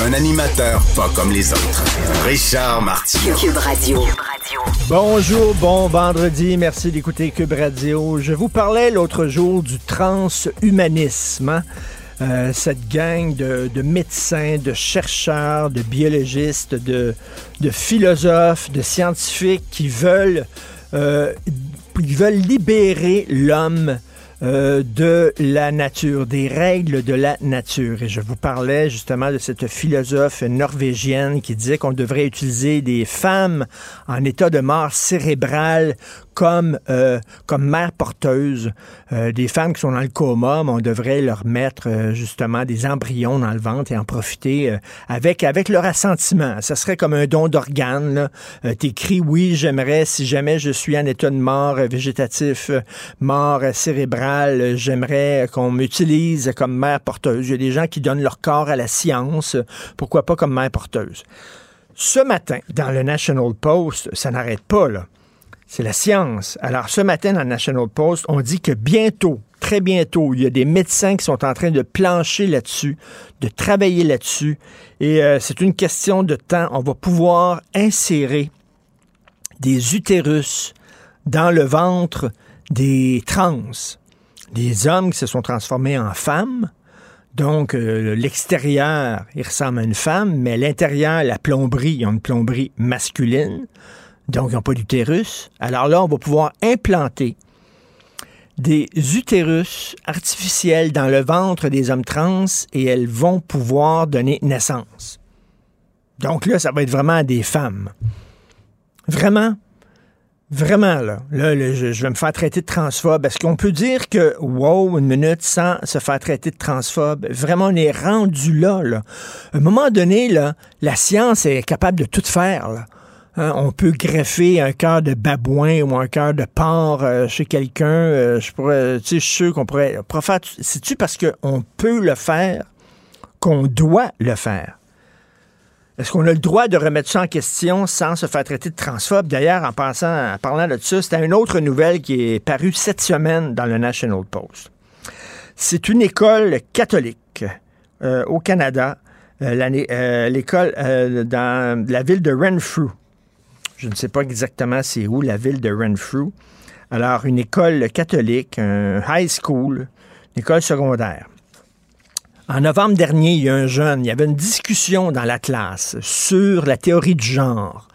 Un animateur pas comme les autres. Richard Martineau. Cube Radio. Bonjour, bon vendredi, merci d'écouter Cube Radio. Je vous parlais l'autre jour du transhumanisme. hein. Euh, cette gang de, de médecins, de chercheurs, de biologistes, de, de philosophes, de scientifiques qui veulent, euh, ils veulent libérer l'homme euh, de la nature, des règles de la nature. Et je vous parlais justement de cette philosophe norvégienne qui disait qu'on devrait utiliser des femmes en état de mort cérébrale comme, euh, comme euh, des femmes qui sont dans le coma, on devrait leur mettre euh, justement des embryons dans le ventre et en profiter euh, avec, avec leur assentiment. Ça serait comme un don. Euh, T'écris, oui, j'aimerais, si jamais je suis en état de mort végétatif, mort cérébrale, j'aimerais qu'on m'utilise comme mère porteuse. Il y a des gens qui donnent leur corps à la science, pourquoi pas comme mère porteuse. Ce matin, dans le National Post, ça n'arrête pas, là. C'est la science. Alors, ce matin, dans National Post, on dit que bientôt, très bientôt, il y a des médecins qui sont en train de plancher là-dessus, de travailler là-dessus. Et euh, c'est une question de temps. On va pouvoir insérer des utérus dans le ventre des trans, des hommes qui se sont transformés en femmes. Donc, euh, l'extérieur, il ressemble à une femme, mais l'intérieur, la plomberie, ils ont une plomberie masculine. Donc, ils n'ont pas d'utérus. Alors là, on va pouvoir implanter des utérus artificiels dans le ventre des hommes trans et elles vont pouvoir donner naissance. Donc là, ça va être vraiment des femmes. Vraiment, vraiment, là. Là, là, je, vais me faire traiter de transphobe. Est-ce qu'on peut dire que, wow, une minute sans se faire traiter de transphobe? Vraiment, on est rendu là, là. À un moment donné, là, la science est capable de tout faire. Hein, on peut greffer un cœur de babouin ou un cœur de porc euh, chez quelqu'un. euh, je pourrais, je suis sûr qu'on pourrait. C'est-tu parce qu'on peut le faire qu'on doit le faire? Est-ce qu'on a le droit de remettre ça en question sans se faire traiter de transphobe? D'ailleurs, en, passant, en parlant de ça, c'était une autre nouvelle qui est parue cette semaine dans le National Post. C'est une école catholique euh, au Canada, euh, euh, l'école euh, dans la ville de Renfrew. Je ne sais pas exactement c'est où, la ville de Renfrew. Alors, une école catholique, un high school, une école secondaire. En novembre dernier, il y a un jeune, il y avait une discussion dans la classe sur la théorie du genre.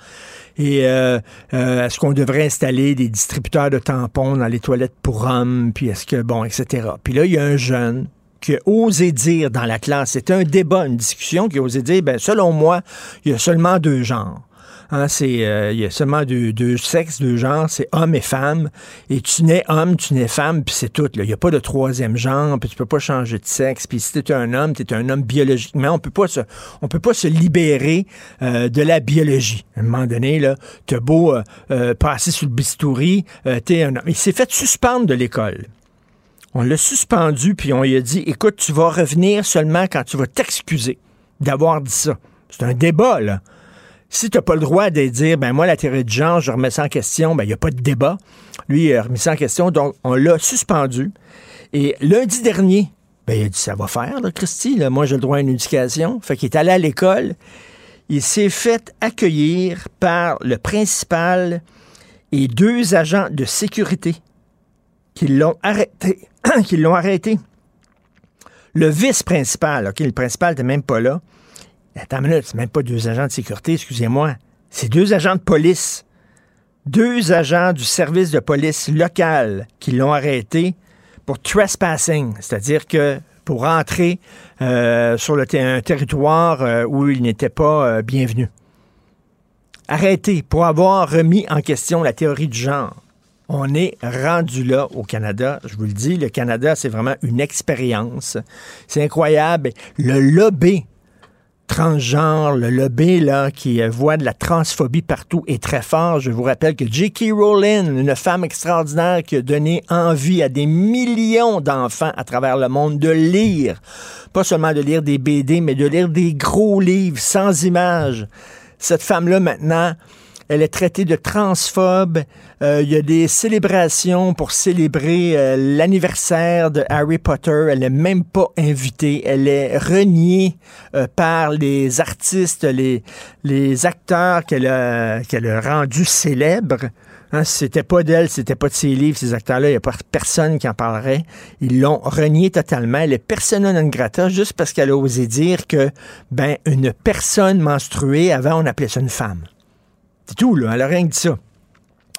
Et euh, euh, est-ce qu'on devrait installer des distributeurs de tampons dans les toilettes pour hommes, puis est-ce que, bon, etc. Puis là, il y a un jeune qui a osé dire dans la classe, c'était un débat, une discussion, qui a osé dire, ben, selon moi, il y a seulement deux genres. Hein, c'est, euh, il y a seulement deux, sexes, deux genres, c'est homme et femme. Et tu nais homme, tu nais femme, puis c'est tout. Il n'y a pas de troisième genre, puis tu peux pas changer de sexe. Puis si tu es un homme, tu es un homme biologiquement. On peut pas on peut pas se libérer euh, de la biologie. À un moment donné, là, t'as beau euh, passer sur le bistouri, t'es un homme. Il s'est fait suspendre de l'école. On l'a suspendu, puis on lui a dit, écoute, tu vas revenir seulement quand tu vas t'excuser d'avoir dit ça. C'est un débat, là. Si tu n'as pas le droit de dire, ben moi, la théorie de genre, je remets ça en question, ben il n'y a pas de débat. Lui, il a remis ça en question, donc on l'a suspendu. Et lundi dernier, ben il a dit, ça va faire, Christy, là, moi j'ai le droit à une éducation. Fait qu'il est allé à l'école, il s'est fait accueillir par le principal et deux agents de sécurité qui l'ont arrêté. qui l'ont arrêté. Le vice-principal, OK, le principal n'était même pas là. Attends une minute, c'est même pas deux agents de sécurité, excusez-moi. C'est deux agents de police. Deux agents du service de police local qui l'ont arrêté pour trespassing, c'est-à-dire que pour entrer euh, sur un territoire euh, où il n'était pas euh, bienvenu. Arrêté pour avoir remis en question la théorie du genre. On est rendu là au Canada. Je vous le dis, le Canada, c'est vraiment une expérience. C'est incroyable. Le lobby transgenre, le lobby là, qui euh, voit de la transphobie partout est très fort. Je vous rappelle que J.K. Rowling, une femme extraordinaire qui a donné envie à des millions d'enfants à travers le monde de lire, pas seulement de lire des BD, mais de lire des gros livres sans images. Cette femme-là, maintenant, elle est traitée de transphobe. Euh, il y a des célébrations pour célébrer euh, l'anniversaire de Harry Potter. Elle n'est même pas invitée. Elle est reniée euh, par les artistes, les, les acteurs qu'elle a, qu'elle a rendus célèbres. Hein, c'était pas d'elle, c'était pas de ses livres, ces acteurs-là, il n'y a pas personne qui en parlerait. Ils l'ont reniée totalement. Elle est persona non grata juste parce qu'elle a osé dire que, ben, une personne menstruée, avant, on appelait ça une femme. C'est tout, là. Elle a rien dit ça.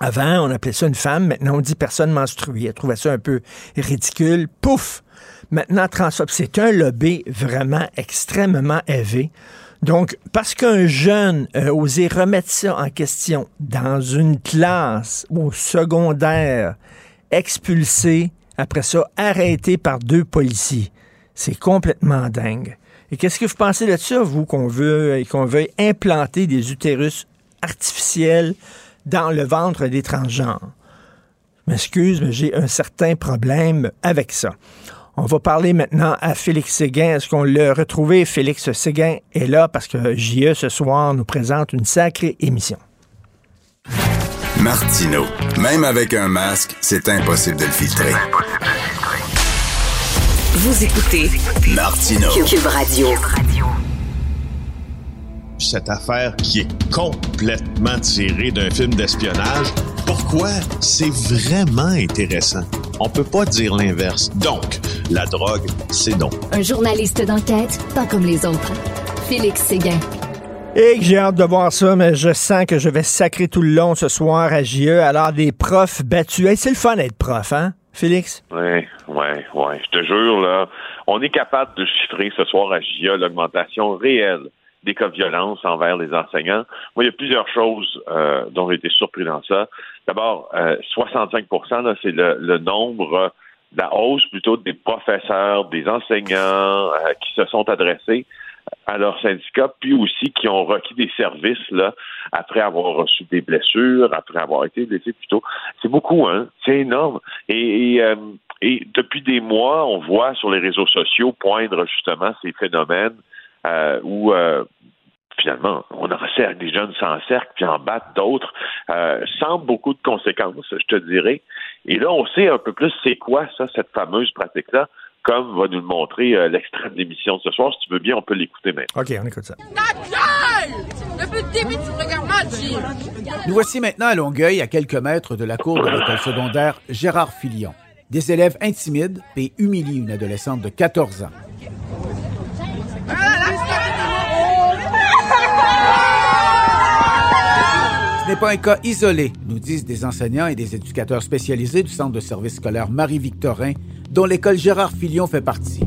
Avant, on appelait ça une femme. Maintenant, on dit personne menstruée. Elle trouvait ça un peu ridicule. Pouf! Maintenant, transphobe. C'est un lobby vraiment extrêmement élevé. Donc, parce qu'un jeune a osé remettre ça en question dans une classe au secondaire, expulsé, après ça, arrêté par deux policiers, c'est complètement dingue. Et qu'est-ce que vous pensez de ça, vous, qu'on veut, qu'on veut implanter des utérus artificielle dans le ventre des transgenres. Je m'excuse, mais j'ai un certain problème avec ça. On va parler maintenant à Félix Séguin. Est-ce qu'on l'a retrouvé? Félix Séguin est là parce que JE ce soir nous présente une sacrée émission. Martino, même avec un masque, c'est impossible de le filtrer. Vous écoutez Martino. Cube Radio cette affaire qui est complètement tirée d'un film d'espionnage. Pourquoi? C'est vraiment intéressant? On peut pas dire l'inverse. Donc, la drogue, c'est non. Un journaliste d'enquête, pas comme les autres. Félix Séguin. Et j'ai hâte de voir ça, mais je sens que je vais sacrer tout le long ce soir à JE. Alors, des profs battus. c'est le fun d'être prof, hein, Félix? Oui, oui, oui. Je te jure, là, on est capable de chiffrer ce soir à JE l'augmentation réelle des cas de violence envers les enseignants. Moi, il y a plusieurs choses euh, dont j'ai été surpris dans ça. D'abord, euh, 65% c'est le, nombre, la hausse plutôt des professeurs, des enseignants euh, qui se sont adressés à leur syndicat, puis aussi qui ont requis des services là après avoir reçu des blessures, après avoir été blessés plutôt. C'est beaucoup, hein. C'est énorme. Et, euh, et, depuis des mois, on voit sur les réseaux sociaux poindre justement ces phénomènes euh, où euh, finalement, on encercle, des jeunes s'encerclent, puis en battent d'autres, euh, sans beaucoup de conséquences, je te dirais. Et là, on sait un peu plus c'est quoi ça, cette fameuse pratique-là, comme va nous le montrer euh, l'extrait de l'émission de ce soir. Si tu veux bien, on peut l'écouter maintenant. OK, on écoute ça. Nous voici maintenant à Longueuil, à quelques mètres de la cour de l'école secondaire Gérard Filion. Des élèves intimident et humilient une adolescente de 14 ans. N'est pas un cas isolé, nous disent des enseignants et des éducateurs spécialisés du Centre de service scolaire Marie-Victorin, dont l'école Gérard Filion fait partie.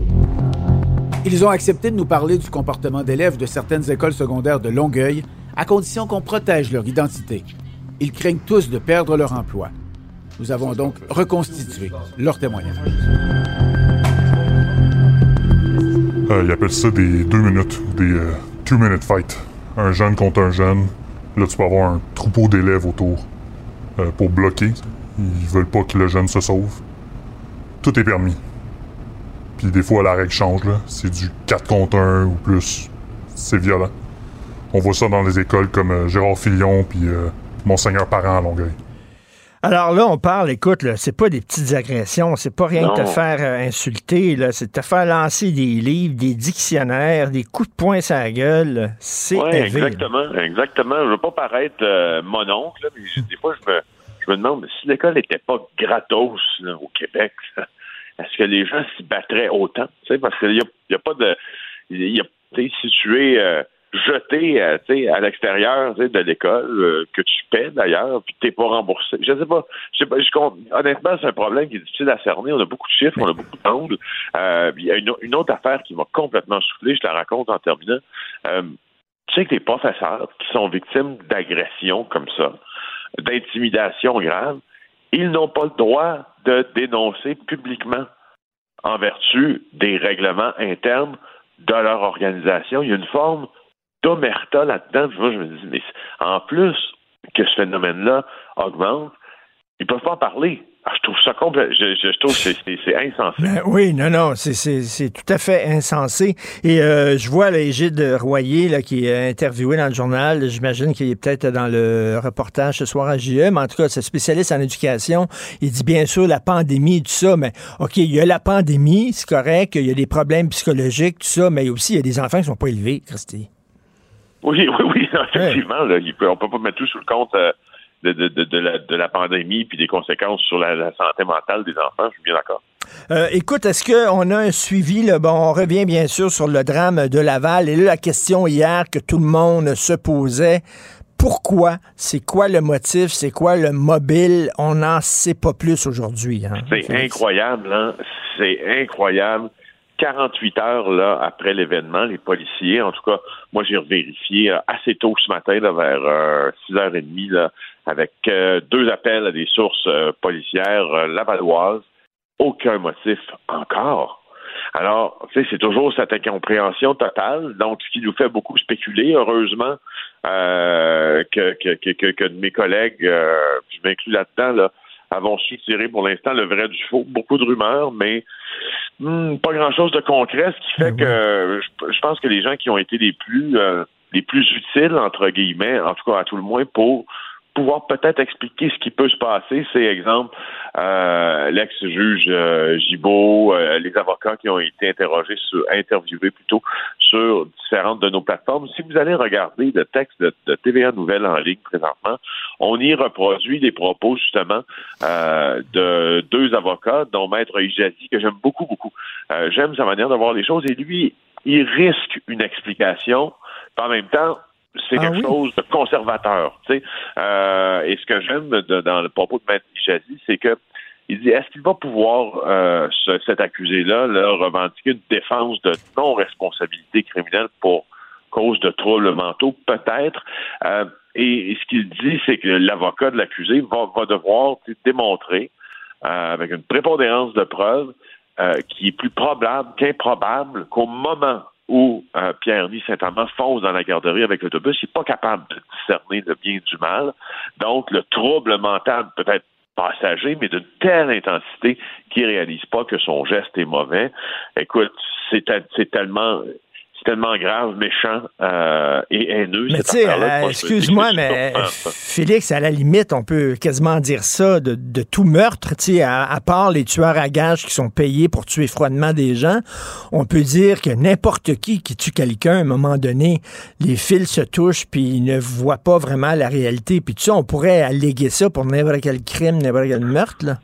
Ils ont accepté de nous parler du comportement d'élèves de certaines écoles secondaires de Longueuil, à condition qu'on protège leur identité. Ils craignent tous de perdre leur emploi. Nous avons donc reconstitué leur témoignage. Euh, ils appellent ça des deux minutes, des euh, two-minute fight. Un jeune contre un jeune. Là, tu peux avoir un troupeau d'élèves autour euh, pour bloquer. Ils veulent pas que le jeune se sauve. Tout est permis. Puis des fois, la règle change. Là. C'est du 4 contre 1 ou plus. C'est violent. On voit ça dans les écoles comme Gérard Fillon puis Monseigneur Parent à Longueuil. Alors là, on parle, écoute, là, c'est pas des petites agressions, c'est pas rien de te faire euh, insulter, là, c'est te faire lancer des livres, des dictionnaires, des coups de poing sur la gueule. C'est ouais, exactement, exactement. Je veux pas paraître euh, mon oncle, mais des fois, je me, je me demande si l'école n'était pas gratos au Québec, est-ce que les gens s'y battraient autant? Parce qu'il n'y a, y a, pas de. Il y a, situé. Euh, jeté euh, à l'extérieur de l'école, euh, que tu paies d'ailleurs, puis t'es pas remboursé. Je sais pas. Je sais pas honnêtement, c'est un problème qui est difficile à cerner. On a beaucoup de chiffres, on a beaucoup d'angles. Euh, il y a une, autre affaire qui m'a complètement soufflé, je la raconte en terminant. tu sais que les professeurs qui sont victimes d'agressions comme ça, d'intimidation grave, ils n'ont pas le droit de dénoncer publiquement en vertu des règlements internes de leur organisation. Il y a une forme d'omerta là-dedans. Moi, je me dis, mais en plus que ce phénomène-là augmente, ils peuvent pas en parler. Ah, je trouve ça complet. Je, je, trouve que c'est insensé. Ben oui, non, non, c'est tout à fait insensé. Et euh, je vois l'égide Royer là, qui est interviewé dans le journal. J'imagine qu'il est peut-être dans le reportage ce soir à JE, mais en tout cas, c'est spécialiste en éducation. Il dit bien sûr la pandémie et tout ça, mais OK, il y a la pandémie, c'est correct, il y a des problèmes psychologiques, tout ça, mais aussi il y a des enfants qui sont pas élevés, Christy. Oui, oui, oui, effectivement. Là, on peut pas mettre tout sous le compte. Euh, de, de, de, la, de la pandémie puis des conséquences sur la, santé mentale des enfants. Je suis bien d'accord. Euh, écoute, est-ce qu'on a un suivi? Là? Bon, on revient bien sûr sur le drame de Laval. Et là, la question hier que tout le monde se posait, pourquoi? C'est quoi le motif? C'est quoi le mobile? On n'en sait pas plus aujourd'hui. Hein? C'est incroyable, hein? C'est incroyable. 48 heures là après l'événement, les policiers, en tout cas, moi j'ai vérifié euh, assez tôt ce matin, vers 6h30, euh, là, avec euh, deux appels à des sources policières lavalloises. Aucun motif encore. Alors, tu sais, c'est toujours cette incompréhension totale, donc ce qui nous fait beaucoup spéculer, heureusement, que, que, mes collègues, je m'inclus là-dedans, là, avons su tirer pour l'instant le vrai du faux. Beaucoup de rumeurs, mais hmm, pas grand-chose de concret, ce qui fait ben que je, pense que les gens qui ont été les plus euh, les plus utiles, entre guillemets, en tout cas à tout le moins, pour pouvoir peut-être expliquer ce qui peut se passer. C'est exemple euh, l'ex-juge euh, Gibault, euh, les avocats qui ont été interrogés, sur, interviewés plutôt sur différentes de nos plateformes. Si vous allez regarder le texte de, TVA Nouvelles en ligne présentement, on y reproduit des propos justement euh, de deux avocats, dont Maître Ijazi, que j'aime beaucoup, beaucoup. j'aime sa manière de voir les choses et lui, il risque une explication. En même temps, c'est ah quelque chose de conservateur. Tu sais. Euh, et ce que j'aime dans le propos de Maître Ichazi, c'est que il dit est-ce qu'il va pouvoir euh, cet accusé-là revendiquer une défense de non-responsabilité criminelle pour cause de troubles mentaux, peut-être. Euh, et, ce qu'il dit, c'est que l'avocat de l'accusé va, va, devoir démontrer, avec une prépondérance de preuves, qui est plus probable qu'improbable qu'au moment où euh, Pierre-Louis Saint-Amand fonce dans la garderie avec l'autobus, il n'est pas capable de discerner le bien du mal. Donc, le trouble mental peut être passager, mais d'une telle intensité qu'il réalise pas que son geste est mauvais. Écoute, c'est tellement tellement grave, méchant euh, et haineux. Mais tu sais, euh, excuse-moi, mais Félix, à la limite, on peut quasiment dire ça de, tout meurtre, tu sais, à, part les tueurs à gages qui sont payés pour tuer froidement des gens, on peut dire que n'importe qui qui tue quelqu'un, à un moment donné, les fils se touchent puis ils ne voient pas vraiment la réalité. Puis tu sais, on pourrait alléguer ça pour n'importe quel crime, n'importe quel meurtre, là.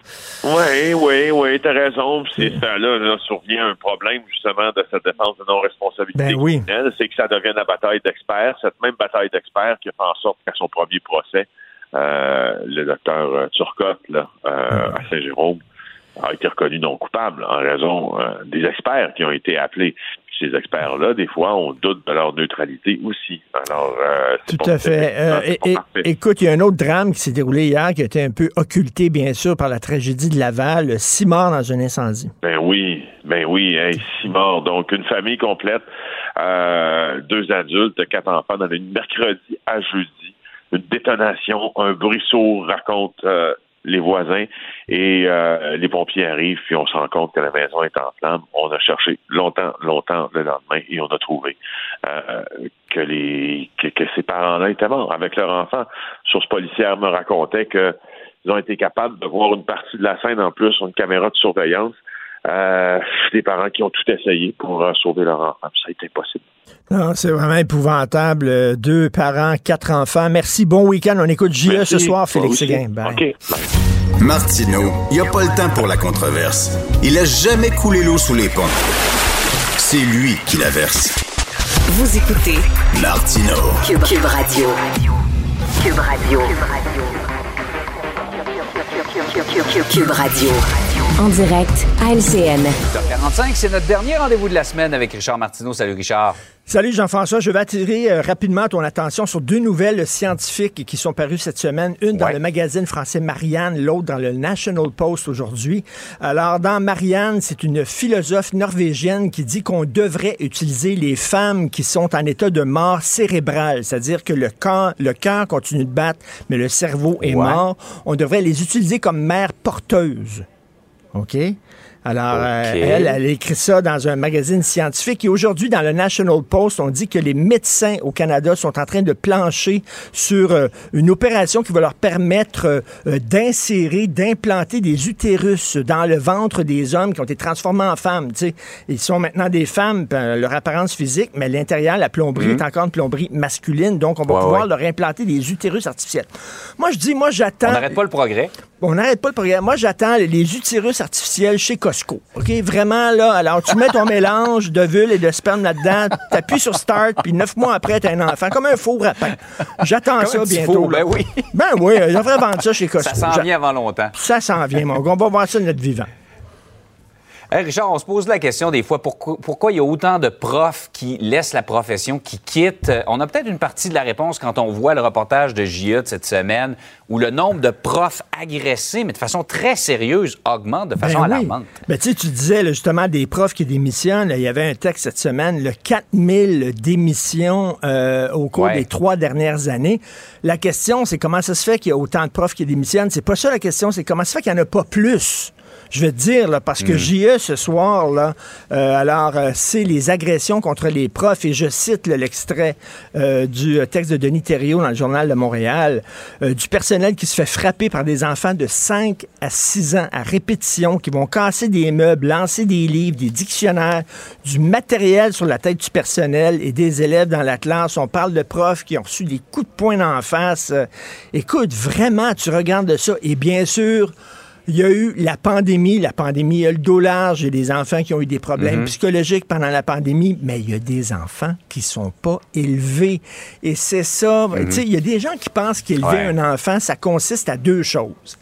Oui, oui, oui, t'as raison. C'est ça, là, là, survient un problème, justement, de cette défense de non-responsabilité. Ben oui. c'est que ça devienne la bataille d'experts, cette même bataille d'experts qui a fait en sorte qu'à son premier procès, euh, le docteur euh, Turcotte là, euh, à Saint-Jérôme a été reconnu non coupable en raison des experts qui ont été appelés. Ces experts-là, des fois, on doute de leur neutralité aussi. Alors, tout à fait. écoute, il y a un autre drame qui s'est déroulé hier qui a été un peu occulté, bien sûr, par la tragédie de Laval. Six morts dans un incendie. Ben oui, ben oui, six morts. Donc, une famille complète euh, deux adultes, quatre enfants, dans une mercredi à jeudi. Une détonation, un bruit sourd raconte euh, les voisins et euh, les pompiers arrivent puis on se rend compte que la maison est en flammes. On a cherché longtemps, longtemps le lendemain et on a trouvé que les que, ces parents-là étaient morts avec leur enfant. Source policière me racontait que ils ont été capables de voir une partie de la scène en plus sur une caméra de surveillance euh, des parents qui ont tout essayé pour euh, sauver leur enfant. Ça a été impossible. Non, c'est vraiment épouvantable. Euh, deux parents, quatre enfants. Merci. Bon week-end. On écoute JE ce soir, Félix Séguin. OK. Martino, il n'y a pas le temps pour la controverse. Il a jamais coulé l'eau sous les ponts. C'est lui qui la verse. Vous écoutez Martino. Cube, Cube Radio. Cube Radio. Cube Radio. Cube Radio. En direct à LCN. 45, c'est notre dernier rendez-vous de la semaine avec Richard Martineau. Salut Richard. Salut Jean-François, je vais attirer euh, rapidement ton attention sur deux nouvelles scientifiques qui sont parues cette semaine, une dans Ouais. le magazine français Marianne, l'autre dans le National Post aujourd'hui. Alors dans Marianne, c'est une philosophe norvégienne qui dit qu'on devrait utiliser les femmes qui sont en état de mort cérébrale, c'est-à-dire que le cœur le cœur continue de battre mais le cerveau est Ouais. mort, on devrait les utiliser comme mères porteuses. OK? Alors, euh, elle, elle a écrit ça dans un magazine scientifique. Et aujourd'hui, dans le National Post, on dit que les médecins au Canada sont en train de plancher sur euh, une opération qui va leur permettre euh, d'insérer, d'implanter des utérus dans le ventre des hommes qui ont été transformés en femmes. Tu sais, ils sont maintenant des femmes, leur apparence physique, mais l'intérieur, la plomberie est encore une plomberie masculine. Donc, on va Mhm. Ouais, pouvoir ouais. leur implanter des utérus artificiels. Moi, je dis, moi, j'attends. On n'arrête pas le progrès. On n'arrête pas le programme. Moi, j'attends les utérus artificiels chez Costco. OK? Vraiment, là. Alors, tu mets ton mélange de vulve et de sperme là-dedans, t'appuies sur Start, puis neuf mois après, t'as un enfant. Comme un faux rapin. J'attends ça bientôt. ben oui. Ben oui, ils devraient vendre ça chez Costco. Ça s'en vient avant longtemps. Ça s'en vient, mon gars. On va voir ça de notre vivant. Hey, Richard, on se pose la question des fois, pourquoi, pourquoi il y a autant de profs qui laissent la profession, qui quittent? Euh, On a peut-être une partie de la réponse quand on voit le reportage de JE de cette semaine où le nombre de profs agressés, mais de façon très sérieuse, augmente de façon Ben oui. alarmante. Ben, tu sais, tu disais là, justement des profs qui démissionnent. Il y avait un texte cette semaine, le 4000 démissions euh, au cours Ouais. des trois dernières années. La question, c'est comment ça se fait qu'il y a autant de profs qui démissionnent? C'est pas ça la question, c'est comment ça se fait qu'il n'y en a pas plus? Je vais te dire, là, parce que JE ce soir, là, euh, alors, euh, c'est les agressions contre les profs, et je cite l'extrait euh, du texte de Denis Thériault dans le Journal de Montréal, du personnel qui se fait frapper par des enfants de 5 à 6 ans à répétition, qui vont casser des meubles, lancer des livres, des dictionnaires, du matériel sur la tête du personnel et des élèves dans la classe. On parle de profs qui ont reçu des coups de poing en face. Écoute, vraiment, tu regardes ça, et bien sûr, il y a eu la pandémie. La pandémie, il y a le dos large. Il y a des enfants qui ont eu des problèmes psychologiques pendant la pandémie, mais il y a des enfants qui sont pas élevés. Et c'est ça. Tu sais, il y a des gens qui pensent qu'élever Ouais. un enfant, ça consiste à deux choses.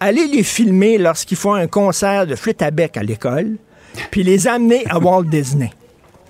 Aller les filmer lorsqu'ils font un concert de flûte à bec à l'école, puis les amener à Walt Disney.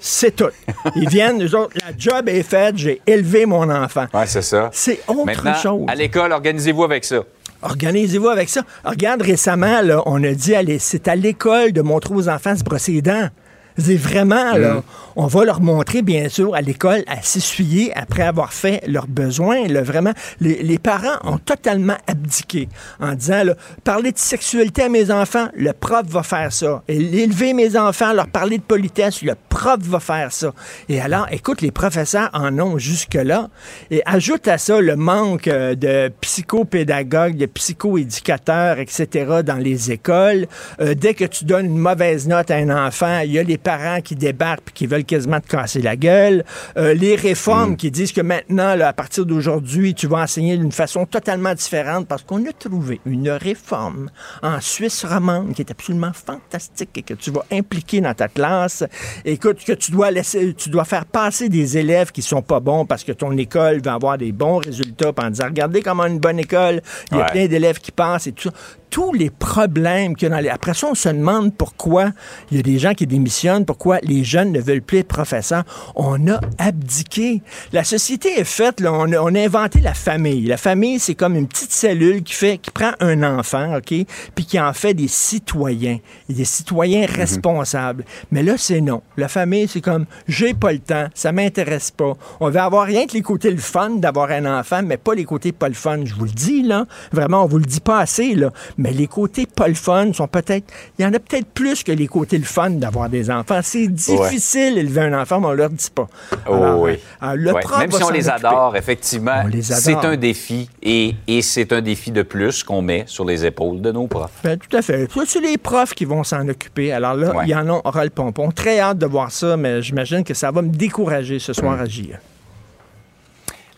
C'est tout. Ils viennent, eux autres, la job est faite, j'ai élevé mon enfant. Oui, c'est ça. C'est autre Maintenant, chose. à l'école, organisez-vous avec ça. Organisez-vous avec ça. Regarde, récemment, là, on a dit, allez, c'est à l'école de montrer aux enfants se brosser les dents. C'est vraiment, là, on va leur montrer, bien sûr, à l'école, à s'essuyer après avoir fait leurs besoins. Là, vraiment, les, les parents ont totalement abdiqué en disant, là, parler de sexualité à mes enfants, le prof va faire ça. Et élever mes enfants, leur parler de politesse, le prof va faire ça. Et alors, écoute, les professeurs en ont jusque-là. Et ajoute à ça le manque euh, de psychopédagogues, de psychoéducateurs, etc. dans les écoles. Euh, dès que tu donnes une mauvaise note à un enfant, il y a les parents qui débarquent et qui veulent quasiment te casser la gueule. Euh, les réformes qui disent que maintenant, là, à partir d'aujourd'hui, tu vas enseigner d'une façon totalement différente parce qu'on a trouvé une réforme en Suisse romande qui est absolument fantastique et que tu vas impliquer dans ta classe. Écoute, que tu dois laisser, tu dois faire passer des élèves qui sont pas bons parce que ton école va avoir des bons résultats en disant, regardez comment une bonne école, il y a Ouais. plein d'élèves qui passent et tout ça. Tous les problèmes qu'il y a dans les... Après ça, on se demande pourquoi il y a des gens qui démissionnent, pourquoi les jeunes ne veulent plus être professeurs. On a abdiqué. La société est faite, là, on, a, on a inventé la famille. La famille, c'est comme une petite cellule qui fait, qui prend un enfant, OK, puis qui en fait des citoyens, et des citoyens responsables. Mais là, c'est non. La famille, c'est comme, j'ai pas le temps, ça m'intéresse pas. On va avoir rien que les côtés le fun d'avoir un enfant, mais pas les côtés pas le fun. Je vous le dis, là. Vraiment, on vous le dit pas assez, là. Mais les côtés pas le fun sont peut-être, il y en a peut-être plus que les côtés le fun d'avoir des enfants. C'est difficile d'élever un enfant, mais on leur dit pas. Oh, oui. euh, alors, le Ouais. Même si on les occuper. adore, effectivement, c'est un défi et, et c'est un défi de plus qu'on met sur les épaules de nos profs. Ben, tout à fait. C'est les profs qui vont s'en occuper. Alors là, Ouais. ils en ont aura le pompon. Très hâte de voir ça, mais j'imagine que ça va me décourager ce soir à JE.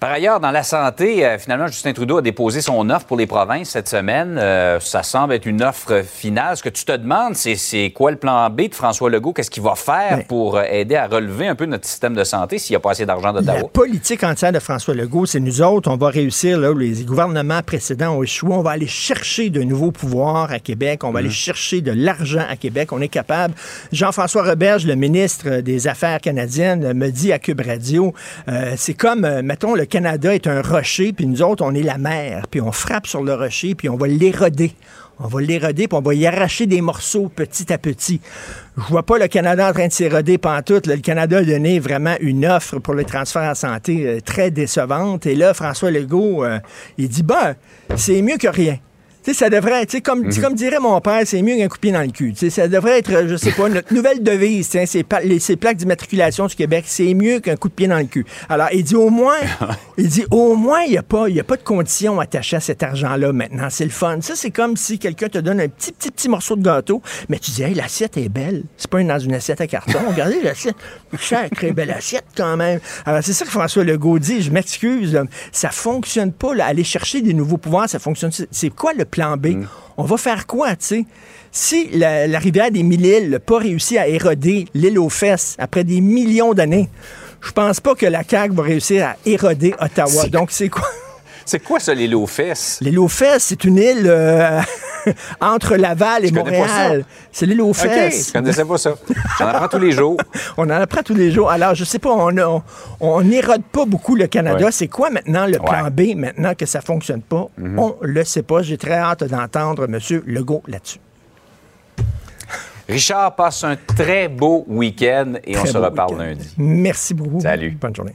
Par ailleurs, dans la santé, euh, finalement, Justin Trudeau a déposé son offre pour les provinces cette semaine. Euh, ça semble être une offre finale. Ce que tu te demandes, c'est, c'est quoi le plan B de François Legault? Qu'est-ce qu'il va faire pour euh, aider à relever un peu notre système de santé s'il n'y a pas assez d'argent La d'Ottawa? politique entière de François Legault, c'est nous autres, on va réussir, là où les gouvernements précédents ont échoué, on va aller chercher de nouveaux pouvoirs à Québec, on va aller chercher de l'argent à Québec, on est capable. Jean-François Roberge, le ministre des Affaires canadiennes, me dit à Cube Radio, euh, c'est comme, mettons, le Canada est un rocher, puis nous autres, on est la mer, puis on frappe sur le rocher, puis on va l'éroder. On va l'éroder, puis on va y arracher des morceaux petit à petit. Je vois pas le Canada en train de s'éroder pantoute. Le Canada a donné vraiment une offre pour le transfert en santé euh, très décevante. Et là, François Legault, euh, il dit, ben, c'est mieux que rien. Tu sais, ça devrait être, tu sais, comme, comme dirait mon père, c'est mieux qu'un coup de pied dans le cul. Tu sais, ça devrait être, je sais pas, notre nouvelle devise, ces, pa- les- ces plaques d'immatriculation du Québec, c'est mieux qu'un coup de pied dans le cul. Alors, il dit au moins, il dit au moins, il n'y a, pas- y a pas de conditions attachées à cet argent-là maintenant. C'est le fun. Ça, c'est comme si quelqu'un te donne un petit, petit, petit morceau de gâteau, mais tu dis, hey, l'assiette est belle. C'est pas une- dans une assiette à carton. Regardez l'assiette. Sacrée belle assiette quand même. Alors, c'est ça que François Legault dit. Je m'excuse. Ça fonctionne pas, là. Aller chercher des nouveaux pouvoirs, ça fonctionne. C'est quoi le plan B? On va faire quoi, tu sais? Si la, la rivière des Mille-Îles n'a pas réussi à éroder l'île aux fesses après des millions d'années, je pense pas que la CAQ va réussir à éroder Ottawa. Donc, c'est quoi? C'est quoi ça, les lots fesses? L'île aux fesses, c'est une île euh, entre Laval et Je Montréal. C'est l'île aux OK, fesses. je connaissais pas ça. J'en apprends tous les jours. On en apprend tous les jours. Alors, je sais pas, on n'érode pas beaucoup le Canada. Ouais. C'est quoi maintenant le plan Ouais. B, maintenant que ça fonctionne pas? Mhm. On le sait pas. J'ai très hâte d'entendre M. Legault là-dessus. Richard passe un très beau week-end et on se reparle lundi. Merci beaucoup. Salut. Bonne journée.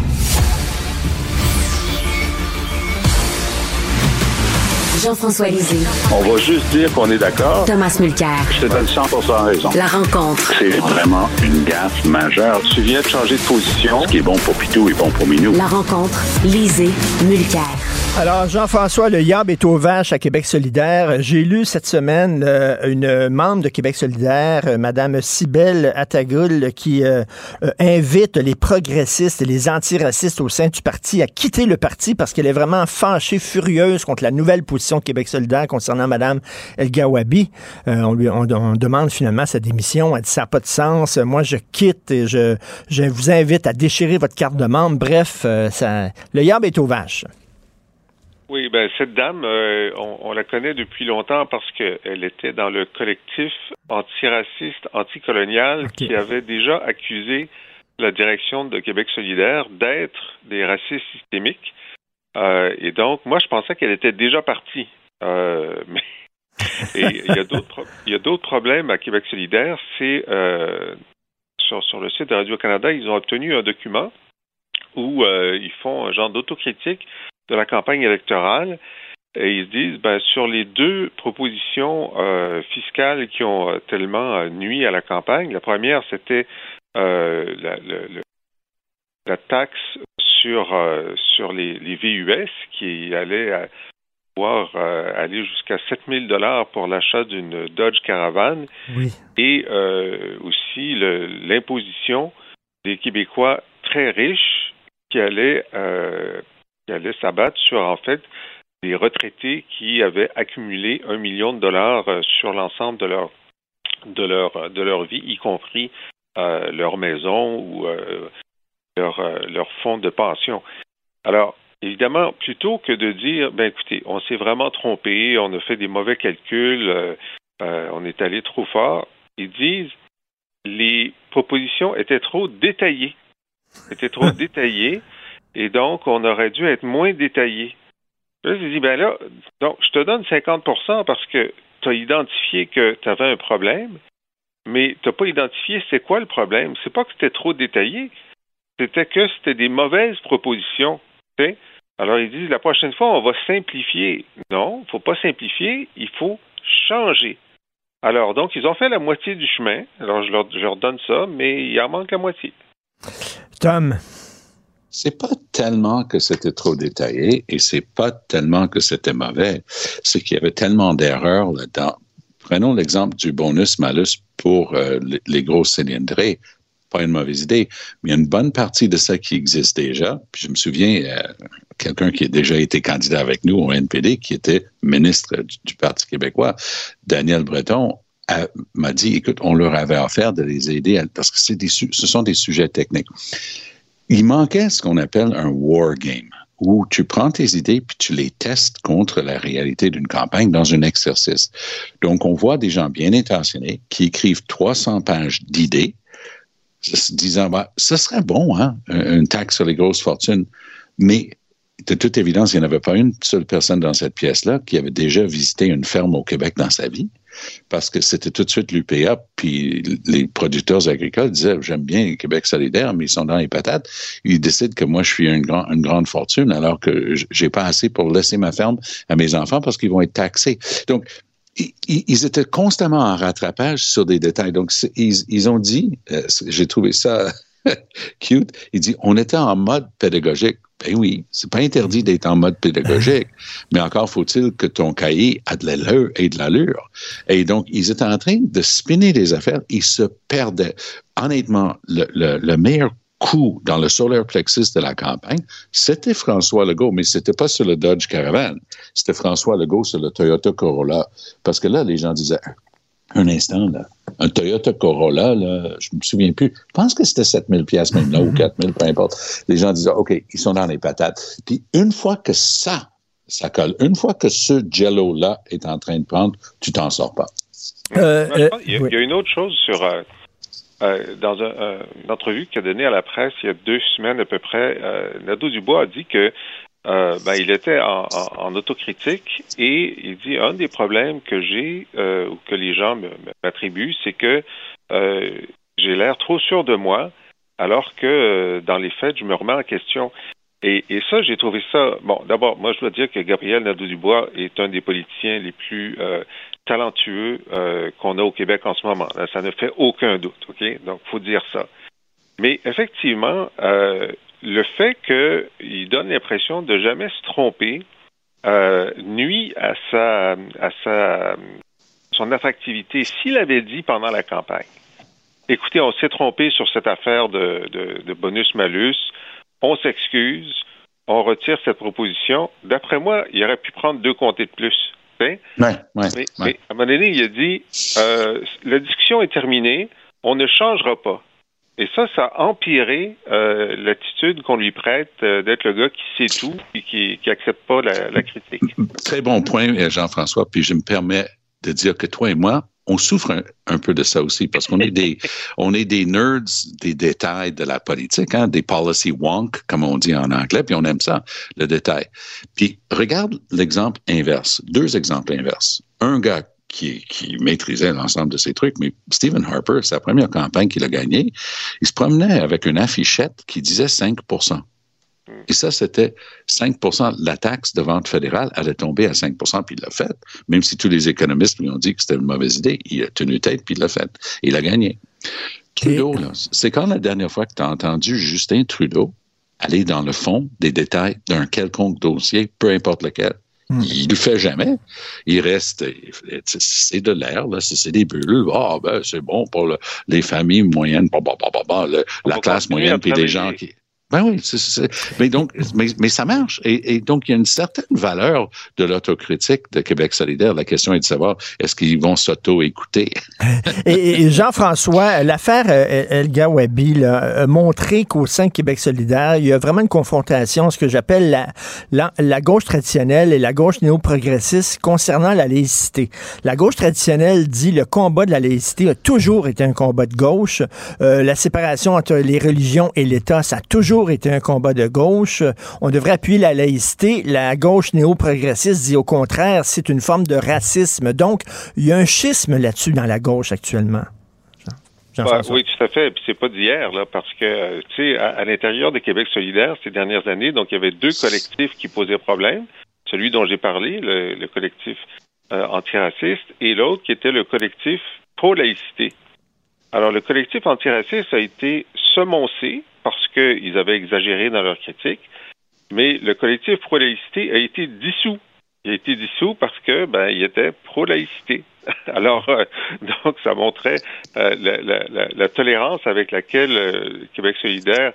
Jean-François Lisée. On va juste dire qu'on est d'accord. Thomas Mulcair. Je te donne 100 raison. La rencontre. C'est vraiment une gaffe majeure. Tu viens de changer de position. Ce qui est bon pour Pitou est bon pour Minou. La rencontre. Lisée. Mulcair. Alors, Jean-François, le Yab est aux vaches à Québec solidaire. J'ai lu cette semaine euh, une membre de Québec solidaire, euh, Madame Cybelle Attagul, qui euh, euh, invite les progressistes et les antiracistes au sein du parti à quitter le parti parce qu'elle est vraiment fâchée, furieuse contre la nouvelle position de Québec solidaire concernant Madame El Gawabi. Euh, on, lui, on, on demande finalement sa démission. Elle dit ça n'a pas de sens. Moi, je quitte et je, je vous invite à déchirer votre carte de membre. Bref, euh, ça, le Yab est aux vaches. Oui, ben cette dame, euh, on, on la connaît depuis longtemps parce qu'elle était dans le collectif antiraciste, anticolonial qui avait déjà accusé la direction de Québec solidaire d'être des racistes systémiques. Euh, et donc, moi, je pensais qu'elle était déjà partie. Euh, mais il y a d'autres problèmes à Québec solidaire. C'est euh, sur, sur le site de Radio-Canada, ils ont obtenu un document où ils font un genre d'autocritique de la campagne électorale et ils se disent ben, sur les deux propositions fiscales qui ont tellement euh, nui à la campagne, la première c'était la, le- le- la taxe sur euh, sur les, les VUS qui allait à- pouvoir euh, aller jusqu'à 7000 dollars pour l'achat d'une Dodge Caravan Oui. et euh, aussi l'imposition des Québécois très riches qui allaient, qui allaient s'abattre sur, en fait, des retraités qui avaient accumulé un million de dollars sur l'ensemble de leur, de, leur, de leur vie, y compris euh, leur maison ou euh, leur, euh, leur fonds de pension. Alors, évidemment, plutôt que de dire, ben écoutez, on s'est vraiment trompé, on a fait des mauvais calculs, euh, euh, on est allé trop fort, ils disent les propositions étaient trop détaillées, étaient trop détaillées, et donc on aurait dû être moins détaillé. Là, j'ai dit, ben là, donc je te donne 50% parce que tu as identifié que tu avais un problème, mais tu n'as pas identifié c'est quoi le problème. C'est pas que c'était trop détaillé, c'était que c'était des mauvaises propositions. Alors ils disent la prochaine fois, on va simplifier. Non, il ne faut pas simplifier, il faut changer. Alors, donc, ils ont fait la moitié du chemin. Alors, je leur, je leur donne ça, mais il en manque la moitié. Tom? C'est pas tellement que c'était trop détaillé et c'est pas tellement que c'était mauvais, c'est qu'il y avait tellement d'erreurs là-dedans. Prenons l'exemple du bonus-malus pour euh, les gros cylindrés. Pas une mauvaise idée, mais il y a une bonne partie de ça qui existe déjà. Puis je me souviens, euh, quelqu'un qui a déjà été candidat avec nous au NPD, qui était ministre du, Parti québécois, Daniel Breton, m'a dit, écoute, on leur avait offert de les aider parce que des, ce sont des sujets techniques. Il manquait ce qu'on appelle un war game où tu prends tes idées puis tu les testes contre la réalité d'une campagne dans un exercice. Donc, on voit des gens bien intentionnés qui écrivent 300 pages d'idées, disant, bah, ce serait bon, hein, une taxe sur les grosses fortunes, mais de toute évidence, il n'y en avait pas une seule personne dans cette pièce-là qui avait déjà visité une ferme au Québec dans sa vie parce que c'était tout de suite l'UPA, puis les producteurs agricoles disaient, j'aime bien le Québec solidaire, mais ils sont dans les patates. Ils décident que moi, je suis une, grande fortune, alors que j'ai pas assez pour laisser ma ferme à mes enfants parce qu'ils vont être taxés. Donc, ils étaient constamment en rattrapage sur des détails. Donc, ils, ont dit, euh, j'ai trouvé ça cute, il dit, on était en mode pédagogique. Ben oui, c'est pas interdit d'être en mode pédagogique, mais encore faut-il que ton cahier ait de l'allure et de l'allure. Et donc, ils étaient en train de spinner des affaires, ils se perdaient. Honnêtement, le, le, meilleur coup dans le solar plexus de la campagne, c'était François Legault, mais c'était pas sur le Dodge Caravan, c'était François Legault sur le Toyota Corolla. Parce que là, les gens disaient, un instant, là, un Toyota Corolla, là, je me souviens plus, je pense que c'était 7000 pièces même là, ou 4000, peu importe. Les gens disaient, OK, ils sont dans les patates. Puis une fois que ça, ça colle, une fois que ce jello-là est en train de prendre, tu t'en sors pas. Euh, euh, il, y a, une autre chose sur... Euh, dans une entrevue qu'il a donnée à la presse il y a deux semaines à peu près, Nadeau Dubois a dit que euh, ben, il était en, autocritique et il dit un des problèmes que j'ai euh, ou que les gens m'attribuent, c'est que euh, j'ai l'air trop sûr de moi, alors que euh, dans les faits, je me remets en question. Et, et ça, j'ai trouvé ça. Bon, d'abord, moi, je dois dire que Gabriel Nadeau-Dubois est un des politiciens les plus talentueux qu'on a au Québec en ce moment. ça ne fait aucun doute, ok? Donc, faut dire ça. Mais effectivement, le fait qu'il donne l'impression de jamais se tromper euh, nuit à sa, à sa, son attractivité. S'il avait dit pendant la campagne, écoutez, on s'est trompé sur cette affaire de, de, bonus-malus, on s'excuse, on retire cette proposition, d'après moi, il aurait pu prendre deux comtés de plus. Ouais, ouais, mais, à un moment donné, il a dit euh, la discussion est terminée, on ne changera pas. Et ça, ça a empiré euh, l'attitude qu'on lui prête euh, d'être le gars qui sait tout et qui n'accepte pas la, critique. Très bon point, Jean-François. Puis je me permets de dire que toi et moi, on souffre un, peu de ça aussi parce qu'on est des on est des nerds des détails de la politique, hein, des policy wonk comme on dit en anglais, puis on aime ça, le détail. Puis regarde l'exemple inverse, deux exemples inverses. Un gars qui, maîtrisait l'ensemble de ces trucs. Mais Stephen Harper, sa première campagne qu'il a gagnée, il se promenait avec une affichette qui disait 5 et ça, c'était 5% La taxe de vente fédérale allait tomber à 5% puis il l'a fait. Même si tous les économistes lui ont dit que c'était une mauvaise idée, il a tenu tête, puis il l'a fait. Il a gagné. Trudeau, c'est quand la dernière fois que tu as entendu Justin Trudeau aller dans le fond des détails d'un quelconque dossier, peu importe lequel? Hmm. Il le fait jamais. Il reste, c'est de l'air, là, c'est des bulles. Ah, ben, c'est bon pour les familles moyennes, la classe moyenne, puis des gens qui. Ben oui, mais donc, mais, ça marche. Et, donc, il y a une certaine valeur de l'autocritique de Québec solidaire. La question est de savoir est-ce qu'ils vont s'auto-écouter? et, Jean-François, l'affaire euh, Elga Wabi a montré qu'au sein de Québec solidaire, il y a vraiment une confrontation, ce que j'appelle la, la, gauche traditionnelle et la gauche néo-progressiste concernant la laïcité. La gauche traditionnelle dit le combat de la laïcité a toujours été un combat de gauche. Euh, la séparation entre les religions et l'État, ça a toujours été un combat de gauche. On devrait appuyer la laïcité. La gauche néo-progressiste dit au contraire, c'est une forme de racisme. Donc, il y a un schisme là-dessus dans la gauche actuellement. Bah, oui, tout à fait. Puis c'est pas d'hier, parce que, tu sais, à, l'intérieur de Québec solidaire, ces dernières années, donc il y avait deux collectifs qui posaient problème. Celui dont j'ai parlé, le, collectif euh, antiraciste, et l'autre qui était le collectif pro-laïcité. Alors, le collectif antiraciste a été semoncé parce qu'ils avaient exagéré dans leur critique. mais le collectif pro-laïcité a été dissous. Il a été dissous parce que ben il était pro-laïcité. Alors euh, donc ça montrait euh, la, la, la, tolérance avec laquelle euh, Québec solidaire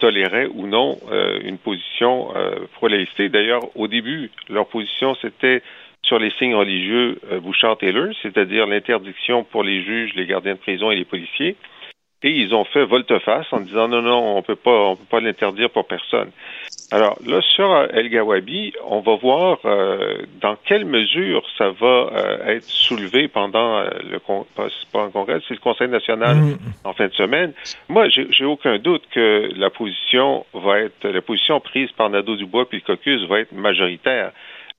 tolérait ou non une position pro-laïcité. D'ailleurs, au début, leur position c'était sur les signes religieux Bouchard-Taylor, c'est-à-dire l'interdiction pour les juges, les gardiens de prison et les policiers. Et ils ont fait volte-face en disant non, non, on peut pas, on peut pas l'interdire pour personne. Alors là, sur El Gawabi, on va voir euh, dans quelle mesure ça va euh, être soulevé pendant euh, le pas, un congrès, c'est le Conseil national mm. en fin de semaine. Moi, j'ai aucun doute que la position va être, la position prise par Nadeau Dubois puis le caucus va être majoritaire.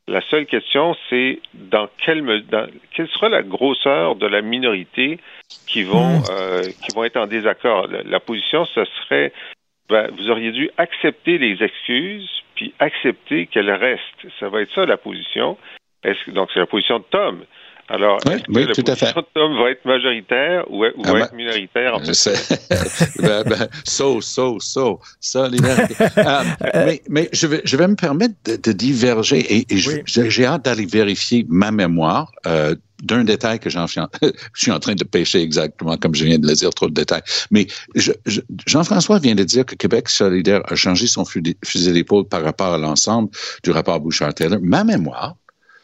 La seule question, c'est dans quelle, dans, quelle sera la grosseur de la minorité qui vont, hmm. euh, qui vont être en désaccord? La, position, ce serait, ben, vous auriez dû accepter les excuses, puis accepter qu'elles restent. Ça va être ça la position. Est-ce, donc, c'est la position de Tom. Alors, oui, oui, tout à fait. Tom va être majoritaire ou, ou ah, va être minoritaire? En fait? ben, ben, so, so, so, ça, euh, mais, mais je, vais, je vais me permettre de, de diverger et, et j'ai hâte d'aller vérifier ma mémoire euh, d'un détail que j'en je suis en train de pêcher exactement comme je viens de le dire, trop de détails. Mais Jean-François vient de dire que Québec solidaire a changé son fusil d'épaule par rapport à l'ensemble du rapport Bouchard-Taylor. Ma mémoire,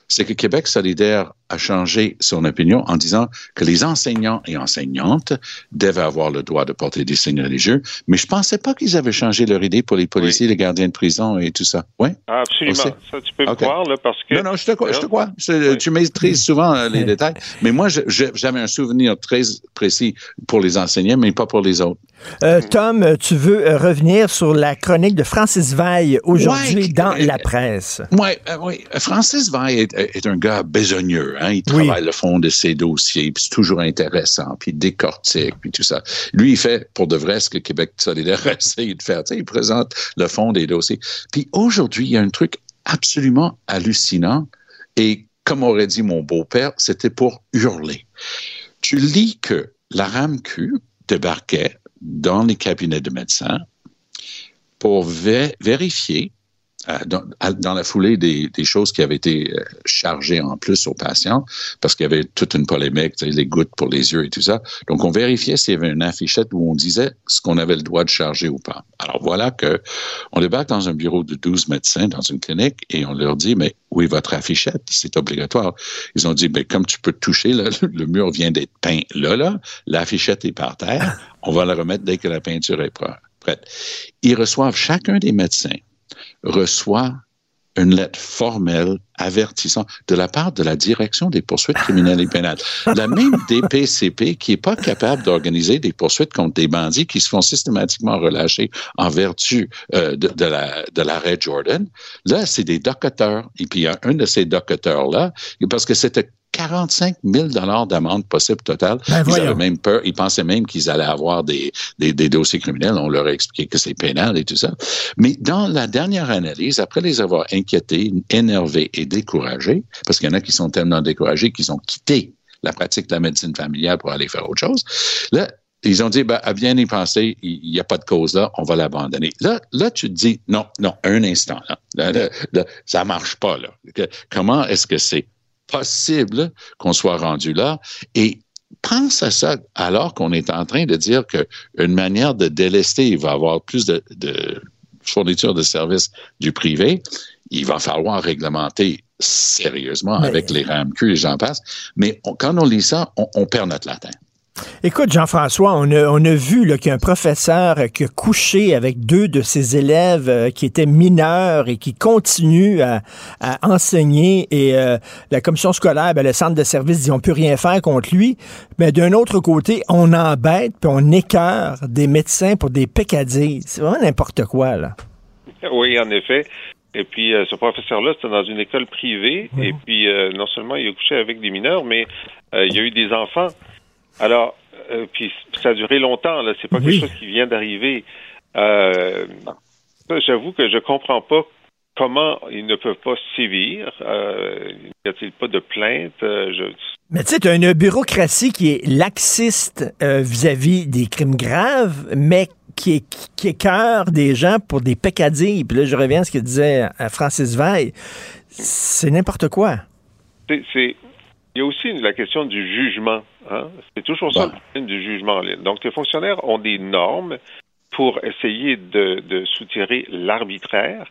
c'est que Québec solidaire a changé son opinion en disant que les enseignants et enseignantes devaient avoir le droit de porter des signes religieux, mais je pensais pas qu'ils avaient changé leur idée pour les policiers, les gardiens de prison et tout ça. Oui? Absolument. Ça, tu peux me croire, là, parce que... Non, non, je te, je te crois. Tu maîtrises souvent euh, les détails. Mais moi, j'avais un souvenir très précis pour les enseignants, mais pas pour les autres. Euh, Tom, tu veux euh, revenir sur la chronique de Francis Veil aujourd'hui dans la presse. Ouais, oui, Francis Veil est, est, un gars besogneux. Hein? Il travaille le fond de ses dossiers, puis c'est toujours intéressant, puis il décortique, puis tout ça. Lui, il fait pour de vrai ce que Québec solidaire essaye de faire. Il présente le fond des dossiers. Puis aujourd'hui, il y a un truc absolument hallucinant, et comme aurait dit mon beau-père, c'était pour hurler. Tu lis que la RAMQ débarquait dans les cabinets de médecins pour vérifier euh, dans, la foulée des, choses qui avaient été euh, chargées en plus aux patients, parce qu'il y avait toute une polémique, les gouttes pour les yeux et tout ça. Donc, on vérifiait s'il y avait une affichette où on disait ce qu'on avait le droit de charger ou pas. Alors, voilà que on débarque dans un bureau de 12 médecins dans une clinique et on leur dit, mais où est votre affichette? C'est obligatoire. Ils ont dit, mais comme tu peux toucher, le mur vient d'être peint là, là, l'affichette est par terre, on va la remettre dès que la peinture est prête. Ils reçoivent chacun des médecins reçoit une lettre formelle avertissant de la part de la direction des poursuites criminelles et pénales. La même DPCP qui est pas capable d'organiser des poursuites contre des bandits qui se font systématiquement relâcher en vertu euh, de, de, la de l'arrêt Jordan. Là, c'est des docteurs. Et puis, y a un de ces docteurs-là, parce que c'était 45 000 d'amende possible totale. Ben, ils avaient même peur, ils pensaient même qu'ils allaient avoir des, des, des, dossiers criminels. On leur a expliqué que c'est pénal et tout ça. Mais dans la dernière analyse, après les avoir inquiétés, énervés et découragés, parce qu'il y en a qui sont tellement découragés qu'ils ont quitté la pratique de la médecine familiale pour aller faire autre chose, là, ils ont dit, ben, à bien y penser, il n'y a pas de cause là, on va l'abandonner. Là, là, tu te dis, non, non, un instant, là, là, là ça marche pas, là. Comment est-ce que c'est possible qu'on soit rendu là. Et pense à ça alors qu'on est en train de dire qu'une manière de délester, il va avoir plus de, de fourniture de services du privé. Il va falloir réglementer sérieusement avec les RAMQ et j'en passe. Mais quand on lit ça, on, on perd notre latin. Écoute, Jean-François, on a, on a vu qu'il y a un professeur qui a couché avec deux de ses élèves euh, qui étaient mineurs et qui continuent à, enseigner. Et euh, la commission scolaire, ben, le centre de service dit on peut rien faire contre lui. Mais d'un autre côté, on embête puis on écœure des médecins pour des peccadilles. C'est vraiment n'importe quoi, là. Oui, en effet. Et puis, euh, ce professeur-là, c'était dans une école privée. Et puis, non seulement il a couché avec des mineurs, mais il y a eu des enfants alors, euh, puis ça a duré longtemps, là. C'est pas quelque chose qui vient d'arriver. Euh, J'avoue que je comprends pas comment ils ne peuvent pas sévir. Euh, n'y a-t-il pas de plainte? Euh, je... Mais tu sais, tu as une bureaucratie qui est laxiste vis à -vis des crimes graves, mais qui, qui écœure des gens pour des peccadilles. Puis là, je reviens à ce que disait Francis Veil. C'est n'importe quoi. C'est il y a aussi la question du jugement. Hein. C'est toujours ça le problème du jugement en ligne. Donc, les fonctionnaires ont des normes pour essayer de, de soutirer l'arbitraire,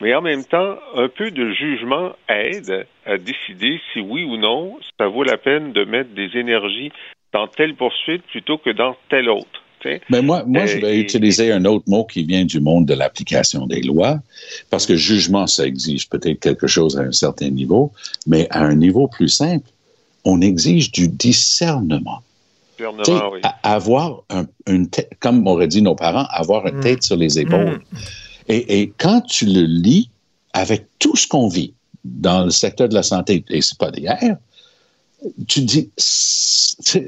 mais en même temps, un peu de jugement aide à décider si oui ou non ça vaut la peine de mettre des énergies dans telle poursuite plutôt que dans telle autre. Mais moi, moi je vais utiliser un autre mot qui vient du monde de l'application des lois, parce que jugement, ça exige peut-être quelque chose à un certain niveau, mais à un niveau plus simple, on exige du discernement. discernement oui. Avoir un, une tête, comme auraient dit nos parents, avoir une tête sur les épaules. Et, et, quand tu le lis avec tout ce qu'on vit dans le secteur de la santé, et c'est pas d'hier, tu dis,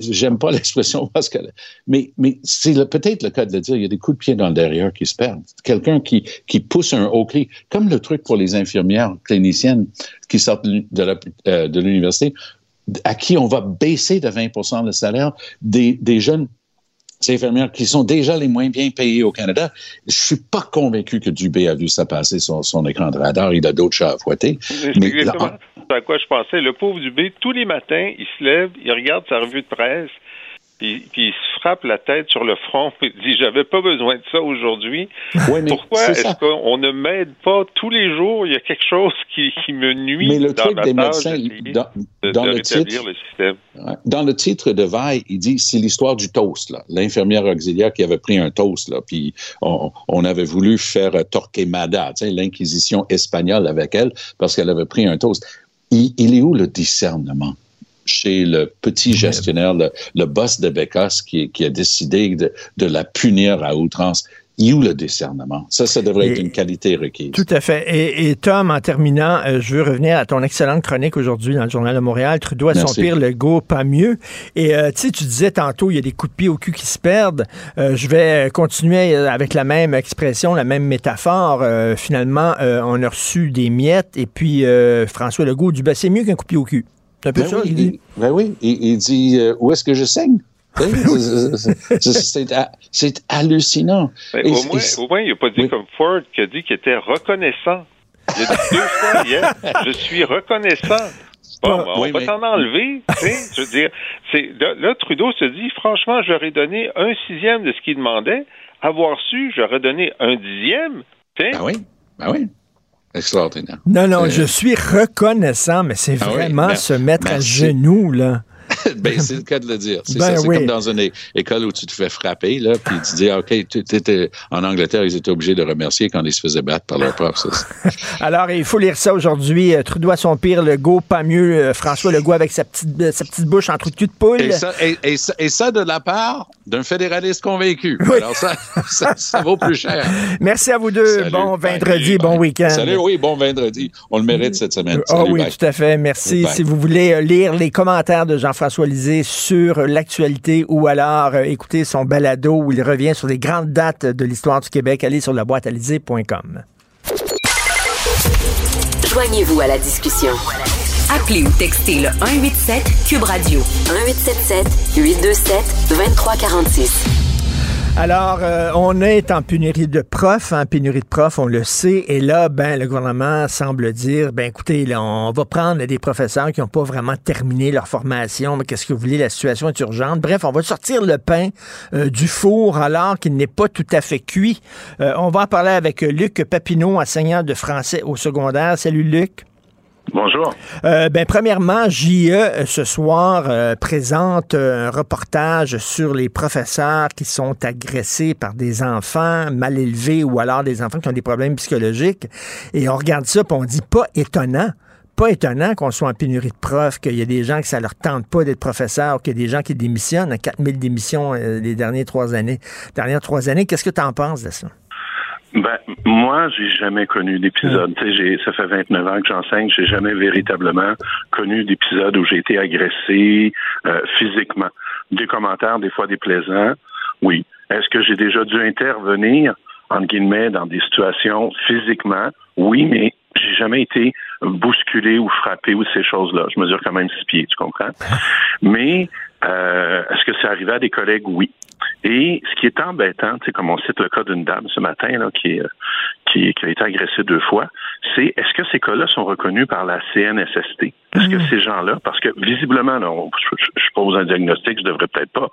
j'aime pas l'expression parce que, mais, mais c'est peut-être le cas de le dire, il y a des coups de pied dans le derrière qui se perdent. Quelqu'un qui, qui pousse un haut cri, comme le truc pour les infirmières cliniciennes qui sortent de l'université, à qui on va baisser de 20% le salaire des, des jeunes infirmières qui sont déjà les moins bien payées au Canada. Je suis pas convaincu que Dubé a vu ça passer sur son écran de radar. Il a d'autres chats à fouetter. Mais exactement à quoi je pensais. Le pauvre Dubé, tous les matins, il se lève, il regarde sa revue de presse, puis, puis, il se frappe la tête sur le front et dit j'avais pas besoin de ça aujourd'hui. Pourquoi est-ce qu'on ne m'aide pas tous les jours? Il y a quelque chose qui, qui me nuit. Mais le dans truc des médecins, dans, de, dans de le titre, le système. Ouais. Dans le titre de Vaille, il dit c'est l'histoire du toast. L'infirmière auxiliaire qui avait pris un toast, là, puis on, on avait voulu faire Torquemada, l'inquisition espagnole avec elle parce qu'elle avait pris un toast. Il, il est où le discernement? Chez le petit gestionnaire, le, le boss de Bécasse qui, qui a décidé de, de la punir à outrance? Il où le discernement? Ça, ça devrait être une qualité requise. Tout à fait. Et, et Tom, en terminant, euh, je veux revenir à ton excellente chronique aujourd'hui dans le Journal de Montréal. Trudeau à son pire, le go pas mieux. Et euh, tu sais, tu disais tantôt, il y a des coups de pied au cul qui se perdent. Euh, je vais continuer euh, avec la même expression, la même métaphore. Euh, finalement, euh, on a reçu des miettes et puis euh, François Legault dit, ben, c'est mieux qu'un coup de pied au cul. C'est un peu Ben ça, oui, il dit. il, ben oui, il, il dit euh, où est-ce que je saigne? C'est- c'est- C'est ha- c'est hallucinant. Et- au, et- moins, au moins, il n'a pas dit comme Ford qui a dit qu'il était reconnaissant. Il a dit deux fois hier, je suis reconnaissant. Bon, ben, on Oui, va mais- t'en enlever. tu sais, je veux dire, c'est là, là, Trudeau se dit, franchement, j'aurais donné un sixième de ce qu'il demandait. Avoir su, j'aurais donné un dixième. Ben oui, ben oui. Extraordinaire. Non, non, Euh, je suis reconnaissant, mais c'est Ah vraiment se mettre merci. à genoux, là. ben, c'est le cas de le dire. C'est Ben oui. comme dans une école où tu te fais frapper, là, puis tu dis, OK, tu étais, en Angleterre, ils étaient obligés de remercier quand ils se faisaient battre par leur prof. ça, Alors, il faut lire ça aujourd'hui. Euh, Trudeau à son pire, Legault pas mieux. Euh, François Legault avec sa petite, euh, sa petite bouche en trou de cul de poule. Et ça, et, et ça, et ça de la part d'un fédéraliste convaincu. Alors ça, ça, ça vaut plus cher. Merci à vous deux. Salut. bon Bye. vendredi, bon week-end. Salut, oui, bon vendredi. On le mérite cette semaine. Ah Salut, oui, bye. tout à fait. Merci. Si vous voulez lire les commentaires de Jean-François Sur l'actualité ou alors euh, écouter son balado où il revient sur les grandes dates de l'histoire du Québec, allez sur la boîte Joignez-vous à la discussion. Appelez ou textez le 187 Cube Radio 1877 827 2346. Alors, euh, on est en pénurie de profs, en pénurie de profs, on le sait. Et là, ben, le gouvernement semble dire, ben, écoutez, là, on va prendre des professeurs qui n'ont pas vraiment terminé leur formation. Mais qu'est-ce que vous voulez? La situation est urgente. Bref, on va sortir le pain euh, du four alors qu'il n'est pas tout à fait cuit. Euh, on va en parler avec Luc Papineau, enseignant de français au secondaire. Salut, Luc. Bonjour. Euh, ben, premièrement, JE euh, ce soir euh, présente euh, un reportage sur les professeurs qui sont agressés par des enfants mal élevés ou alors des enfants qui ont des problèmes psychologiques. Et on regarde ça, puis on dit pas étonnant. Pas étonnant qu'on soit en pénurie de profs, qu'il y a des gens que ça leur tente pas d'être professeur, qu'il y a des gens qui démissionnent, 4000 démissions euh, les dernières trois années. Dernières trois années, qu'est-ce que tu en penses de ça? Ben, moi, j'ai jamais connu d'épisode. Tu sais, j'ai- ça fait 29 ans que j'enseigne, j'ai jamais véritablement connu d'épisode où j'ai été agressé euh, physiquement. Des commentaires, des fois déplaisants, oui. Est-ce que j'ai déjà dû intervenir, entre guillemets, dans des situations physiquement? Oui, mais j'ai jamais été bousculé ou frappé ou ces choses-là. Je mesure quand même six pieds, tu comprends? Mais euh, est-ce que c'est arrivé à des collègues? Oui. Et ce qui est embêtant, c'est comme on cite le cas d'une dame ce matin là, qui, euh, qui, qui, a été agressée deux fois, c'est est-ce que ces cas-là sont reconnus par la CNSST? Est-ce que ces gens-là, parce que visiblement, là, je, je, pose un diagnostic, je devrais peut-être pas,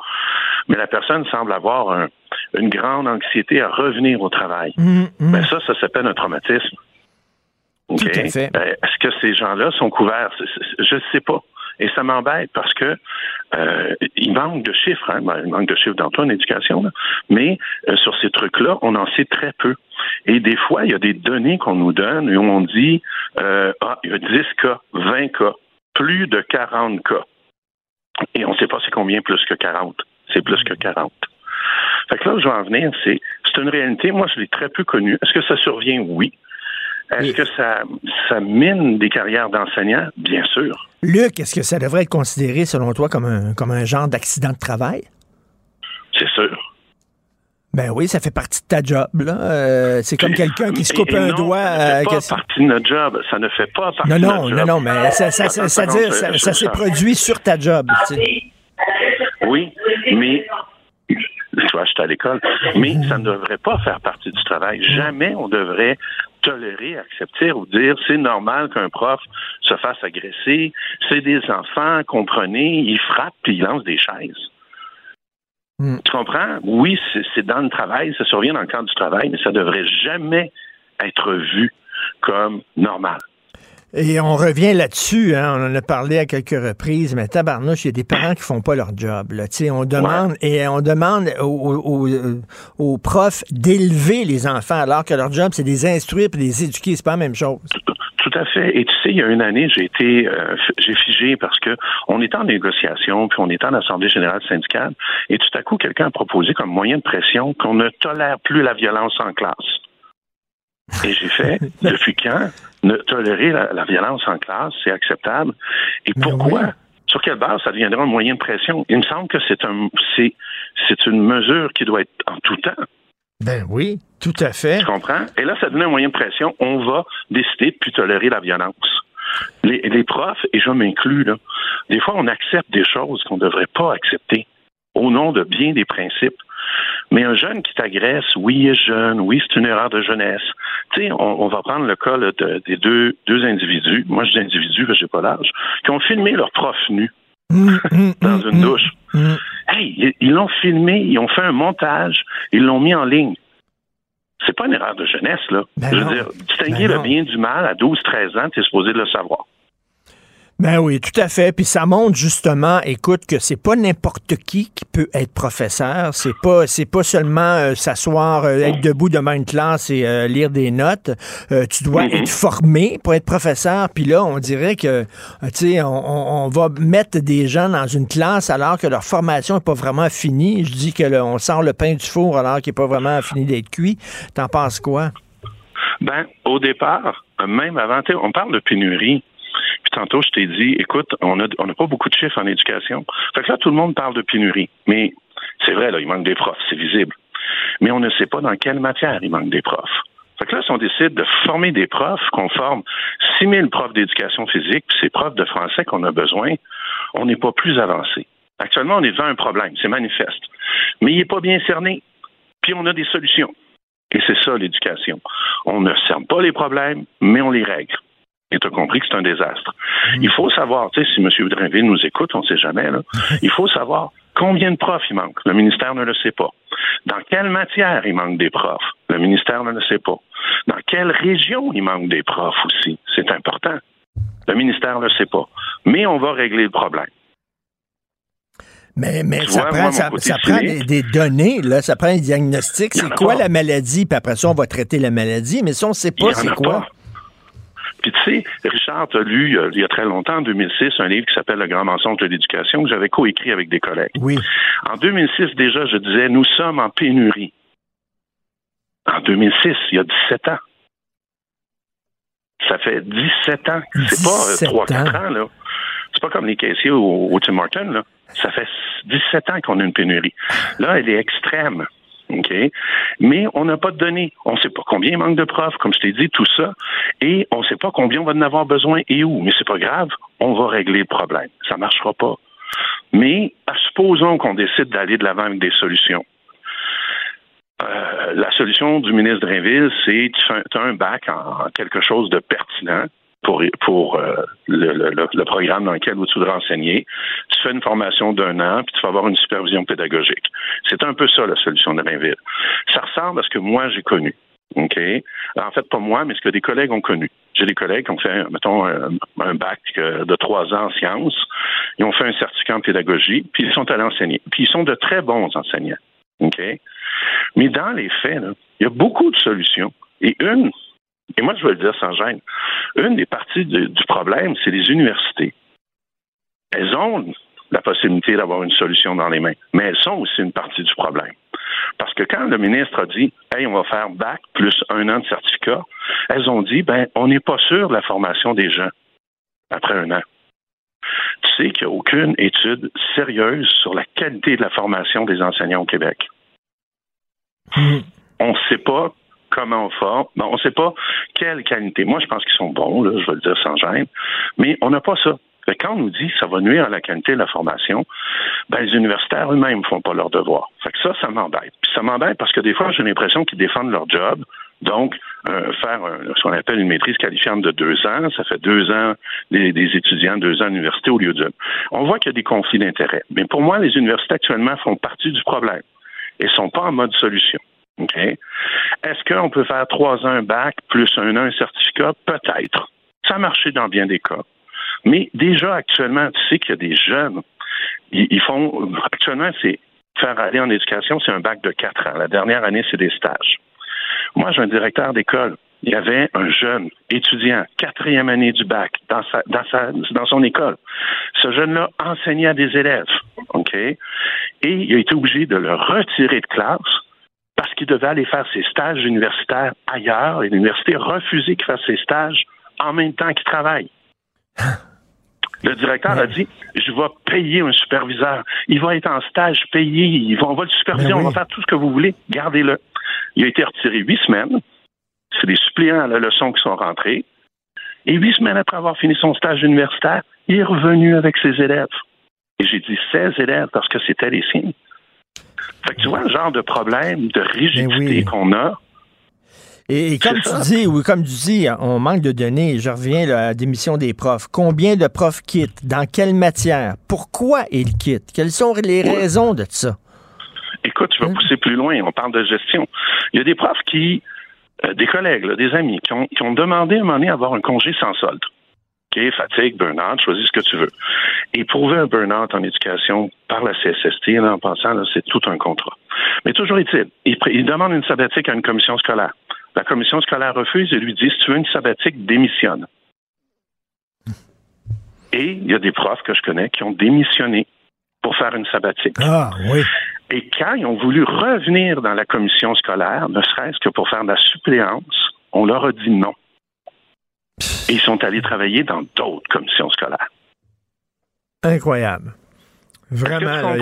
mais la personne semble avoir un, une grande anxiété à revenir au travail. Mmh, mmh. Ben ça, ça s'appelle un traumatisme. Tout à fait. Euh, Est-ce que ces gens-là sont couverts? Je ne sais pas. Et ça m'embête parce que euh, il manque de chiffres, hein? Ben, il manque de chiffres dans en éducation, mais euh, sur ces trucs-là, on en sait très peu. Et des fois, il y a des données qu'on nous donne et on dit euh, ah, il y a 10 cas, 20 cas, plus de 40 cas. Et on ne sait pas c'est combien plus que 40. C'est plus que 40. Fait que là où je vais en venir, c'est c'est une réalité. Moi, je l'ai très peu connue. Est-ce que ça survient? Oui. Est-ce que ça, ça mine des carrières d'enseignants? Bien sûr. Luc, est-ce que ça devrait être considéré, selon toi, comme un, comme un genre d'accident de travail? C'est sûr. Ben oui, ça fait partie de ta job. là. Euh, c'est comme quelqu'un qui se coupe Et un non, doigt. Ça ne fait euh, pas partie de notre job. Ça ne fait pas partie Non, de non, notre non, job. non, mais ça, ça, ça, dire, je- ça, je- s'est produit sur ta job. tu sais. Oui, mais tu vois, j'étais à l'école, mais ça ne devrait pas faire partie du travail. Jamais on devrait tolérer, accepter ou dire c'est normal qu'un prof se fasse agresser. C'est des enfants, comprenez, ils frappent puis ils lancent des chaises. Tu comprends? Oui, c'est- c'est dans le travail, ça survient dans le cadre du travail, mais ça devrait jamais être vu comme normal. Et on revient là-dessus, hein, on en a parlé à quelques reprises, mais tabarnouche, il y a des parents qui font pas leur job. Là. Tu sais, On demande et on demande aux, aux- aux- aux profs d'élever les enfants, alors que leur job, c'est de les instruire et de les éduquer. C'est pas la même chose. Tout à fait. Et tu sais, il y a une année, j'ai été, euh, j'ai figé parce que on était en négociation, puis on était en assemblée générale syndicale, et tout à coup, quelqu'un a proposé comme moyen de pression qu'on ne tolère plus la violence en classe. Et j'ai fait, depuis quand? Ne tolérer la, la violence en classe, c'est acceptable Et pourquoi? Sur quelle base ça deviendra un moyen de pression? Il me semble que c'est un, c'est, c'est une mesure qui doit être en tout temps. Ben oui, tout à fait. Tu comprends? Et là, ça devient un moyen de pression. On va décider de plus tolérer la violence. Les, les profs, et je m'inclus, là, des fois, on accepte des choses qu'on ne devrait pas accepter au nom de bien des principes. Mais un jeune qui t'agresse, oui, il est jeune, oui, c'est une erreur de jeunesse. Tu sais, on, on va prendre le cas là, de- des deux, deux individus, moi je dis individus parce que j'ai pas l'âge, qui ont filmé leur prof nu dans une douche. Hey, ils- l'ont filmé, ils ont fait un montage, ils l'ont mis en ligne. C'est pas une erreur de jeunesse, là. Ben Je veux non. dire, distinguer Ben le non. bien du mal à 12, 13 ans, tu es supposé de le savoir. Ben oui, tout à fait. Puis ça montre justement, écoute, que c'est pas n'importe qui qui peut être professeur. C'est pas, c'est pas seulement euh, s'asseoir, euh, être debout devant une classe et euh, lire des notes. Tu dois Mm-hmm. être formé pour être professeur. Puis là, on dirait que, tu sais, on, va mettre des gens dans une classe alors que leur formation est pas vraiment finie. Je dis que là, on sort le pain du four alors qu'il est pas vraiment fini d'être cuit. T'en penses quoi? Ben, au départ, même avant, on parle de pénurie. Puis tantôt, je t'ai dit, écoute, on n'a on a pas beaucoup de chiffres en éducation. Fait que là, tout le monde parle de pénurie. Mais c'est vrai, là, il manque des profs, c'est visible. Mais on ne sait pas dans quelle matière il manque des profs. Fait que là, si on décide de former des profs, qu'on forme 6 000 profs d'éducation physique, puis ces profs de français qu'on a besoin, on n'est pas plus avancé. Actuellement, on est devant un problème, c'est manifeste. Mais il n'est pas bien cerné. Puis on a des solutions. Et c'est ça l'éducation. On ne cerne pas les problèmes, mais on les règle. Et tu as compris que c'est un désastre. Il faut savoir, tu sais, si M. Drainville nous écoute, on ne sait jamais, là, il faut savoir combien de profs il manque. Le ministère ne le sait pas. Dans quelle matière il manque des profs? Le ministère ne le sait pas. Dans quelle région il manque des profs aussi? C'est important. Le ministère ne le sait pas. Mais on va régler le problème. Mais, mais ça vois, prend, moi, mon ça, côté ça prend cynique- des, des données, là, ça prend un diagnostic. C'est quoi pas. la maladie? Puis après ça, on va traiter la maladie. Mais ça, on ne sait pas c'est quoi. pas. Puis tu sais, Richard, tu as lu euh, il y a très longtemps, en 2006, un livre qui s'appelle Le grand mensonge de l'éducation que j'avais coécrit avec des collègues. Oui. En 2006, déjà, je disais, nous sommes en pénurie. En 2006, il y a 17 ans. Ça fait 17 ans. C'est pas 17 3-4 ans. ans, là. C'est pas comme les caissiers au, au Tim Hortons, là. Ça fait 17 ans qu'on a une pénurie. Là, elle est extrême. Mais on n'a pas de données. On ne sait pas combien il manque de profs, comme je t'ai dit, tout ça. Et on ne sait pas combien on va en avoir besoin et où. Mais c'est pas grave. On va régler le problème. Ça ne marchera pas. Mais supposons qu'on décide d'aller de l'avant avec des solutions. Euh, la solution du ministre Drainville, c'est tu as un bac en quelque chose de pertinent pour, euh, le, programme dans lequel tu voudrais enseigner. Tu fais une formation d'un an, puis tu vas avoir une supervision pédagogique. C'est un peu ça, la solution de Drainville. Ça ressemble à ce que moi, j'ai connu. En fait, pas moi, mais ce que des collègues ont connu. J'ai des collègues qui ont fait, mettons, un, bac euh, de trois ans en sciences. Ils ont fait un certificat en pédagogie, puis ils sont allés enseigner. Puis ils sont de très bons enseignants. Mais dans les faits, il y a beaucoup de solutions. Et une, et moi je veux le dire sans gêne, une des parties du problème, c'est les universités. Elles ont la possibilité d'avoir une solution dans les mains, mais elles sont aussi une partie du problème. Parce que quand le ministre a dit, hey, on va faire bac plus un an de certificat, elles ont dit, ben, on n'est pas sûr de la formation des gens après un an. Tu sais qu'il n'y a aucune étude sérieuse sur la qualité de la formation des enseignants au Québec. Hmm. On ne sait pas comment on forme. Ben, on ne sait pas quelle qualité. Moi, je pense qu'ils sont bons, je vais le dire sans gêne, mais on n'a pas ça. quand on nous dit que ça va nuire à la qualité de la formation, ben, les universitaires eux-mêmes ne font pas leur devoir. Fait que ça, ça m'embête. Puis ça m'embête parce que des fois, j'ai l'impression qu'ils défendent leur job. Donc, euh, faire ce qu'on appelle une maîtrise qualifiante de deux ans, ça fait deux ans des, étudiants, deux ans d'université au lieu de. On voit qu'il y a des conflits d'intérêts. Mais pour moi, les universités actuellement font partie du problème et sont pas en mode solution. OK? Est-ce qu'on peut faire trois ans un bac plus un an un certificat? Peut-être. Ça a marché dans bien des cas. Mais déjà, actuellement, tu sais qu'il y a des jeunes, ils, font, actuellement, c'est faire aller en éducation, c'est un bac de quatre ans. La dernière année, c'est des stages. Moi, j'ai un directeur d'école. Il y avait un jeune étudiant, quatrième année du bac, dans, sa, dans, sa, dans son école. Ce jeune-là enseignait à des élèves, OK? Et il a été obligé de le retirer de classe parce qu'il devait aller faire ses stages universitaires ailleurs et l'université a refusé qu'il fasse ses stages en même temps qu'il travaille. Le directeur a dit Je vais payer un superviseur. Il va être en stage payé. on va le superviser. Ben on va faire tout ce que vous voulez. Gardez-le. Il a été retiré huit semaines. C'est des suppléants à la leçon qui sont rentrés. Et huit semaines après avoir fini son stage universitaire, il est revenu avec ses élèves. Et j'ai dit 16 élèves parce que c'était les siens. Fait que tu vois le genre de problème de rigidité qu'on a. Et, comme tu dis, oui, comme tu dis, on manque de données. Je reviens à la démission des profs. Combien de profs quittent? Dans quelle matière? Pourquoi ils quittent? Quelles sont les raisons de ça? Écoute, tu vas hein? pousser plus loin. On parle de gestion. Il y a des profs qui, euh, des collègues, des amis, qui ont, qui ont demandé à un moment donné à avoir un congé sans solde fatigue, burn-out, choisis ce que tu veux. Et prouver un burn-out en éducation par la CSST, en passant, c'est tout un contrat. Mais toujours est-il, il, demande une sabbatique à une commission scolaire. La commission scolaire refuse et lui dit, si tu veux une sabbatique, démissionne. Et il y a des profs que je connais qui ont démissionné pour faire une sabbatique. Ah, oui. Et quand ils ont voulu revenir dans la commission scolaire, ne serait-ce que pour faire de la suppléance, on leur a dit non. Et ils sont allés travailler dans d'autres commissions scolaires. Incroyable. Vraiment.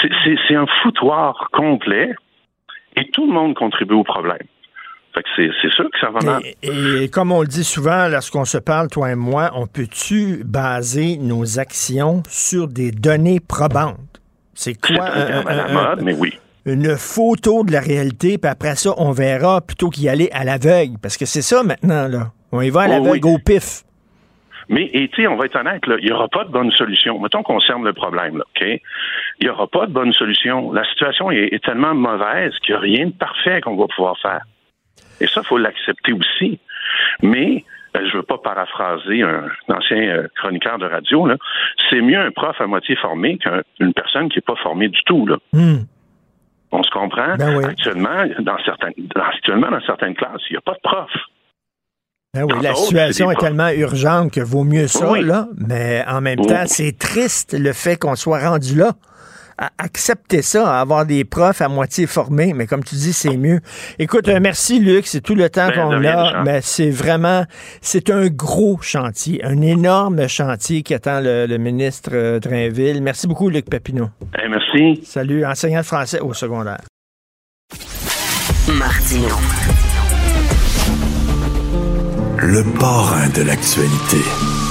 C'est un foutoir complet et tout le monde contribue au problème. c'est sûr que ça va mal. Et, comme on le dit souvent lorsqu'on se parle, toi et moi, on peut-tu baser nos actions sur des données probantes? C'est quoi? mais oui une photo de la réalité, puis après ça, on verra plutôt qu'y aller à l'aveugle. Parce que c'est ça maintenant, là. On y va à oh l'aveugle au pif. Mais, et tu sais, on va être honnête, là, il n'y aura pas de bonne solution. Mettons qu'on cerne le problème, là, OK? Il n'y aura pas de bonne solution. La situation est, tellement mauvaise qu'il n'y a rien de parfait qu'on va pouvoir faire. Et ça, il faut l'accepter aussi. Mais, euh, je ne veux pas paraphraser un, ancien euh, chroniqueur de radio, là, c'est mieux un prof à moitié formé qu'une personne qui n'est pas formée du tout, là. Hmm. On se comprend? Ben actuellement, dans certaines, actuellement, dans certaines classes, il n'y a pas de prof. Ben oui, la situation est, tellement urgente que vaut mieux ça, là. Mais en même temps, c'est triste le fait qu'on soit rendu là accepter ça, avoir des profs à moitié formés, mais comme tu dis, c'est mieux. Écoute, euh, merci Luc, c'est tout le temps ben, qu'on a, mais c'est vraiment, c'est un gros chantier, un énorme chantier qui attend le, ministre euh, Drainville. Merci beaucoup Luc Papineau. Eh, merci. Salut, enseignant de français au secondaire. Martino. Le parrain de l'actualité.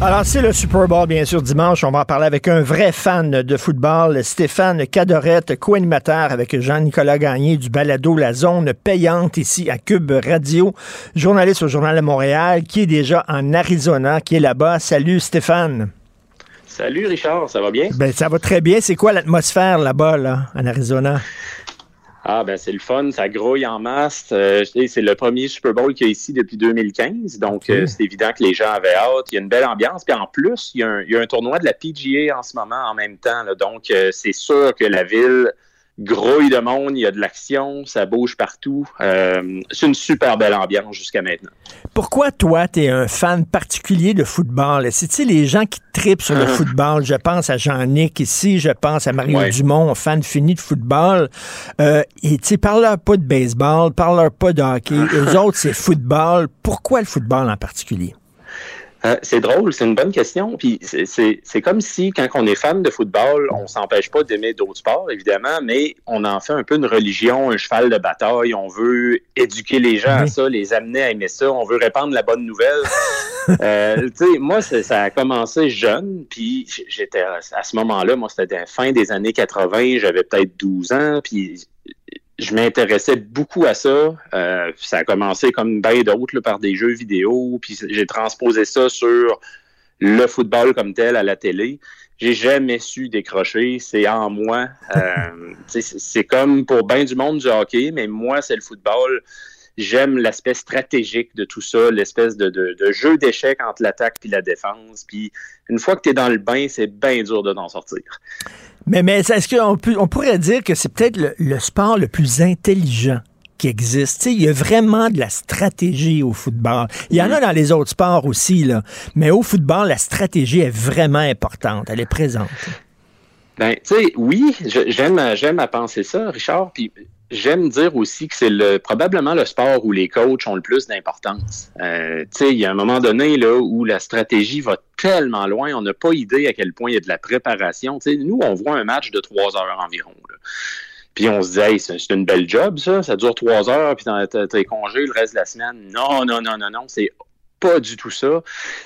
Alors, c'est le Super Bowl, bien sûr, dimanche. On va en parler avec un vrai fan de football, Stéphane Cadorette, co-animateur avec Jean-Nicolas Gagné du balado La Zone payante ici à Cube Radio, journaliste au Journal de Montréal, qui est déjà en Arizona, qui est là-bas. Salut, Stéphane. Salut, Richard. Ça va bien? Ben, ça va très bien. C'est quoi l'atmosphère là-bas, là, en Arizona? Ah ben c'est le fun, ça grouille en masse. Euh, c'est le premier Super Bowl qu'il y a ici depuis 2015, donc euh, c'est évident que les gens avaient hâte. Il y a une belle ambiance, puis en plus il y, a un, il y a un tournoi de la PGA en ce moment en même temps, là, donc euh, c'est sûr que la ville grouille de monde, il y a de l'action, ça bouge partout. Euh, c'est une super belle ambiance jusqu'à maintenant. Pourquoi toi, tu es un fan particulier de football? C'est-tu les gens qui tripent sur le football? Je pense à Jean-Nic ici, je pense à Mario Dumont, fan fini de football. Euh, et tu parle-leur pas de baseball, parle-leur pas de hockey. Eux autres, c'est football. Pourquoi le football en particulier? Euh, c'est drôle, c'est une bonne question. Puis c'est comme si, quand on est fan de football, on s'empêche pas d'aimer d'autres sports, évidemment, mais on en fait un peu une religion, un cheval de bataille. On veut éduquer les gens à ça, les amener à aimer ça. On veut répandre la bonne nouvelle. euh, moi, ça a commencé jeune, puis j'étais à ce moment-là, moi, c'était fin des années 80, j'avais peut-être 12 ans, puis je m'intéressais beaucoup à ça. Euh, ça a commencé comme bien d'autres par des jeux vidéo, puis j'ai transposé ça sur le football comme tel à la télé. J'ai jamais su décrocher. C'est en moi. Euh, c'est comme pour bien du monde du hockey, mais moi, c'est le football. J'aime l'aspect stratégique de tout ça, l'espèce de, de, de, jeu d'échecs entre l'attaque et la défense. Puis une fois que tu es dans le bain, c'est bien dur de t'en sortir. Mais, mais est-ce qu'on on pourrait dire que c'est peut-être le, sport le plus intelligent qui existe? il y a vraiment de la stratégie au football. Il y en a dans les autres sports aussi, là. mais au football, la stratégie est vraiment importante. Elle est présente. Ben, tu sais, oui, j'aime, j'aime à penser ça, Richard. Puis j'aime dire aussi que c'est le, probablement le sport où les coachs ont le plus d'importance. Euh, il y a un moment donné là où la stratégie va tellement loin, on n'a pas idée à quel point il y a de la préparation. Tu sais, nous, on voit un match de trois heures environ. Puis on se dit, hey, c'est une belle job, ça. Ça dure trois heures, puis t'es congé le reste de la semaine. Non, non, non, non, non. C'est pas du tout ça.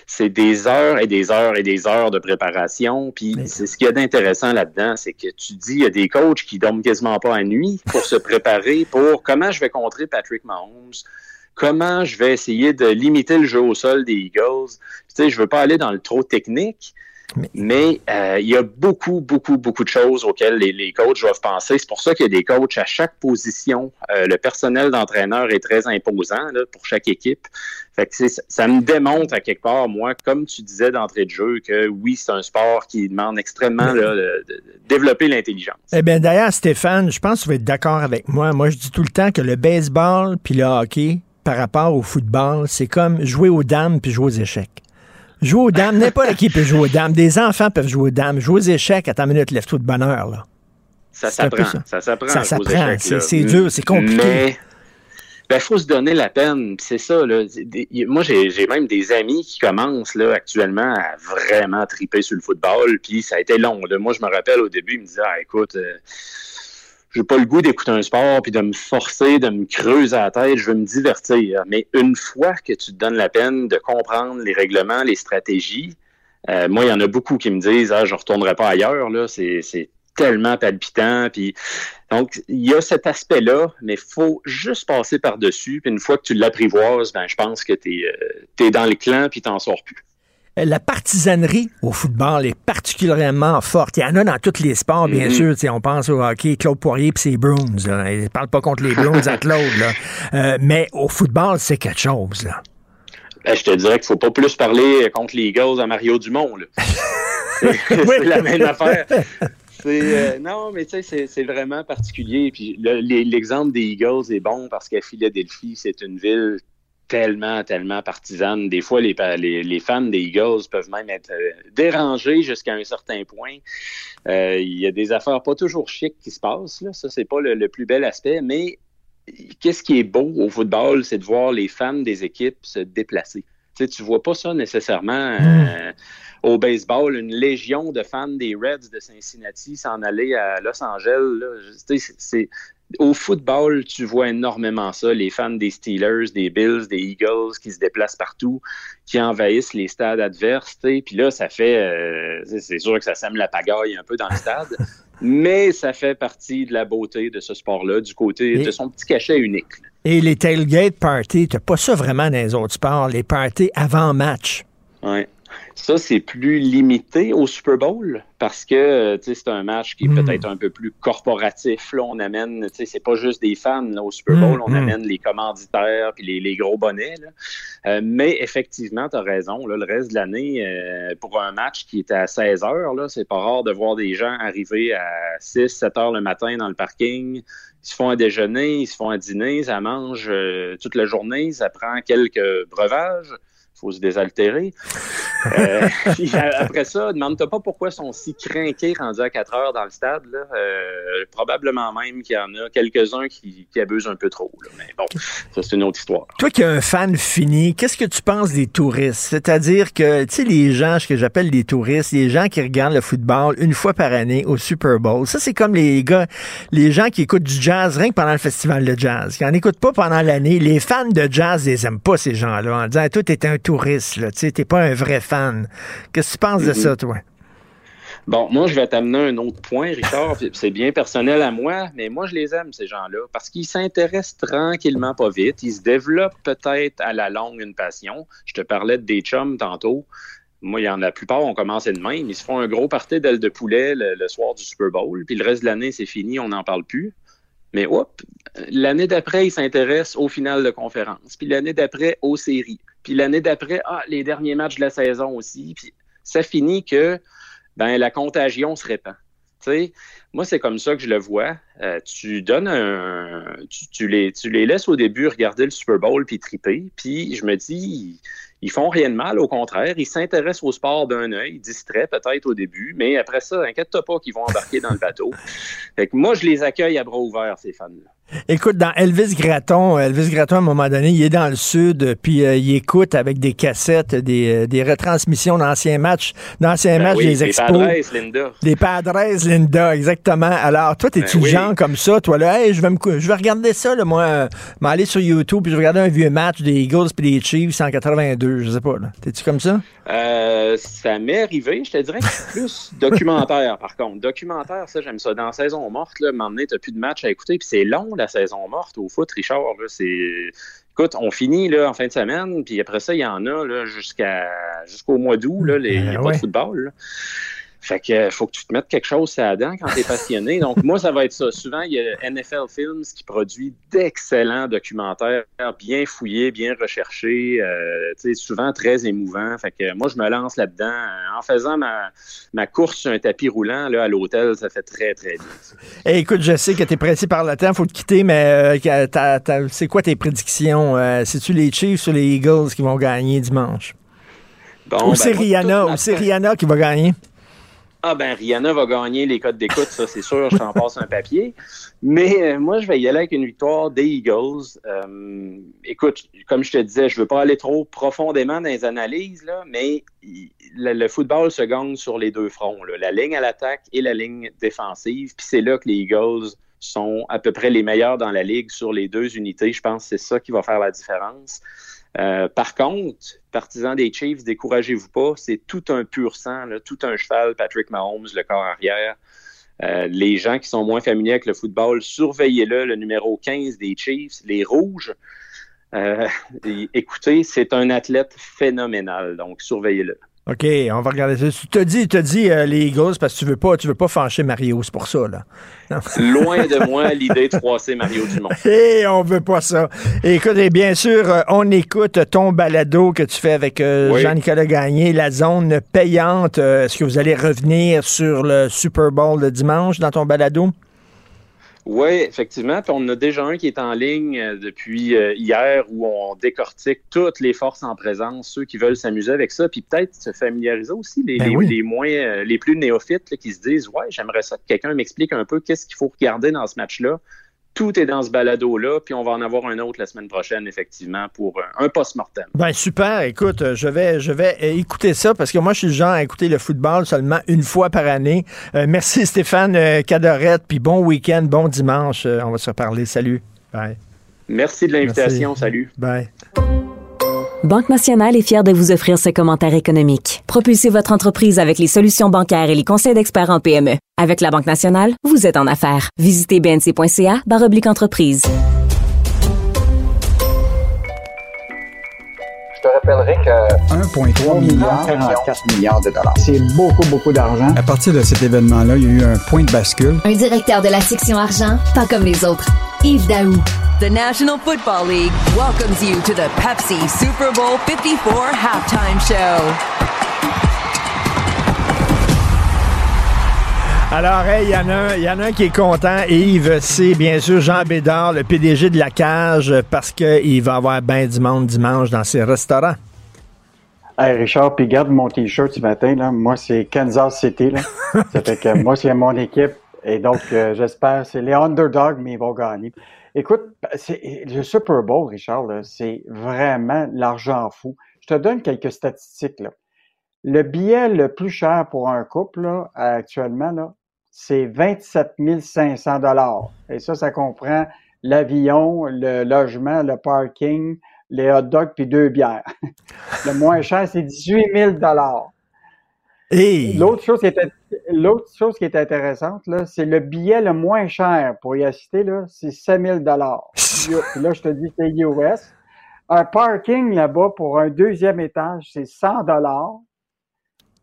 C'est des heures et des heures et des heures de préparation. Puis c'est ce qu'il y a d'intéressant là-dedans, c'est que tu dis, il y a des coachs qui dorment quasiment pas à nuit pour se préparer pour comment je vais contrer Patrick Mahomes, comment je vais essayer de limiter le jeu au sol des Eagles. Tu sais, je veux pas aller dans le trop technique, mais euh, il y a beaucoup, beaucoup, beaucoup de choses auxquelles les, coachs doivent penser. C'est pour ça qu'il y a des coachs à chaque position. Euh, le personnel d'entraîneur est très imposant pour chaque équipe. Fait que ça me démontre à quelque part, moi, comme tu disais d'entrée de jeu, que oui, c'est un sport qui demande extrêmement de, développer l'intelligence. Eh bien, d'ailleurs, Stéphane, je pense que tu vas être d'accord avec moi. Moi, je dis tout le temps que le baseball puis le hockey, par rapport au football, c'est comme jouer aux dames puis jouer aux échecs. Jouer aux dames, n'importe qui peut jouer aux dames. Des enfants peuvent jouer aux dames. Jouer aux échecs, à ta minute, lève-toi de bonheur, là. Ça s'apprend. Ça s'apprend. Ça s'apprend. C'est dur, c'est compliqué. Mais ben, faut se donner la peine. C'est ça. Là. Moi, j'ai même des amis qui commencent là, actuellement à vraiment triper sur le football. Puis ça a été long. Moi, je me rappelle au début, ils me disaient ah, écoute, euh, j'ai pas le goût d'écouter un sport puis de me forcer, de me creuser la tête, je veux me divertir. Mais une fois que tu te donnes la peine de comprendre les règlements, les stratégies, euh, moi, il y en a beaucoup qui me disent ah, je retournerai pas ailleurs, là, c'est tellement palpitant. Puis, donc, il y a cet aspect-là, mais il faut juste passer par-dessus. Puis une fois que tu l'apprivoises, ben, je pense que tu es, euh, dans le clan puis tu n'en sors plus. Euh, la partisanerie au football est particulièrement forte. Il y en a dans tous les sports, bien mm-hmm. sûr. On pense au hockey, Claude Poirier puis ses Bruins. Il ne parle pas contre les Bruins à Claude. Euh, mais au football, c'est quelque chose. Ben, je te dirais qu'il ne faut pas plus parler contre les Eagles à Mario Dumont. C'est la même affaire. Euh, non, mais tu sais, c'est vraiment particulier. Puis l'exemple des Eagles est bon parce qu'à Philadelphie, c'est une ville tellement, tellement partisane. Des fois, les, fans des Eagles peuvent même être euh, dérangés jusqu'à un certain point. Euh, il y a des affaires pas toujours chic qui se passent. Là. Ça, c'est pas le, plus bel aspect, mais qu'est-ce qui est beau au football, c'est de voir les fans des équipes se déplacer. Tu tu vois pas ça nécessairement hmm. euh, au baseball. Une légion de fans des Reds de Cincinnati s'en aller à Los Angeles. Au football, tu vois énormément ça, les fans des Steelers, des Bills, des Eagles qui se déplacent partout, qui envahissent les stades adverses, puis là, ça fait, euh, c'est sûr que ça sème la pagaille un peu dans le stade, mais ça fait partie de la beauté de ce sport-là, du côté de son petit cachet unique. Et les tailgate parties, t'as pas ça vraiment dans les autres sports, les parties avant match. Ouais. Ça, c'est plus limité au Super Bowl parce que euh, c'est un match qui est hmm. peut-être un peu plus corporatif. Là, on amène, c'est pas juste des fans au Super Bowl, hmm, on hmm. amène les commanditaires puis les, gros bonnets. Euh, mais effectivement, tu as raison. le reste de l'année, euh, pour un match qui était à 16 heures, là, c'est pas rare de voir des gens arriver à 6, 7 heures le matin dans le parking. Ils se font un déjeuner, ils se font un dîner, ça mange toute la journée, ça prend quelques breuvages faut se désaltérer. Euh, après ça, demande-toi pas pourquoi ils sont si craqués rendus à 4 heures dans le stade. Là. Euh, probablement même qu'il y en a quelques-uns qui, abusent un peu trop. Mais bon, ça, c'est une autre histoire. Toi qui es un fan fini, qu'est-ce que tu penses des touristes? C'est-à-dire que, tu sais, les gens, ce que j'appelle les touristes, les gens qui regardent le football une fois par année au Super Bowl. Ça, c'est comme les gars, les gens qui écoutent du jazz rien que pendant le festival de jazz, qui n'en écoutent pas pendant l'année. Les fans de jazz, ils aiment pas ces gens-là en disant, toi, t'es un touriste, là. Tu sais, t'es pas un vrai fan. Qu'est-ce que tu penses de ça, toi? Bon, moi, je vais t'amener un autre point, Richard. C'est bien personnel à moi, mais moi, je les aime, ces gens-là, parce qu'ils s'intéressent tranquillement, pas vite. Ils se développent peut-être à la longue une passion. Je te parlais de des chums tantôt. Moi, il y en a la plupart, on commence de même. Ils se font un gros party d'ailes de poulet le, le, soir du Super Bowl, puis le reste de l'année, c'est fini, on n'en parle plus. Mais hop, l'année d'après, ils s'intéressent au final de conférence. Puis l'année d'après, aux séries. Puis l'année d'après, ah, les derniers matchs de la saison aussi. Puis ça finit que ben, la contagion se répand. sais, moi, c'est comme ça que je le vois. Euh, tu donnes un. Tu, les, tu les laisses au début regarder le Super Bowl puis triper. Puis je me dis, ils font rien de mal, au contraire. Ils s'intéressent au sport d'un œil, distraits peut-être au début, mais après ça, inquiète-toi pas qu'ils vont embarquer dans le bateau. Fait que moi, je les accueille à bras ouverts, ces fans-là. Écoute, dans Elvis Gratton, Elvis Gratton, à un moment donné, il est dans le sud, puis euh, il écoute avec des cassettes des, euh, des retransmissions d'anciens matchs, d'anciens ben matchs des expos. Des Padres, Linda. Des Padres, Linda, exactement. Alors, toi, t'es-tu ben genre comme ça? Toi, là, hey, je vais me, je vais regarder ça, là, moi, m'aller sur YouTube, puis je vais regarder un vieux match des Eagles puis des Chiefs en 82, je sais pas, là. T'es-tu comme ça? Euh, ça m'est arrivé, je te dirais que plus documentaire, par contre. Documentaire, ça, j'aime ça. Dans saison morte, là, tu t'as plus de matchs à écouter, puis c'est long, la saison morte au foot, Richard. C'est. Écoute, on finit là, en fin de semaine, puis après ça, il y en a jusqu'à jusqu'au mois d'août, là, les, ben pas de football. Fait que faut que tu te mettes quelque chose à dent quand tu es passionné. Donc, moi, ça va être ça. Souvent, il y a NFL Films qui produit d'excellents documentaires bien fouillés, bien recherchés, euh, souvent très émouvants. Fait que moi, je me lance là-dedans. En faisant ma, ma course sur un tapis roulant là, à l'hôtel, ça fait très, très bien. écoute, je sais que tu es pressé par le temps, faut te quitter, mais euh, c'est quoi tes prédictions? Euh, C'est-tu les Chiefs ou les Eagles qui vont gagner dimanche? ou ben, c'est Rihanna, ou c'est Rihanna qui va gagner? Ah ben Rihanna va gagner les codes d'écoute, ça c'est sûr, je t'en passe un papier. Mais euh, moi, je vais y aller avec une victoire des Eagles. Euh, écoute, comme je te disais, je veux pas aller trop profondément dans les analyses, là, mais le, football se gagne sur les deux fronts, la ligne à l'attaque et la ligne défensive. Puis c'est là que les Eagles sont à peu près les meilleurs dans la ligue sur les deux unités. Je pense que c'est ça qui va faire la différence. Euh, par contre, partisans des Chiefs, découragez-vous pas, c'est tout un pur sang, tout un cheval, Patrick Mahomes, le corps arrière. Euh, les gens qui sont moins familiers avec le football, surveillez-le, le numéro 15 des Chiefs, les Rouges. Euh, écoutez, c'est un athlète phénoménal, donc surveillez-le. OK, on va regarder ça. Tu te dis, tu dis euh, les Eagles parce que tu veux pas, tu veux pas fâcher Mario, c'est pour ça, là. Loin de moi l'idée de froisser Mario Dumont. Et on veut pas ça. écoute, et bien sûr, euh, on écoute ton balado que tu fais avec euh, Jean-Nicolas Gagné, la zone payante. Est-ce que vous allez revenir sur le Super Bowl de dimanche dans ton balado? Oui, effectivement. Puis on a déjà un qui est en ligne euh, depuis euh, hier où on décortique toutes les forces en présence, ceux qui veulent s'amuser avec ça, puis peut-être se familiariser aussi les, ben les, moins, euh, les plus néophytes qui se disent Ouais, j'aimerais ça que quelqu'un m'explique un peu qu'est-ce qu'il faut regarder dans ce match-là. Tout est dans ce balado-là, puis on va en avoir un autre la semaine prochaine, effectivement, pour un, post-mortem. Ben super, écoute, je vais, je vais écouter ça parce que moi, je suis le genre à écouter le football seulement une fois par année. Euh, merci Stéphane euh, Cadorette, puis bon week-end, bon dimanche. Euh, on va se reparler. Salut. Bye. Merci de l'invitation. Salut. Bye. Banque Nationale est fière de vous offrir ce commentaire économique. Propulsez votre entreprise avec les solutions bancaires et les conseils d'experts en PME. Avec la Banque Nationale, vous êtes en affaires. Visitez bnc.ca entreprise. Te rappellerai que 1,3 milliard, 44 milliards de dollars. C'est beaucoup, beaucoup d'argent. À partir de cet événement-là, il y a eu un point de bascule. Un directeur de la section argent, pas comme les autres. Yves Daou. The National Football League welcomes you to the Pepsi Super Bowl 54 halftime show. Alors, il y, en a, y en a un qui est content, Yves, c'est bien sûr Jean Bédard, le PDG de la cage, parce qu'il va avoir bien du monde dimanche dans ses restaurants. Hey Richard, puis garde mon t-shirt ce matin, là. moi c'est Kansas City. Là. Ça fait que moi c'est mon équipe. Et donc, euh, j'espère, c'est les underdogs, mais ils vont gagner. Écoute, le Super Bowl, Richard, c'est vraiment l'argent fou. Je te donne quelques statistiques. Là. Le billet le plus cher pour un couple là, actuellement, là, c'est 27 500 dollars. Et ça, ça comprend l'avion, le logement, le parking, les hot dogs puis deux bières. le moins cher, c'est 18 000 dollars. L'autre chose qui est l'autre chose qui est intéressante là, c'est le billet le moins cher pour y assister là, c'est 5000 dollars. là, je te dis c'est US. Un parking là-bas pour un deuxième étage, c'est 100 dollars.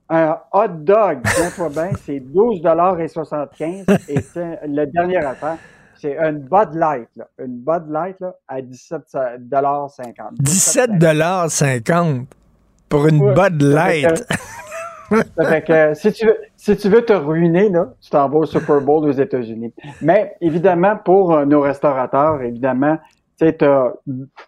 Un hot dog, tiens-toi bien, c'est 12 dollars et 75. Et le dernier affaire, c'est une Bud Light, là. Une Bud Light là, à 17 dollars 50. 17 dollars 50 pour une Bud Light. fait que, si tu veux, si tu veux te ruiner, là, tu t'en vas au Super Bowl aux États-Unis. Mais évidemment, pour euh, nos restaurateurs, évidemment, tu sais,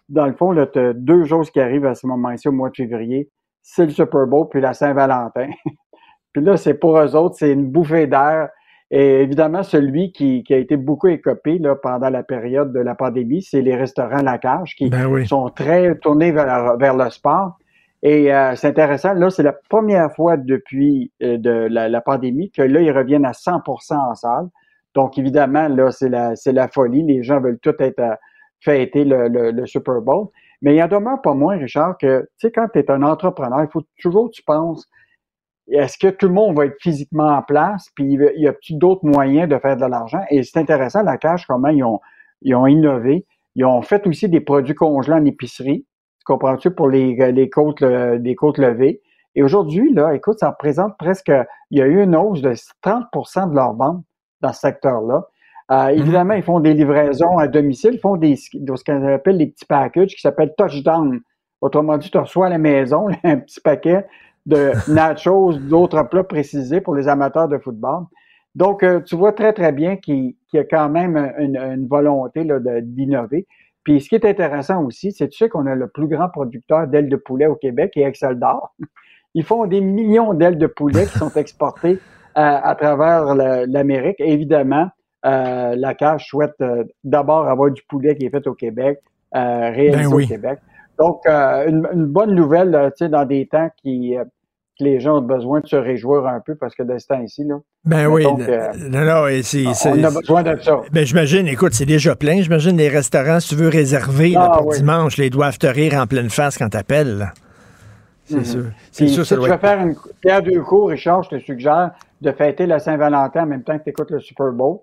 dans le fond, tu as deux choses qui arrivent à ce moment-ci au mois de février. C'est le Super Bowl puis la Saint-Valentin. puis là, c'est pour eux autres, c'est une bouffée d'air. Et évidemment, celui qui, qui, a été beaucoup écopé là, pendant la période de la pandémie, c'est les restaurants La Cage qui ben sont très tournés vers, vers le sport. Et euh, c'est intéressant, là, c'est la première fois depuis euh, de la, pandémie que là, ils reviennent à 100% en salle. Donc, évidemment, là, c'est la, c'est la folie. Les gens veulent tout être à fêter le, le, Super Bowl. Mais il en demeure pas moins, Richard, que, tu sais, quand tu es un entrepreneur, il faut toujours que tu penses, est-ce que tout le monde va être physiquement en place, puis il y a-t-il d'autres moyens de faire de l'argent? Et c'est intéressant, la cache, comment ils ont, ils ont innové. Ils ont fait aussi des produits congelés en épicerie. Comprends-tu? Pour les, les côtes, les côtes levées? Et aujourd'hui, là, écoute, ça représente presque, il y a eu une hausse de 30% de leurs ventes dans ce secteur-là. Euh, mhm. évidemment, ils font des livraisons à domicile, ils font des, ce qu'on appelle les petits packages qui s'appellent touchdown. Autrement dit, tu reçois à la maison un petit paquet de nachos, d'autres plats précisés pour les amateurs de football. Donc, euh, tu vois très, très bien qu'il y a quand même une, une volonté d'innover. Puis ce qui est intéressant aussi, c'est tu sais qu'on a le plus grand producteur d'ailes de poulet au Québec et Excel d'or. Ils font des millions d'ailes de poulet qui sont exportées euh, à travers l'Amérique. Évidemment, euh, la cage souhaite euh, d'abord avoir du poulet qui est fait au Québec, réalisé ben au Québec. Donc, une, une, bonne nouvelle, tu sais, dans des temps qui les gens ont besoin de se réjouir un peu parce que de ce temps-ci, là. Ben oui. non, non, c'est, on a besoin de ça. Ben j'imagine, écoute, c'est déjà plein. J'imagine les restaurants, si tu veux réserver ah pour dimanche, les doivent te rire en pleine face quand t'appelles. C'est mm-hmm. sûr. C'est sûr, si tu faire une pierre deux coups, Richard, je te suggère de fêter la Saint-Valentin en même temps que tu écoutes le Super Bowl.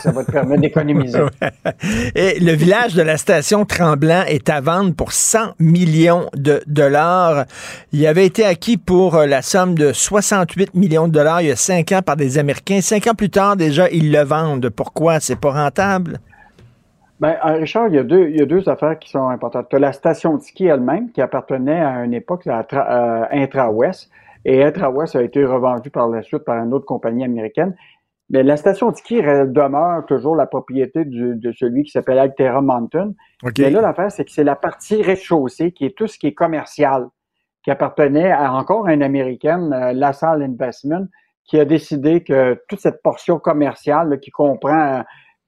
Ça, va te permettre d'économiser. Et le village de la station Tremblant est à vendre pour 100 millions de dollars. Il avait été acquis pour euh, la somme de 68 millions de dollars il y a cinq ans par des Américains. Cinq ans plus tard, déjà, ils le vendent. Pourquoi? C'est pas rentable? Ben, euh, Richard, il y, a deux, il y a deux affaires qui sont importantes. Tu as la station de ski elle-même, qui appartenait à une époque à euh, Intra-West, et Intra-West a été revendue par la suite par une autre compagnie américaine. Mais la station de ski demeure toujours la propriété de celui qui s'appelle Altera Mountain. Mais là, l'affaire, c'est que c'est la partie rez-de-chaussée qui est tout ce qui est commercial, qui appartenait à encore une Américaine, euh, LaSalle Investment, qui a décidé que toute cette portion commerciale qui comprend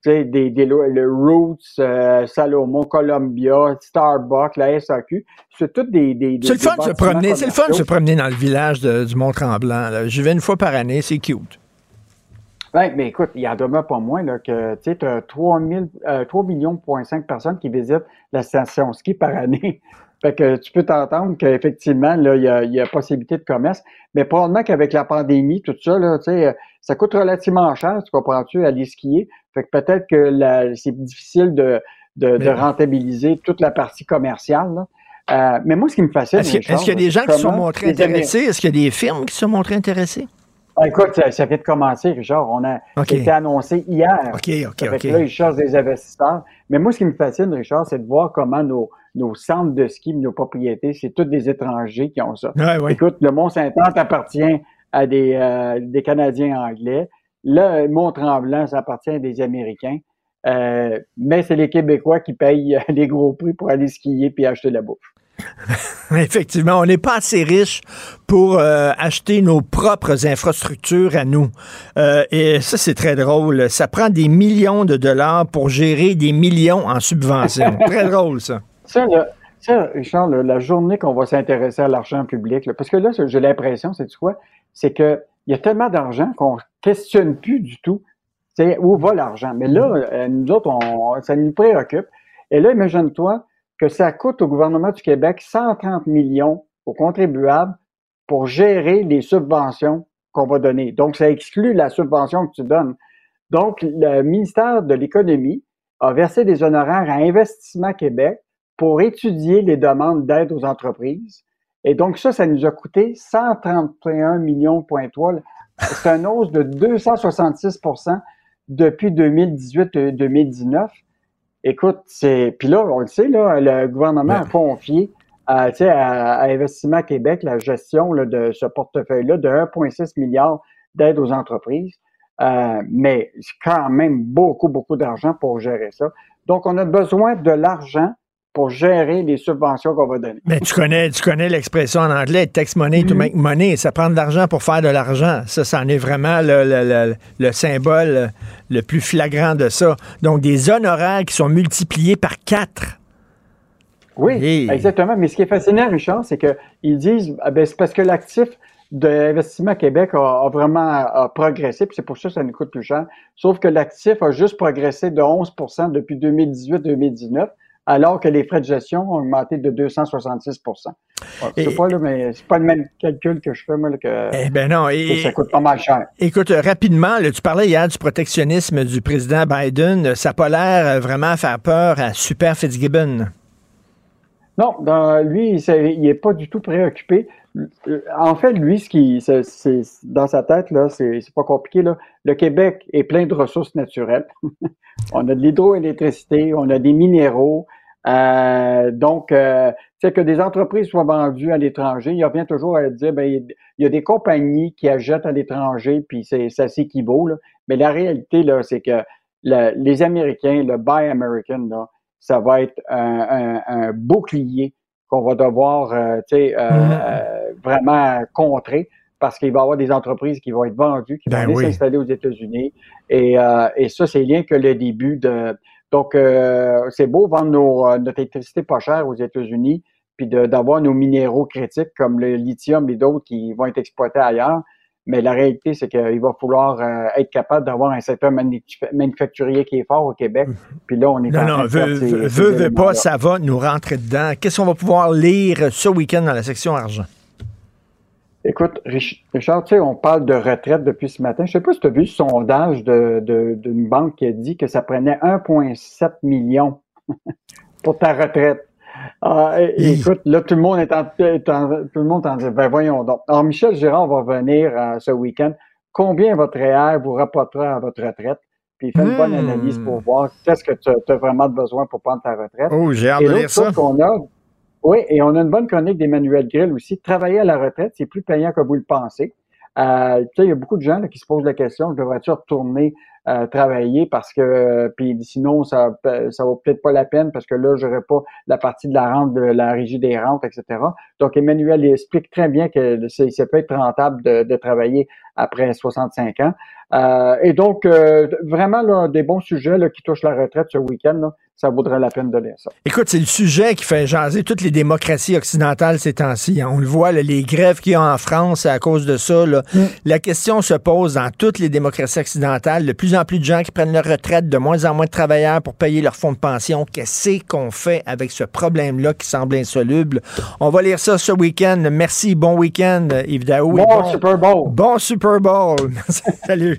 des, des, le Roots, euh, Salomon, Columbia, Starbucks, la SAQ. C'est toutes des. des c'est le fun de se promener. C'est le fun de se promener dans le village du Mont-Tremblant. J'y vais une fois par année, c'est cute. Oui, mais écoute, il y en demeure pas moins là, que tu as 3, 3 millions de personnes qui visitent la station ski par année. Fait que tu peux t'entendre qu'effectivement, là, il y a, y a, possibilité de commerce. Mais probablement qu'avec la pandémie, tout ça, là, tu sais, ça coûte relativement cher, tu comprends-tu, aller skier. Fait que peut-être que c'est difficile de, de, rentabiliser toute la partie commerciale. Là. Euh, mais moi, ce qui me fascine. Est-ce qu'il y a des gens qui se sont montrés intéressés? Est-ce qu'il y a des firmes qui se sont montrés intéressés? Ben, écoute, ça, vient de commencer, Richard. On a été annoncé hier. OK, OK, OK. Là, ils cherchent des investisseurs. Mais moi, ce qui me fascine, Richard, c'est de voir comment nos, nos centres de ski, nos propriétés, c'est tous des étrangers qui ont ça. Écoute, le Mont-Saint-Anne appartient à des, euh, des Canadiens anglais. Le Mont-Tremblant, ça appartient à des Américains. Euh, mais c'est les Québécois qui payent les gros prix pour aller skier puis acheter la bouffe. Effectivement, on n'est pas assez riche pour euh, acheter nos propres infrastructures à nous. Euh, et ça, c'est très drôle. Ça prend des millions de dollars pour gérer des millions en subventions. très drôle, ça. Ça, Richard, la journée qu'on va s'intéresser à l'argent public, parce que là, j'ai l'impression, c'est quoi? C'est qu'il y a tellement d'argent qu'on ne questionne plus du tout où va l'argent. Mais là, euh, nous autres, ça nous préoccupe. Et là, imagine-toi, que ça coûte au gouvernement du Québec 130 millions aux contribuables pour gérer les subventions qu'on va donner. Donc, ça exclut la subvention que tu donnes. Donc, le ministère de l'Économie a versé des honoraires à Investissement Québec pour étudier les demandes d'aide aux entreprises. Et donc, ça, ça nous a coûté 131 millions, C'est une hausse de 266% depuis 2018-2019. Écoute, c'est. Puis là, on le sait, là, le gouvernement a confié à, à, Investissement Québec la gestion de ce portefeuille-là de 1,6 milliard d'aides aux entreprises. Euh, mais c'est quand même beaucoup, beaucoup d'argent pour gérer ça. Donc, on a besoin de l'argent pour gérer les subventions qu'on va donner. Mais tu connais, tu connais l'expression en anglais, tax money to mm-hmm. make money. Ça prend de l'argent pour faire de l'argent. Ça, ça en est vraiment le, le, symbole le plus flagrant de ça. Donc, des honoraires qui sont multipliés par quatre. Oui, exactement. Mais ce qui est fascinant, Richard, c'est qu'ils disent, ah ben, c'est parce que l'actif d'investissement Québec a, vraiment progressé, puis c'est pour ça que ça nous coûte plus cher. Sauf que l'actif a juste progressé de 11% depuis 2018-2019 alors que les frais de gestion ont augmenté de 266 C'est pas, mais c'est pas le même calcul que je fais, moi, que, eh ben non, ça coûte pas mal cher. Écoute, rapidement, tu parlais hier du protectionnisme du président Biden. Ça n'a pas l'air euh, vraiment faire peur à Super Fitzgibbon. Non, dans, lui, il n'est pas du tout préoccupé. En fait, lui, ce qui, c'est, dans sa tête, là, c'est, pas compliqué. Là. Le Québec est plein de ressources naturelles. on a de l'hydroélectricité, on a des minéraux, euh, donc, euh, c'est que des entreprises soient vendues à l'étranger, il revient toujours à dire, ben, il y a des compagnies qui achètent à l'étranger, puis c'est, ça s'équivaut. Mais la réalité, là, c'est que les Américains, le Buy American, là, ça va être un, bouclier qu'on va devoir euh, euh, mm-hmm. vraiment contrer parce qu'il va y avoir des entreprises qui vont être vendues, qui vont ben aller s'installer aux États-Unis. Et, et ça, c'est rien que le début de, donc, euh, c'est beau vendre euh, notre électricité pas chère aux États-Unis, puis d'avoir nos minéraux critiques comme le lithium et d'autres qui vont être exploités ailleurs. Mais la réalité, c'est qu'il va falloir euh, être capable d'avoir un secteur manufacturier qui est fort au Québec. Puis là, on est non, non, veut, veut pas, ça va nous rentrer dedans. Qu'est-ce qu'on va pouvoir lire ce week-end dans la section argent? Écoute, Richard, tu sais, on parle de retraite depuis ce matin. Je sais pas si tu as vu ce sondage d'une de, banque qui a dit que ça prenait 1,7 million pour ta retraite. Ah, écoute, là, tout le monde est en, tout le monde en dit, ben voyons donc. Alors, Michel Girard va venir euh, ce week-end. Combien votre REER vous rapportera à votre retraite? Puis fait une bonne hmm. analyse pour voir qu'est-ce que tu as, vraiment besoin pour prendre ta retraite. Oh, j'ai hâte de lire ça. qu'on a, oui, et on a une bonne chronique d'Emmanuel Grill aussi. Travailler à la retraite, c'est plus payant que vous le pensez. Euh, il y a beaucoup de gens qui se posent la question, je devrais-tu retourner euh, travailler parce que puis sinon ça ça vaut peut-être pas la peine parce que là j'aurais pas la partie de la rente de la régie des rentes etc. Donc Emmanuel explique très bien que ça peut être rentable de, de travailler après 65 ans. Euh, et donc, euh, vraiment, là, des bons sujets là, qui touchent la retraite ce week-end, ça vaudrait la peine de lire ça. Écoute, c'est le sujet qui fait jaser toutes les démocraties occidentales ces temps-ci. Hein. On le voit, les grèves qu'il y a en France à cause de ça. Là. Mm. La question se pose dans toutes les démocraties occidentales. De plus en plus de gens qui prennent leur retraite, de moins en moins de travailleurs pour payer leur fonds de pension. Qu'est-ce qu'on fait avec ce problème-là qui semble insoluble? On va lire ça ce week-end. Merci. Bon week-end, Yves Daou. Bon, bon Super Bowl. Bon Super Bowl. Salut.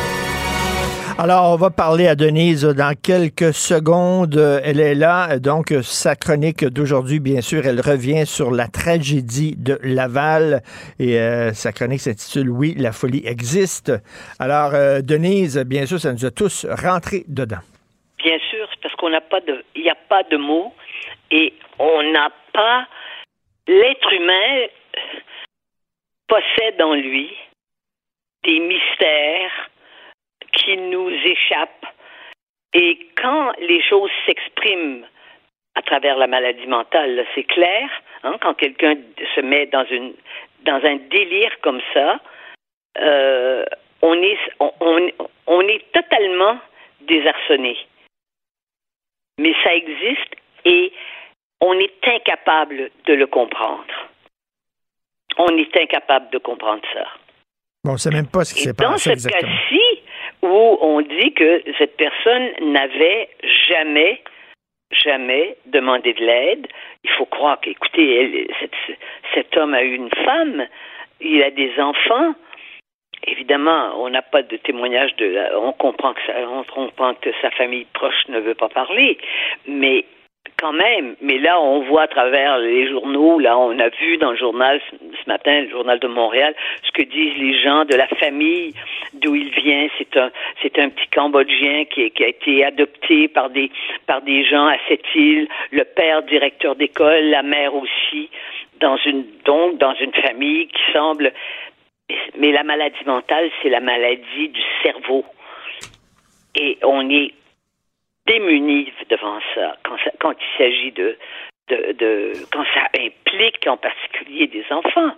Alors, on va parler à Denise dans quelques secondes. Elle est là. Donc, sa chronique d'aujourd'hui, bien sûr, elle revient sur la tragédie de Laval. Et euh, sa chronique s'intitule Oui, la folie existe. Alors, euh, Denise, bien sûr, ça nous a tous rentrés dedans. Bien sûr, parce qu'on n'a pas de, il n'y a pas de mots et on n'a pas l'être humain possède en lui des mystères qui nous échappent. Et quand les choses s'expriment à travers la maladie mentale, c'est clair, hein, quand quelqu'un se met dans, une, dans un délire comme ça, euh, on, est, on, on est totalement désarçonné. Mais ça existe et on est incapable de le comprendre. On est incapable de comprendre ça. Bon, on ne sait même pas ce qui s'est passé. Dans ce cas-ci, où on dit que cette personne n'avait jamais, jamais demandé de l'aide, il faut croire qu'écoutez, cet homme a eu une femme, il a des enfants. Évidemment, on n'a pas de témoignage de. On comprend que on comprend que sa famille proche ne veut pas parler, mais quand même, mais là, on voit à travers les journaux, là, on a vu dans le journal ce matin, le journal de Montréal, ce que disent les gens de la famille d'où il vient. C'est un, c'est un petit Cambodgien qui, a été adopté par des, par des gens à cette île, le père directeur d'école, la mère aussi, donc, dans une famille qui semble, mais la maladie mentale, c'est la maladie du cerveau. Et on est démunis devant ça quand, quand il s'agit de, de, de, quand ça implique en particulier des enfants.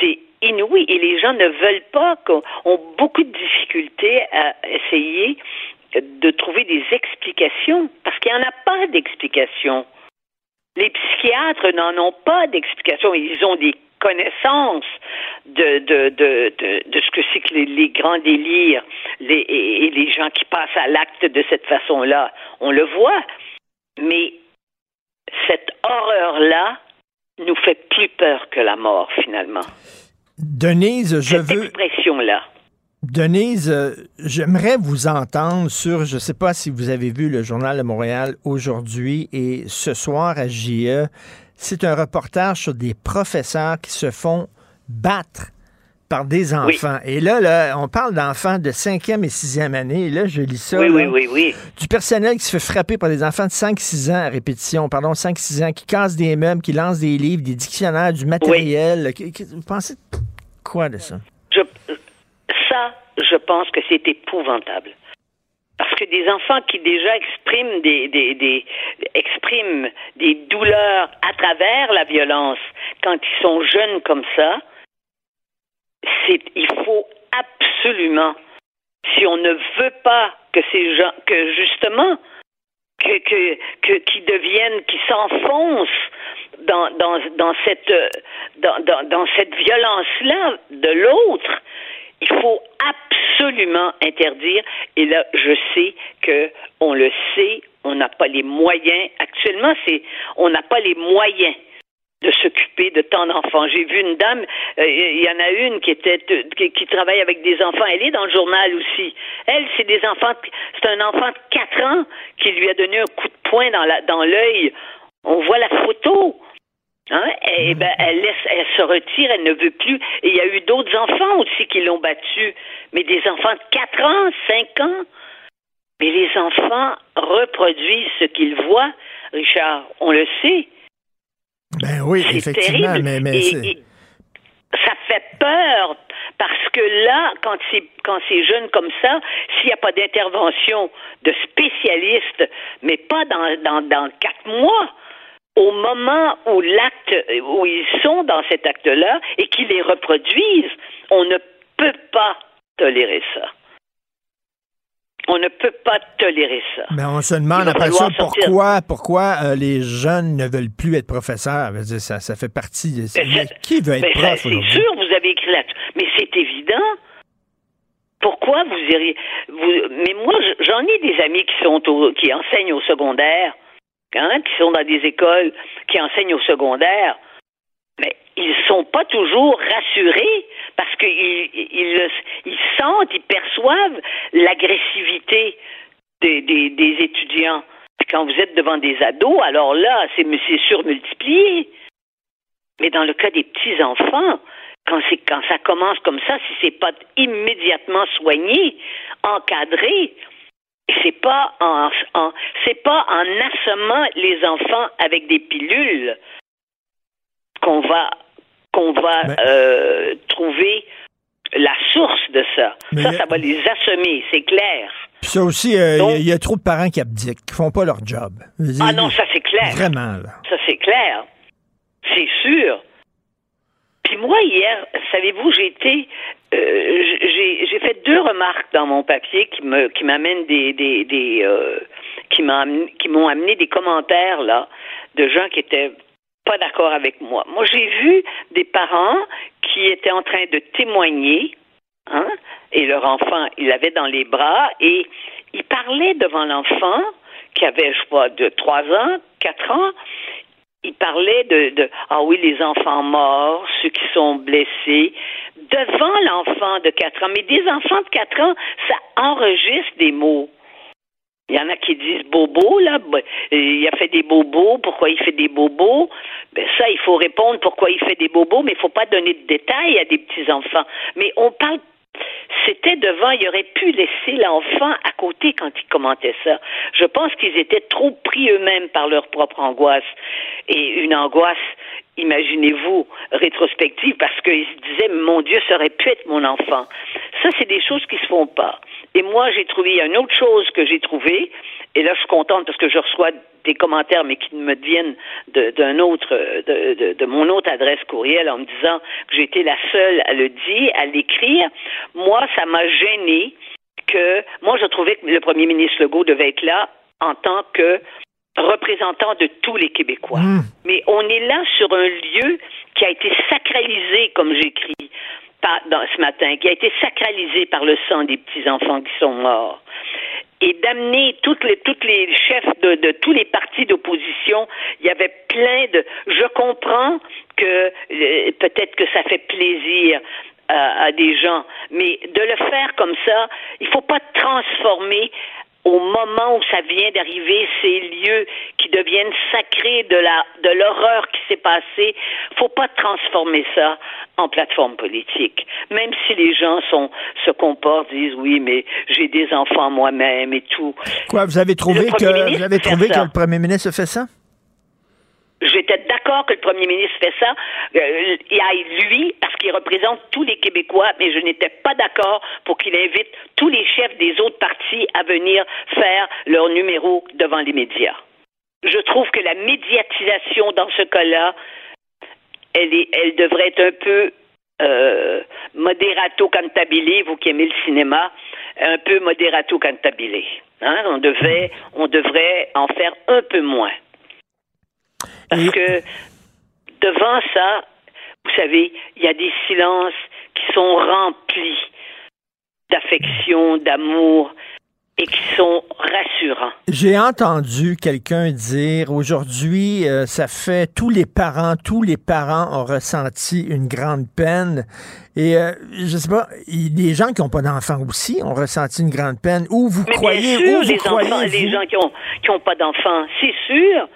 C'est inouï et les gens ne veulent pas, ont beaucoup de difficultés à essayer de trouver des explications parce qu'il n'y en a pas d'explications. Les psychiatres n'en ont pas d'explications. Ils ont des connaissance de, de, de, de, ce que c'est que les, grands délires les, et, les gens qui passent à l'acte de cette façon-là. On le voit. Mais cette horreur-là nous fait plus peur que la mort, finalement. Denise, je cette veux. expression-là. Denise, euh, j'aimerais vous entendre sur, je ne sais pas si vous avez vu le journal de Montréal aujourd'hui et ce soir à JE, c'est un reportage sur des professeurs qui se font battre par des enfants. Et là, là, on parle d'enfants de 5e et 6e année. Et là, je lis ça. Oui, oui, oui, oui. Du personnel qui se fait frapper par des enfants de 5-6 ans à répétition, pardon, 5-6 ans, qui cassent des meubles, qui lancent des livres, des dictionnaires, du matériel. Vous pensez quoi de ça? ça, je pense que c'est épouvantable parce que des enfants qui déjà expriment des, des, des, expriment des douleurs à travers la violence quand ils sont jeunes comme ça, il faut absolument si on ne veut pas que ces gens que justement que, que, que qui deviennent qui s'enfoncent dans, dans, dans cette dans, dans, dans cette violence là de l'autre il faut absolument interdire. Et là, je sais que on le sait, on n'a pas les moyens. Actuellement, c'est on n'a pas les moyens de s'occuper de tant d'enfants. J'ai vu une dame, euh, il y en a une qui était qui, qui, travaille avec des enfants. Elle est dans le journal aussi. Elle, c'est des enfants. C'est un enfant de 4 ans qui lui a donné un coup de poing dans la dans l'œil. On voit la photo. Hein? Et, ben, elle laisse, elle se retire, elle ne veut plus. Et il y a eu d'autres enfants aussi qui l'ont battue, mais des enfants de 4 ans, 5 ans. Mais les enfants reproduisent ce qu'ils voient, Richard, on le sait. Ben oui, effectivement, mais, mais ça fait peur parce que là, quand c'est quand c'est jeune comme ça, s'il n'y a pas d'intervention de spécialistes, mais pas dans, dans, dans quatre mois, au moment où l'acte où ils sont dans cet acte-là et qu'ils les reproduisent, on ne peut pas tolérer ça. On ne peut pas tolérer ça. Mais on se demande après ça pourquoi, pourquoi euh, les jeunes ne veulent plus être professeurs. Ça, ça fait partie. De... Qui veut être prof C'est sûr, vous avez écrit là Mais c'est évident. Pourquoi vous iriez. Vous... Mais moi, j'en ai des amis qui, sont qui enseignent au secondaire, hein, qui sont dans des écoles qui enseignent au secondaire mais ils sont pas toujours rassurés parce qu'ils ils, ils, sentent, ils perçoivent l'agressivité des, étudiants. quand vous êtes devant des ados, alors là, c'est surmultiplié. Mais dans le cas des petits enfants, quand, quand ça commence comme ça, si c'est pas immédiatement soigné, encadré, c'est pas en, en c'est pas en assommant les enfants avec des pilules qu'on va qu'on va euh, trouver la source de ça. ça, ça va les assommer, c'est clair. Puis ça aussi, euh, il y, a trop de parents qui abdiquent, qui font pas leur job. ah non, ça c'est clair. Vraiment, là. Ça c'est clair. C'est sûr. Puis moi, hier, savez-vous, j'ai été. Euh, j'ai fait deux remarques dans mon papier qui me qui m'amènent des, des, des qui m'ont amené des commentaires là de gens qui étaient pas d'accord avec moi. Moi, j'ai vu des parents qui étaient en train de témoigner, hein, et leur enfant, il l'avait dans les bras, et ils parlaient devant l'enfant, qui avait, je crois, de trois ans, quatre ans, il parlait de, de, ah oui les enfants morts, ceux qui sont blessés devant l'enfant de quatre ans. Mais des enfants de quatre ans, ça enregistre des mots. Il y en a qui disent bobo, là. Il a fait des bobos. Pourquoi il fait des bobos? Ben, ça, il faut répondre pourquoi il fait des bobos, mais il faut pas donner de détails à des petits-enfants. Mais on parle c'était devant, il aurait pu laisser l'enfant à côté quand il commentait ça. Je pense qu'ils étaient trop pris eux-mêmes par leur propre angoisse. Et une angoisse, imaginez-vous, rétrospective, parce qu'ils se disaient, mon Dieu, ça aurait pu être mon enfant. Ça, c'est des choses qui se font pas. Et moi, j'ai trouvé une autre chose que j'ai trouvée, et là, je suis contente parce que je reçois des commentaires, mais qui me viennent d'un autre, de, de, mon autre adresse courriel en me disant que j'étais la seule à le dire, à l'écrire. Moi, ça m'a gêné que, moi, je trouvais que le premier ministre Legault devait être là en tant que représentant de tous les Québécois. Mmh. Mais on est là sur un lieu qui a été sacralisé, comme j'écris dans, ce matin, qui a été sacralisé par le sang des petits-enfants qui sont morts et d'amener toutes les toutes les chefs de, de tous les partis d'opposition. Il y avait plein de. Je comprends que euh, peut-être que ça fait plaisir à, à, des gens, mais de le faire comme ça, il faut pas transformer au moment où ça vient d'arriver, ces lieux qui deviennent sacrés de la de l'horreur qui s'est passée, faut pas transformer ça en plateforme politique. Même si les gens sont se comportent, disent oui, mais j'ai des enfants moi-même et tout. Quoi, vous avez trouvé que vous avez trouvé que le premier ministre fait ça? J'étais d'accord que le premier ministre fait ça. Euh, il aille lui, parce qu'il représente tous les Québécois, mais je n'étais pas d'accord pour qu'il invite tous les chefs des autres partis à venir faire leur numéro devant les médias. Je trouve que la médiatisation dans ce cas-là, elle, devrait être un peu euh, moderato cantabile, vous qui aimez le cinéma, un peu moderato cantabile. Hein? On, devait, on devrait en faire un peu moins. Parce que devant ça, vous savez, il y a des silences qui sont remplis d'affection, d'amour. et qui sont rassurants. J'ai entendu quelqu'un dire aujourd'hui, euh, ça fait tous les parents, tous les parents ont ressenti une grande peine. Et euh, je sais pas, les gens qui n'ont pas d'enfants aussi ont ressenti une grande peine. Où vous Mais croyez, bien sûr, où vous les croyez enfants, les vous? gens qui ont qui ont pas d'enfants, c'est sûr.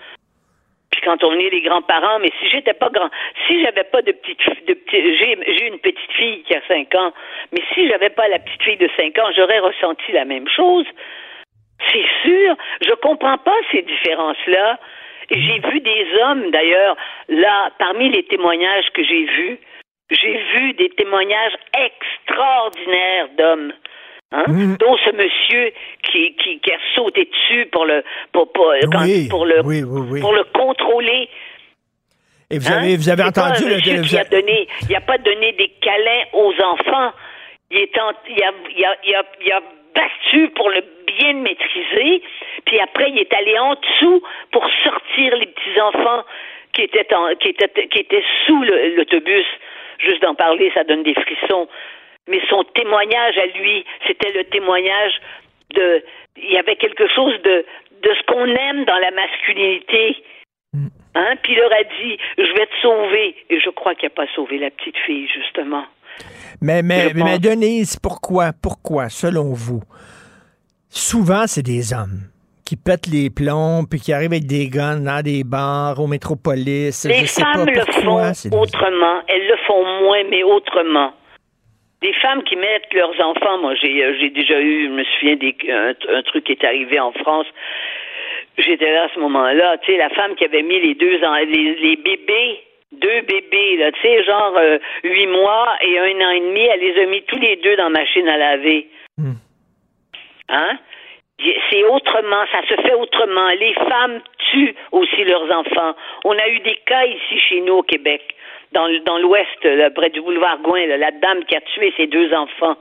Puis quand on est les grands-parents, mais si j'étais pas grand, si j'avais pas de petite, de j'ai j'ai une petite fille qui a 5 ans, mais si j'avais pas la petite fille de 5 ans, j'aurais ressenti la même chose. C'est sûr, je comprends pas ces différences-là. J'ai vu des hommes, d'ailleurs, là, parmi les témoignages que j'ai vus, j'ai vu des témoignages extraordinaires d'hommes. Hein, dont ce monsieur qui, qui, qui a sauté dessus pour le pour, pour, Oui, pour le oui, oui, oui. pour le contrôler. Et vous Hein? avez, vous avez entendu le- qui a donné, il a pas donné des câlins aux enfants. Il est en- il a, il a, il a, il a battu pour le bien maîtriser. Puis après, il est allé en dessous pour sortir les petits enfants qui étaient en, qui étaient qui étaient sous l'autobus. Juste d'en parler, ça donne des frissons. Mais son témoignage à lui, c'était le témoignage de, il y avait quelque chose de, de ce qu'on aime dans la masculinité. Hein? Puis il leur a dit, je vais te sauver. Et je crois qu'il n'a pas sauvé la petite fille, justement. Mais, mais, Denise, pourquoi, pourquoi, selon vous, souvent c'est des hommes qui pètent les plombs puis qui arrivent avec des guns dans des bars, au métropolis. Les je sais femmes pas le font autrement. Elles le font moins, mais autrement. Des femmes qui mettent leurs enfants, moi j'ai euh, déjà eu, je me souviens des, un, un truc qui est arrivé en France. J'étais là à ce moment-là, tu sais, la femme qui avait mis les deux en, les, les bébés, deux bébés, là, tu sais, genre euh, huit mois et un an et demi, elle les a mis tous les deux dans la machine à laver. Hein? C'est autrement, ça se fait autrement. Les femmes tuent aussi leurs enfants. On a eu des cas ici chez nous au Québec, dans, l'ouest, là, près du boulevard Gouin, là, la dame qui a tué ses deux enfants.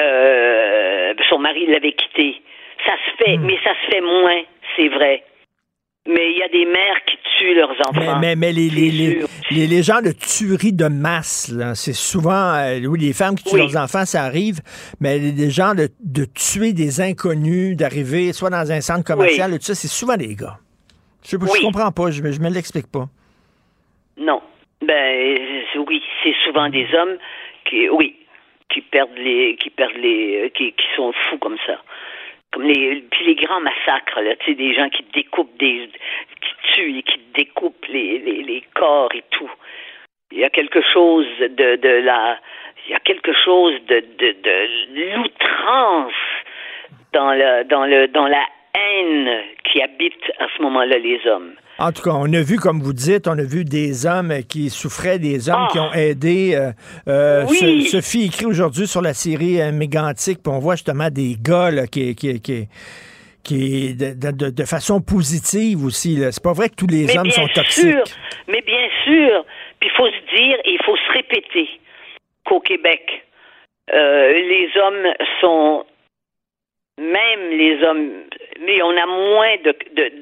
Euh, son mari l'avait quitté. Ça se fait, mais ça se fait moins, c'est vrai. Mais il y a des mères qui tuent leurs enfants. mais, mais les, les, C'est les, sûr. les, les gens de tuerie de masse, là, c'est souvent, euh, oui, les femmes qui tuent Oui. leurs enfants, ça arrive, mais les, gens de, de tuer des inconnus, d'arriver soit dans un centre commercial, tout ça, c'est souvent des gars. Je, Oui. comprends pas, je, je me l'explique pas. Non. Ben euh, oui, c'est souvent des hommes qui oui, qui perdent les qui perdent les euh, qui, qui sont fous comme ça. Comme les puis les grands massacres là, tu sais des gens qui découpent des qui tuent et qui découpent les, les, les corps et tout. Il y a quelque chose de de la il y a quelque chose de de, de l'outrance dans le dans le dans la haine qui habite à ce moment-là les hommes. En tout cas, on a vu, comme vous dites, on a vu des hommes qui souffraient, des hommes qui ont aidé. Euh, euh, Ah. Oui. Ce- Sophie écrit aujourd'hui sur la série euh, Mégantic, puis on voit justement des gars là, qui, qui, qui, qui de, de- de façon positive aussi. C'est pas vrai que tous les mais hommes sont toxiques. sûr, mais bien sûr. Puis il faut se dire et il faut se répéter qu'au Québec, euh, les hommes sont même les hommes, mais on a moins de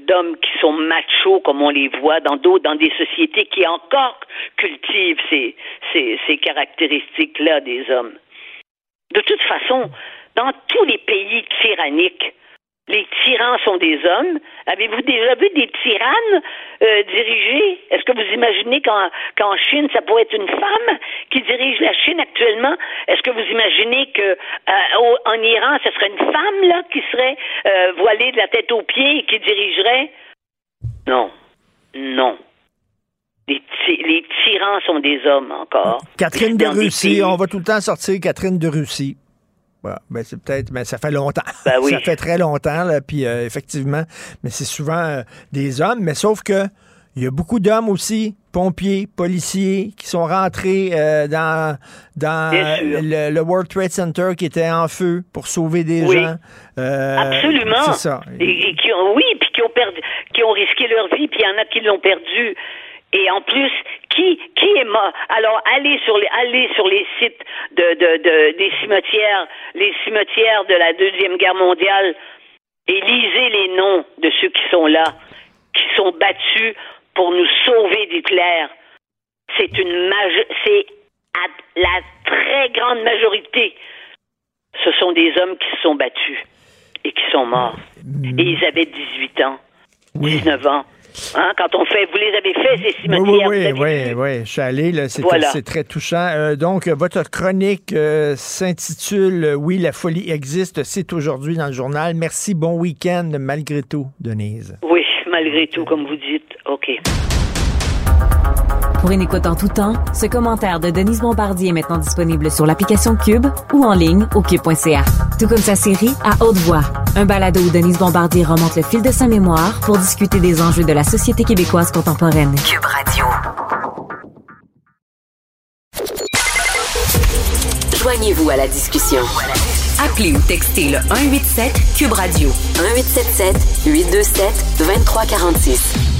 d'hommes qui sont machos comme on les voit dans d'autres, dans des sociétés qui encore cultivent ces, ces, ces caractéristiques-là des hommes. De toute façon, dans tous les pays tyranniques, les tyrans sont des hommes. Avez-vous déjà vu des tyrannes euh, dirigées? Est-ce que vous imaginez qu'en Chine, ça pourrait être une femme qui dirige la Chine actuellement? Est-ce que vous imaginez que euh, au- en Iran, ce serait une femme là qui serait euh, voilée de la tête aux pieds et qui dirigerait? Non. Non. Les, ty- les tyrans sont des hommes encore. Catherine de Russie, on va tout le temps sortir Catherine de Russie. Voilà, ben c'est peut-être, mais ça fait longtemps. Ben oui. Ça fait très longtemps, là, puis euh, effectivement, mais c'est souvent euh, des hommes, mais sauf que il y a beaucoup d'hommes aussi, pompiers, policiers, qui sont rentrés euh, dans, dans le, le World Trade Center qui était en feu pour sauver des Oui. gens. Absolument. C'est ça. Et, et qui ont, oui, puis qui ont perdu, qui ont risqué leur vie, puis il y en a qui l'ont perdu. Et en plus, qui qui est mort? Alors allez sur les allez sur les sites de, de, de des cimetières, les cimetières de la deuxième guerre mondiale, et lisez les noms de ceux qui sont là, qui sont battus pour nous sauver d'Hitler. C'est une c'est à la très grande majorité ce sont des hommes qui se sont battus et qui sont morts. Et ils avaient 18 ans, 19 ans. Hein, quand on fait, vous les avez fait, ces Oui, cimetières. oui, vous avez oui, oui, je suis allé, là, c'est Voilà. très touchant. Euh, donc, votre chronique euh, s'intitule euh, Oui, la folie existe, c'est aujourd'hui dans le journal. Merci, bon week-end malgré tout, Denise. Oui, malgré tout, comme vous dites. OK. Pour une écoute en tout temps, ce commentaire de Denise Bombardier est maintenant disponible sur l'application Cube ou en ligne au cube.ca. Tout comme sa série À haute voix, un balado où Denise Bombardier remonte le fil de sa mémoire pour discuter des enjeux de la société québécoise contemporaine. Cube Radio. Joignez-vous à la discussion. Appelez ou textez le 187 Cube Radio 1877 827 2346.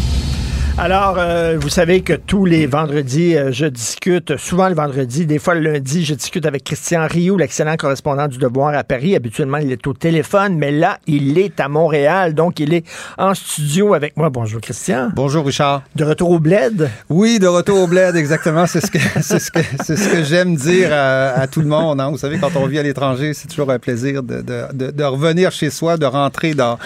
Alors, euh, vous savez que tous les vendredis, euh, je discute, souvent le vendredi, des fois le lundi, je discute avec Christian Rioux, l'excellent correspondant du Devoir à Paris. Habituellement, il est au téléphone, mais là, il est à Montréal, donc il est en studio avec moi. Bonjour, Christian. Bonjour, Richard. De retour au bled? Oui, de retour au bled, exactement. C'est ce que, c'est ce que, c'est ce que j'aime dire à, à tout le monde. hein. Vous savez, quand on vit à l'étranger, c'est toujours un plaisir de, de, de, de revenir chez soi, de rentrer dans,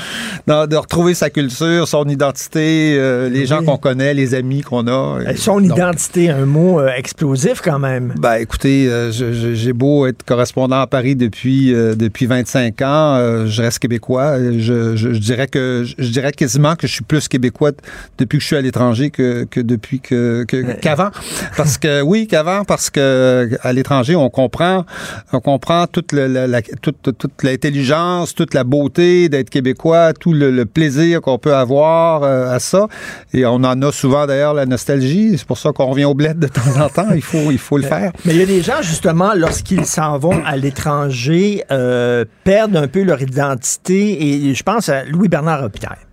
dans, de retrouver sa culture, son identité, euh, les gens qu'on connaît, les amis qu'on a. Euh, Son identité, un mot euh, explosif quand même. Ben, écoutez, euh, j'ai beau être correspondant à Paris depuis euh, depuis 25 ans, je reste québécois. Je, je- je dirais que je dirais quasiment que je suis plus québécois depuis que je suis à l'étranger que, que depuis que qu'avant. Parce que oui, qu'avant, parce que à l'étranger, on comprend on comprend toute la- toute toute l'intelligence, toute la beauté d'être québécois, tout le, le plaisir qu'on peut avoir à ça. Et on en a souvent d'ailleurs la nostalgie. C'est pour ça qu'on revient au bled de temps en temps. Il faut il faut le faire. Mais il y a des gens, justement, lorsqu'ils s'en vont à l'étranger, euh, perdent un peu leur identité. Et je pense à Louis-Bernard Robitaille.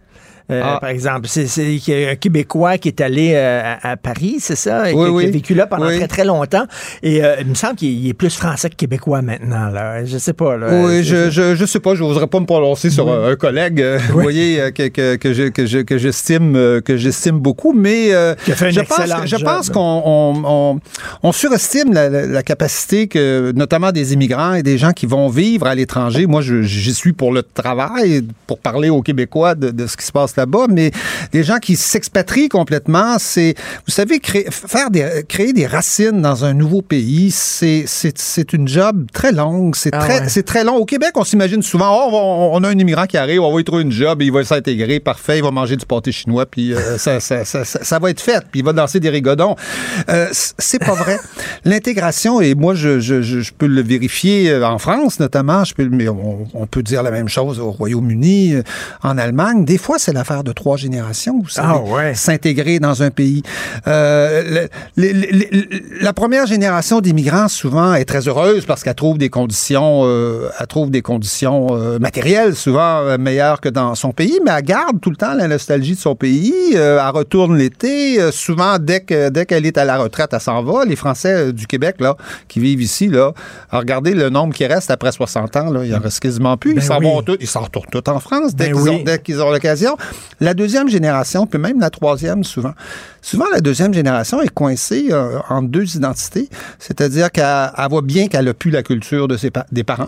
Euh, Ah. Par exemple, c'est un Québécois qui est allé euh, à, à Paris, c'est ça, et Oui, qui, qui oui. a vécu là pendant Oui. très très longtemps. Et euh, il me semble qu'il il est plus français que québécois maintenant. Là. Je sais pas. Là. Oui, je, je, je sais pas, je n'oserais pas me prononcer sur un, un collègue, vous voyez, que, que, que, je- que, je- que j'estime que j'estime beaucoup, mais je pense, je pense qu'on on, on, on surestime la, la- la capacité que, notamment des immigrants et des gens qui vont vivre à l'étranger. Moi, je- j'y suis pour le travail, pour parler aux Québécois de, de ce qui se passe là-bas, mais des gens qui s'expatrient complètement, c'est, vous savez, créer, faire des, créer des racines dans un nouveau pays, c'est, c'est, c'est une job très longue, c'est Ah très, ouais. c'est très long. Au Québec, on s'imagine souvent, oh, on, a un immigrant qui arrive, on va lui trouver une job, il va s'intégrer, parfait, il va manger du pâté chinois, puis euh, ça, ça, ça, va être fait, puis il va danser des rigodons. Euh, c'est pas vrai. L'intégration, et moi, je, je, je, peux le vérifier euh, en France, notamment, je peux, mais on, on peut dire la même chose au Royaume-Uni, euh, en Allemagne. Des fois, c'est l'affaire de trois générations, vous savez, Ah ouais. s'intégrer dans un pays. Euh, le- le- le- le- la première génération d'immigrants souvent est très heureuse parce qu'elle trouve des conditions, euh, elle trouve des conditions euh, matérielles souvent meilleures que dans son pays, mais elle garde tout le temps la nostalgie de son pays. elle retourne l'été. souvent, dès que dès qu'elle est à la retraite, elle s'en va. Les Français du Québec là, qui vivent ici là, regardez le nombre qui reste après 60 ans là, il en reste quasiment plus. Ben ils s'en oui. vont ils s'en retournent tous en France dès Ben qu'ils oui. ont dès qu'ils ont l'occasion. La deuxième génération, puis même la troisième souvent. Souvent, la deuxième génération est coincée euh, entre deux identités, c'est-à-dire qu'elle elle voit bien qu'elle a plus la culture de ses pa- des parents,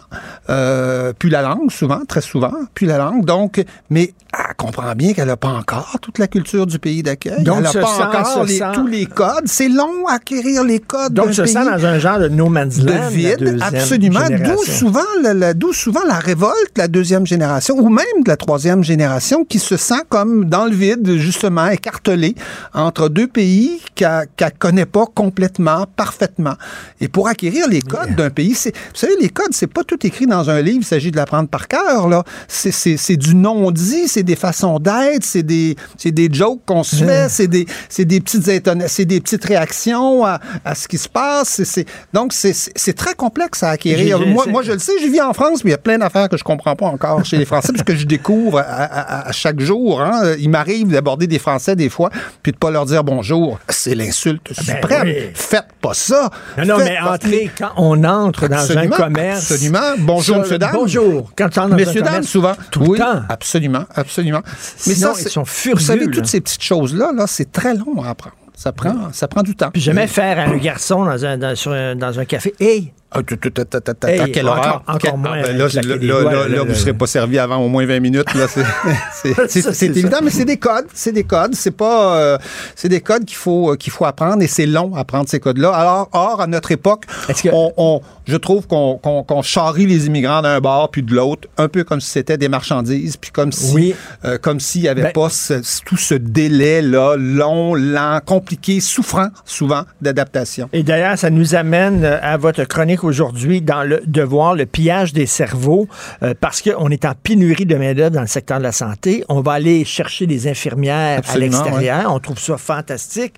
euh, plus la langue souvent, très souvent, plus la langue. Donc, mais elle comprend bien qu'elle n'a pas encore toute la culture du pays d'accueil. Donc, elle n'a se pas sent- encore se les- sent- tous les codes. C'est long à acquérir les codes. Donc, pays sens dans un genre de no man's land. de vide, absolument. D'où souvent, la, souvent la révolte, de la deuxième génération, ou même de la troisième génération, qui se sent comme dans le vide, justement, écartelée entre deux pays qu'elle qu'elle connaît pas complètement, parfaitement. Et pour acquérir les codes d'un pays, vous savez, les codes, c'est pas tout écrit dans un livre, il s'agit de l'apprendre par cœur, là. C'est, du non-dit, c'est des façons d'être, c'est des, des jokes qu'on se fait, c'est des, des petites c'est des petites réactions à, à ce qui se passe. C'est, donc, c'est, très complexe à acquérir. Moi, moi, je le sais, je vis en France, mais il y a plein d'affaires que je comprends pas encore chez les Français, parce que je découvre à, à- à chaque jour. Hein. Il m'arrive d'aborder des Français des fois, puis de pas leur dire bonjour. C'est l'insulte suprême. Ben oui. Faites pas ça. Non, non, Faites mais pas- entrer, quand on entre dans Absolument, un commerce. Absolument. Bonjour, ça, monsieur, dame. Bonjour. Quand tu entres dans Messieurs, un dames, souvent. Tout oui, le temps. Absolument, absolument. Sinon, c'est- ils sont furieux, Vous savez, là. toutes ces petites choses-là, là, c'est très long à apprendre. Ça prend, ça prend du temps. Puis jamais faire à un garçon dans un, dans, sur un- dans un café. Hey, Ah, tu- tu- tu- tu- tu- tu- Hey, à quelle encore- heure? encore moins, ah, ben là, doigts, vous ne serez pas servi avant au moins 20 minutes. là. C'est- évident, ça. mais c'est des codes. C'est des codes. C'est pas. euh, c'est des codes qu'il faut, euh, qu'il faut apprendre et c'est long à apprendre ces codes-là. Alors, or, à notre époque, on, on- je trouve qu'on charrie les immigrants d'un bord puis de l'autre, un peu comme si c'était des marchandises, puis comme si, Oui. euh, comme s'il n'y avait Ben- pas ce- tout ce délai-là, long, lent, compliqué, souffrant souvent d'adaptation. Et d'ailleurs, ça nous amène à votre chronique aujourd'hui dans le devoir, le pillage des cerveaux, euh, parce qu'on est en pénurie de main-d'œuvre dans le secteur de la santé. On va aller chercher des infirmières Absolument, à l'extérieur. On trouve ça fantastique.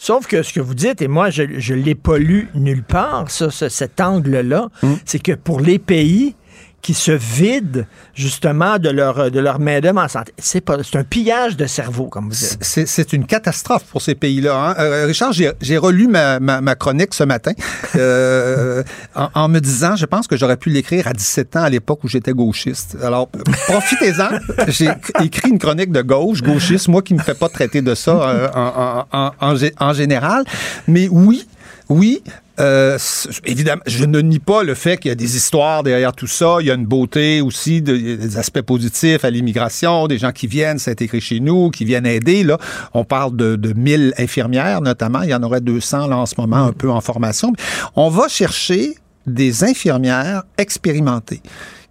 Sauf que ce que vous dites, et moi, je ne l'ai pas lu nulle part, ça, ce- cet angle-là, c'est que pour les pays qui se vident justement de leur, de leur main-d'œuvre en santé, c'est pas- c'est un pillage de cerveau, comme vous dites. C'est c'est une catastrophe pour ces pays-là. hein. Euh, Richard, j'ai j'ai relu ma, ma- ma chronique ce matin euh, en, en me disant, je pense que j'aurais pu l'écrire à 17 ans à l'époque où j'étais gauchiste. Alors, profitez-en. J'ai écrit une chronique de gauche, gauchiste, moi qui ne me fais pas traiter de ça euh, en, en- en général. Mais oui, oui, euh, évidemment, je ne nie pas le fait qu'il y a des histoires derrière tout ça. Il y a une beauté aussi, de- des aspects positifs à l'immigration, des gens qui viennent s'intégrer chez nous, qui viennent aider. Là, on parle de, de 1000 infirmières notamment. Il y en aurait 200 là en ce moment, un peu en formation. On va chercher des infirmières expérimentées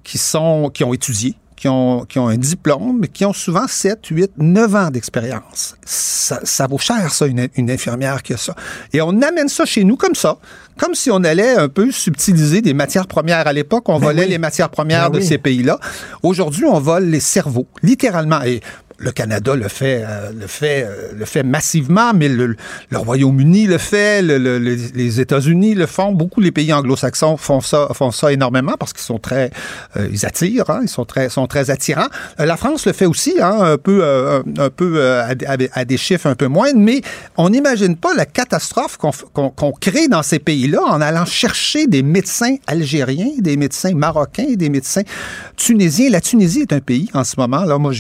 qui sont qui ont étudié qui ont, qui ont un diplôme, mais qui ont souvent 7, 8, 9 ans d'expérience. Ça, ça vaut cher, ça, une, une infirmière qui a ça. Et on amène ça chez nous comme ça, comme si on allait un peu subtiliser des matières premières. À l'époque, on Ben volait oui. les matières premières Ben de oui. ces pays-là. Aujourd'hui, on vole les cerveaux, littéralement. Et le Canada le fait, euh, le fait, euh, le fait massivement, mais le, Royaume-Uni le fait, le- le- le- les États-Unis le font, beaucoup les pays anglo-saxons font ça, font ça énormément parce qu'ils sont très, euh, ils attirent, hein, ils sont très, sont très attirants. La France le fait aussi, hein, un peu, un, peu à, des chiffres un peu moindres, mais on n'imagine pas la catastrophe qu'on crée dans ces pays-là en allant chercher des médecins algériens, des médecins marocains, des médecins tunisiens. La Tunisie est un pays en ce moment, là, moi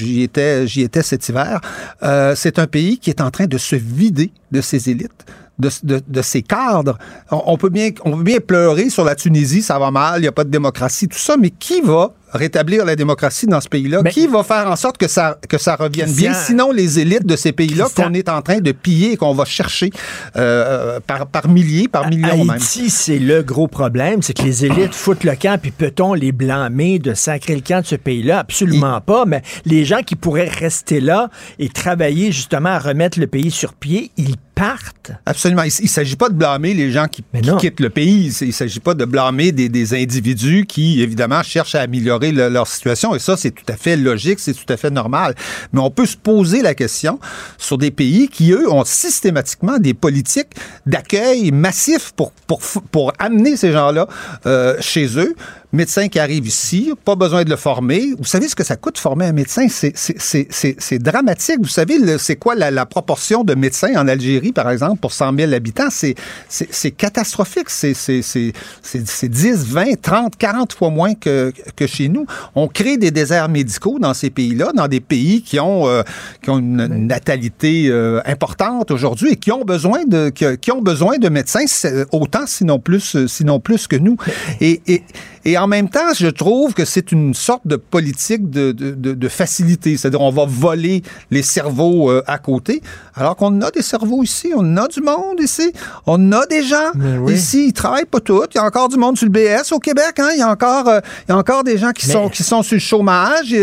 étais cet hiver. Euh, c'est un pays qui est en train de se vider de ses élites. De, de, ses cadres. On, on peut bien, on peut bien pleurer sur la Tunisie, ça va mal, il n'y a pas de démocratie, tout ça, mais qui va rétablir la démocratie dans ce pays-là? Qui va faire en sorte que ça, que ça revienne bien? Sinon, les élites de ces pays-là qu'on est en train de piller et qu'on va chercher euh, par, par milliers, par millions même. Haïti, c'est le gros problème, c'est que les élites foutent le camp, puis peut-on les blâmer de sacrer le camp de ce pays-là? Absolument pas, mais les gens qui pourraient rester là et travailler justement à remettre le pays sur pied, ils partent. Absolument. Il ne s'agit pas de blâmer les gens qui, qui quittent le pays. Il ne s'agit pas de blâmer des, des individus qui, évidemment, cherchent à améliorer le- leur situation. Et ça, c'est tout à fait logique, c'est tout à fait normal. Mais on peut se poser la question sur des pays qui, eux, ont systématiquement des politiques d'accueil massifs pour, pour, pour amener ces gens-là euh, chez eux. Médecin qui arrive ici, pas besoin de le former. Vous savez ce que ça coûte former un médecin? C'est- c'est- C'est c'est- c'est dramatique. Vous savez, c'est quoi la, la proportion de médecins en Algérie, par exemple, pour 100 000 habitants? C'est c'est- c'est catastrophique. C'est c'est- c'est- c'est- c'est 10, 20, 30, 40 fois moins que, que chez nous. On crée des déserts médicaux dans ces pays-là, dans des pays qui ont, euh, qui ont une natalité euh, importante aujourd'hui et qui ont besoin de, qui, qui ont besoin de médecins autant, sinon plus, sinon plus que nous. Et, et, et en même temps, je trouve que c'est une sorte de politique de, de, de, de facilité. C'est-à-dire, on va voler les cerveaux euh, à côté, alors qu'on a des cerveaux ici, on a du monde ici, on a des gens ici, ils travaillent pas tous. Il y a encore du monde sur le BS au Québec, hein? Il y a encore, euh, il y a encore des gens qui, Mais- sont, qui sont sur le chômage.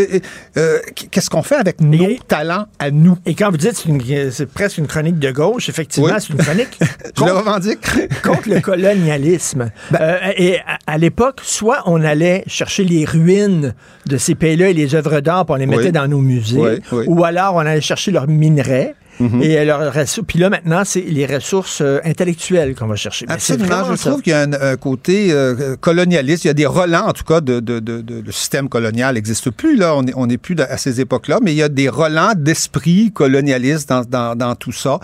Euh, Qu'est-ce qu'on fait avec nos talents à nous? Et quand vous dites c'est une- c'est presque une chronique de gauche, effectivement, Oui. c'est une chronique Je le revendique. contre le colonialisme. Ben et à, à l'époque, soit on allait chercher les ruines de ces pays-là et les œuvres d'art, on les mettait Oui. dans nos musées, Oui, oui. ou alors on allait chercher leurs minerais. Mhm. Et ressources. Puis là, maintenant, c'est les ressources euh, intellectuelles qu'on va chercher. Absolument. Je ça. trouve qu'il y a un, un côté euh, colonialiste. Il y a des relents, en tout cas, de, de, de, de- le système colonial n'existe plus. Là, on n'est plus à ces époques-là, mais il y a des relents d'esprit colonialiste dans, dans, dans tout ça.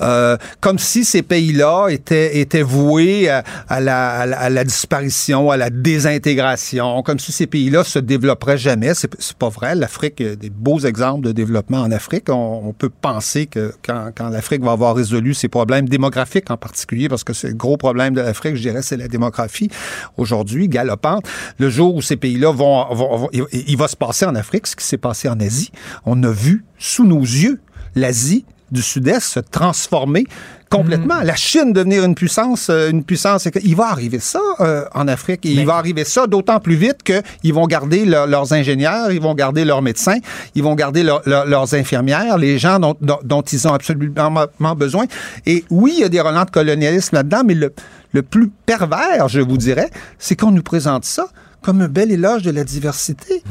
Euh, comme si ces pays-là étaient, étaient voués à, à la, à, la, à la disparition, à la désintégration, comme si ces pays-là se développeraient jamais. C'est c'est pas vrai. L'Afrique, il y a des beaux exemples de développement en Afrique. On, on peut penser quand, quand l'Afrique va avoir résolu ses problèmes démographiques en particulier, parce que c'est le gros problème de l'Afrique, je dirais, c'est la démographie aujourd'hui, galopante. Le jour où ces pays-là vont, vont, vont- il va se passer en Afrique ce qui s'est passé en Asie. On a vu sous nos yeux l'Asie du Sud-Est se transformer complètement. La Chine devenir une puissance, euh, une puissance. Il va arriver ça euh, en Afrique. Et il va arriver ça d'autant plus vite qu'ils vont garder leur- leurs ingénieurs, ils vont garder leurs médecins, ils vont garder leur- leur- leurs infirmières, les gens dont, dont- dont ils ont absolument besoin. Et oui, il y a des relents de colonialisme là-dedans, mais le, le plus pervers, je vous dirais, c'est qu'on nous présente ça comme un bel éloge de la diversité.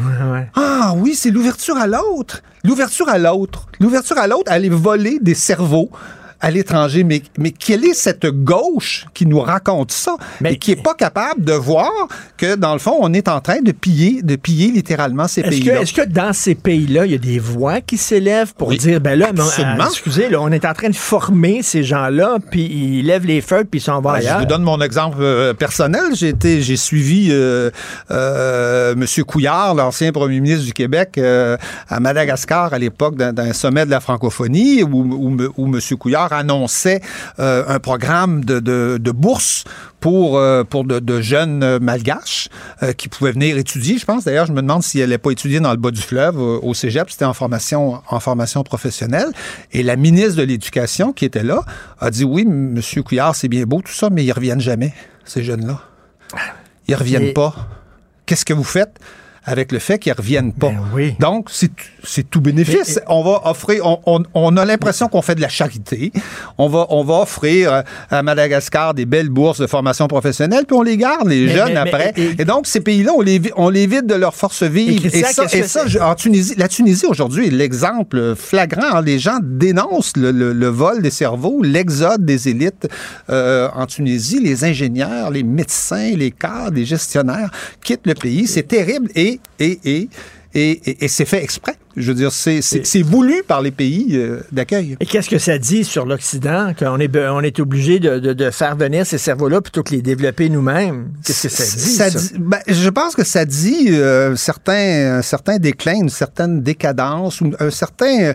Ah oui, c'est l'ouverture à l'autre. L'ouverture à l'autre. L'ouverture à l'autre, aller voler des cerveaux à l'étranger. Mais, mais quelle est cette gauche qui nous raconte ça et qui est pas capable de voir que, dans le fond, on est en train de piller, de piller littéralement ces pays-là? est-ce que dans ces pays-là, il y a des voix qui s'élèvent pour Oui, dire, ben là, mais, absolument. euh, excusez, là, on est en train de former ces gens-là, puis ils lèvent les feux, puis ils s'en vont je ailleurs? vous donne mon exemple euh, personnel. J'ai été, j'ai suivi euh, euh, Monsieur Couillard, l'ancien premier ministre du Québec, euh, à Madagascar à l'époque d'un, sommet de la francophonie où, où, où Monsieur Couillard annonçait euh, un programme de, de, de bourse pour, euh, pour de, de jeunes euh, malgaches euh, qui pouvaient venir étudier. Je pense d'ailleurs, je me demande s'ils n'allaient pas étudier dans le bas du fleuve euh, au cégep. C'était en formation, en formation professionnelle. Et la ministre de l'Éducation qui était là a dit oui, Monsieur Couillard, c'est bien beau tout ça, mais ils reviennent jamais, ces jeunes-là. Ils reviennent Et- pas. Qu'est-ce que vous faites? Avec le fait qu'ils reviennent pas. Ben Donc, c'est tout bénéfice. on va offrir, on, on- on a l'impression qu'on fait de la charité. On va, on va offrir euh, à Madagascar des belles bourses de formation professionnelle, puis on les garde, les Mais- jeunes, mais- mais- après. et- Et, donc, ces pays-là, on les, on les vide de leur force vive. Et ça, et ça en Tunisie, la Tunisie aujourd'hui est l'exemple flagrant. hein. Les gens dénoncent le, le- le vol des cerveaux, l'exode des élites euh, en Tunisie. Les ingénieurs, les médecins, les cadres, les gestionnaires quittent le pays. C'est terrible et, et, et, et, et- et c'est fait exprès. Je veux dire, c'est c'est- c'est voulu par les pays euh, d'accueil. Et qu'est-ce que ça dit sur l'Occident, qu'on est, on est obligé de, de- de faire venir ces cerveaux-là plutôt que les développer nous-mêmes? Qu'est-ce que ça dit? Ça ça? dit- ben, je pense que ça dit euh, certains, un certain déclin, une certaine décadence, un certain euh,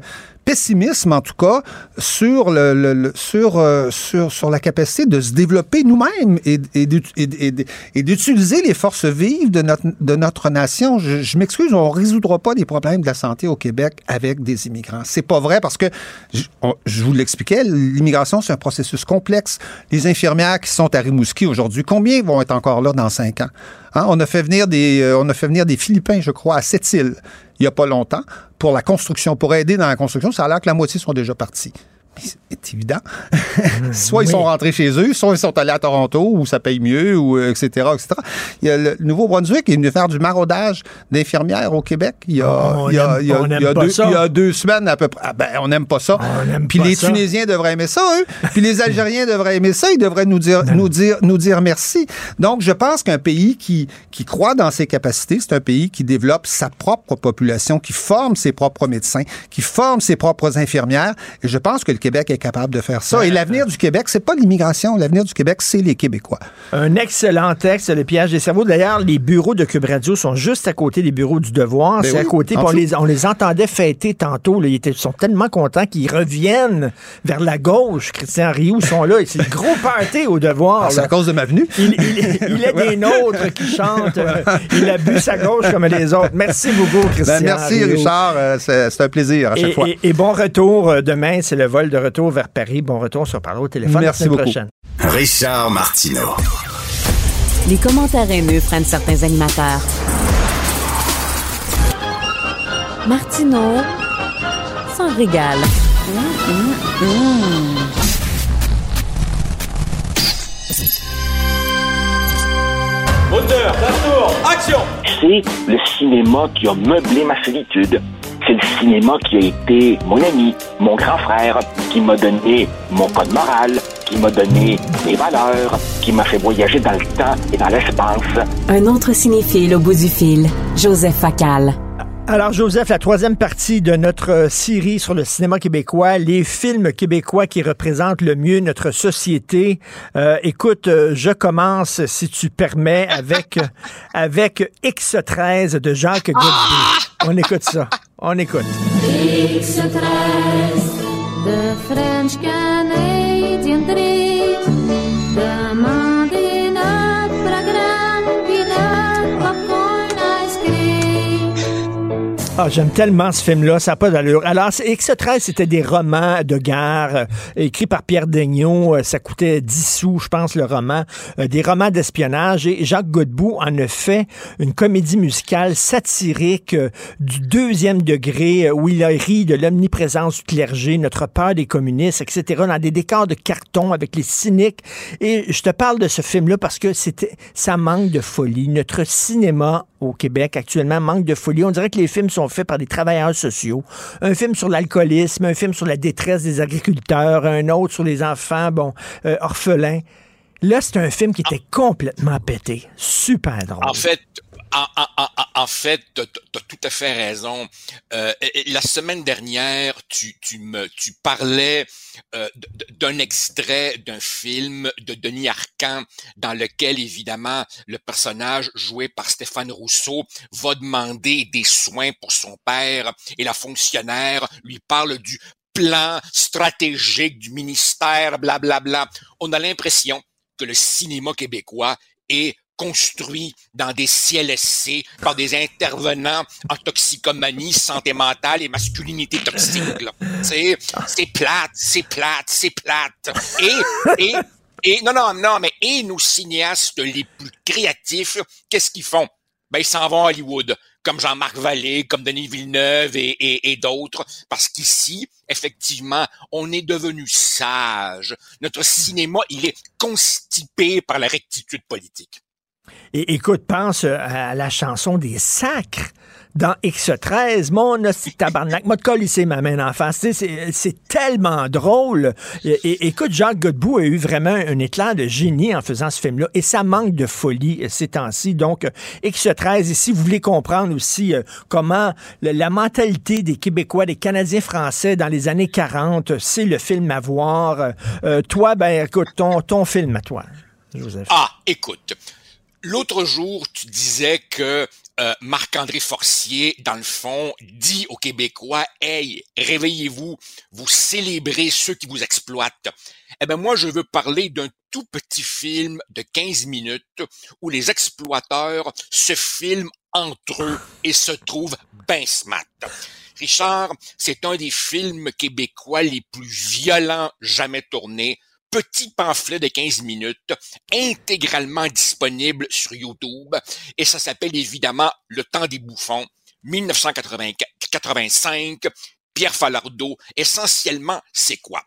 pessimisme en tout cas sur le, sur, euh, sur sur la capacité de se développer nous-mêmes et, et d'ut- et- et- et d'utiliser les forces vives de notre de notre nation. Je, m'excuse, on résoudra pas les problèmes de la santé au Québec avec des immigrants. C'est pas vrai parce que je, vous l'expliquais, l'immigration c'est un processus complexe. Les infirmières qui sont à Rimouski aujourd'hui, combien vont être encore là dans cinq ans? Hein, On a fait venir des euh, on a fait venir des Philippins, je crois, à cette île il y a pas longtemps pour la construction, pour aider dans la construction. Ça a l'air que la moitié sont déjà partis. C'est évident. soit ils sont rentrés chez eux, soit ils sont allés à Toronto où ça paye mieux, ou euh, etc., etc. Il y a le Nouveau-Brunswick qui est venu faire du maraudage d'infirmières au Québec. Il y a, deux, semaines à peu près. Ah ben, on n'aime pas ça. Puis pas les ça. Tunisiens devraient aimer ça, eux. Puis les Algériens devraient aimer ça. Ils devraient nous dire, nous dire, nous dire merci. Donc, je pense qu'un pays qui, qui croit dans ses capacités, c'est un pays qui développe sa propre population, qui forme ses propres médecins, qui forme ses propres infirmières. Et je pense que le Québec est capable de faire ça. Et l'avenir du Québec, c'est pas l'immigration. L'avenir du Québec, c'est les Québécois. Un excellent texte, Le piège des cerveaux. D'ailleurs, les bureaux de Cube Radio sont juste à côté des bureaux du Devoir. Ben C'est à côté. on, les, on les entendait fêter tantôt. là. Ils, étaient- sont tellement contents qu'ils reviennent vers la gauche. Christian Rioux sont là. C'est le gros party au Devoir. Ah, c'est à cause de ma venue? Il, il- il est des nôtres qui chantent. il a bu sa gauche comme les autres. Merci beaucoup, Christian. Ben, merci, Rioux. Richard. Euh, C'est un plaisir à chaque Et, fois. et- et bon retour euh, demain, c'est le vol de retour vers Paris. Bon retour, on se au téléphone Merci la semaine beaucoup. prochaine. Richard Martineau. Les commentaires haineux freinent certains animateurs. Martineau s'en régale. Moteur, ça tourne, action C'est le cinéma qui a meublé ma solitude. C'est le cinéma qui a été mon ami, mon grand frère, qui m'a donné mon code moral, qui m'a donné mes valeurs, qui m'a fait voyager dans le temps et dans l'espace. Un autre cinéphile au bout du fil, Joseph Facal. Alors, Joseph, la troisième partie de notre euh, série sur le cinéma québécois, les films québécois qui représentent le mieux notre société. Euh, écoute, euh, je commence, si tu permets, avec, euh, avec X13 de Jacques Godbout. On écoute ça. On écoute. X13, The French. Ah, j'aime tellement ce film-là, ça n'a pas d'allure. Alors, c'est- X13, c'était des romans de guerre euh, écrits par Pierre Daigneault. Euh, ça coûtait 10 sous, je pense, le roman. Euh, des romans d'espionnage. Et Jacques Godbout en a fait une comédie musicale satirique euh, du deuxième degré où il a ri de l'omniprésence du clergé, notre peur des communistes, etc., dans des décors de carton avec les cyniques. Et je te parle de ce film-là parce que c'était, ça manque de folie. Notre cinéma au Québec actuellement manque de folie. On dirait que les films sont faits par des travailleurs sociaux. Un film sur l'alcoolisme, un film sur la détresse des agriculteurs, un autre sur les enfants, bon, euh, orphelins. Là, c'est un film qui était complètement pété. Super drôle. En fait, en, en- en- fait, tu tout à fait raison. Euh, la semaine dernière, tu, me tu parlais euh, d'un extrait d'un film de Denis Arcand dans lequel, évidemment, le personnage joué par Stéphane Rousseau va demander des soins pour son père et la fonctionnaire lui parle du plan stratégique du ministère, blablabla. On a l'impression que le cinéma québécois est construit dans des CLSC par des intervenants en toxicomanie, santé mentale et masculinité toxique. c'est plate, c'est plate, c'est plate. Et, et, et, non, non, non, mais et nos cinéastes les plus créatifs, qu'est-ce qu'ils font? Ben, ils s'en vont à Hollywood, comme Jean-Marc Vallée, comme Denis Villeneuve et, et, et d'autres, parce qu'ici, effectivement, on est devenu sage. Notre cinéma, il est constipé par la rectitude politique. Et écoute, pense euh, à la chanson des sacres dans X13. Mon hostie tabarnak. De coller ma main en face. Sais, C'est tellement drôle. Et, écoute, Jacques Godbout a eu vraiment un éclair de génie en faisant ce film-là. Et ça manque de folie euh, ces temps-ci. Donc, euh, X13, et si vous voulez comprendre aussi euh, comment la mentalité des Québécois, des Canadiens français dans les années 40, c'est le film à voir. Euh, euh, toi, ben, écoute, ton, ton film à toi, Joseph. Ah, écoute, l'autre jour, tu disais que euh, Marc-André Forcier, dans le fond, dit aux Québécois, Hey, réveillez-vous, vous célébrez ceux qui vous exploitent. Eh ben moi, je veux parler d'un tout petit film de 15 minutes où les exploiteurs se filment entre eux et se trouvent ben. Richard, c'est un des films québécois les plus violents jamais tournés. Petit pamphlet de 15 minutes, intégralement disponible sur YouTube, et ça s'appelle évidemment Le temps des bouffons, 1985, Pierre Falardeau. Essentiellement, c'est quoi?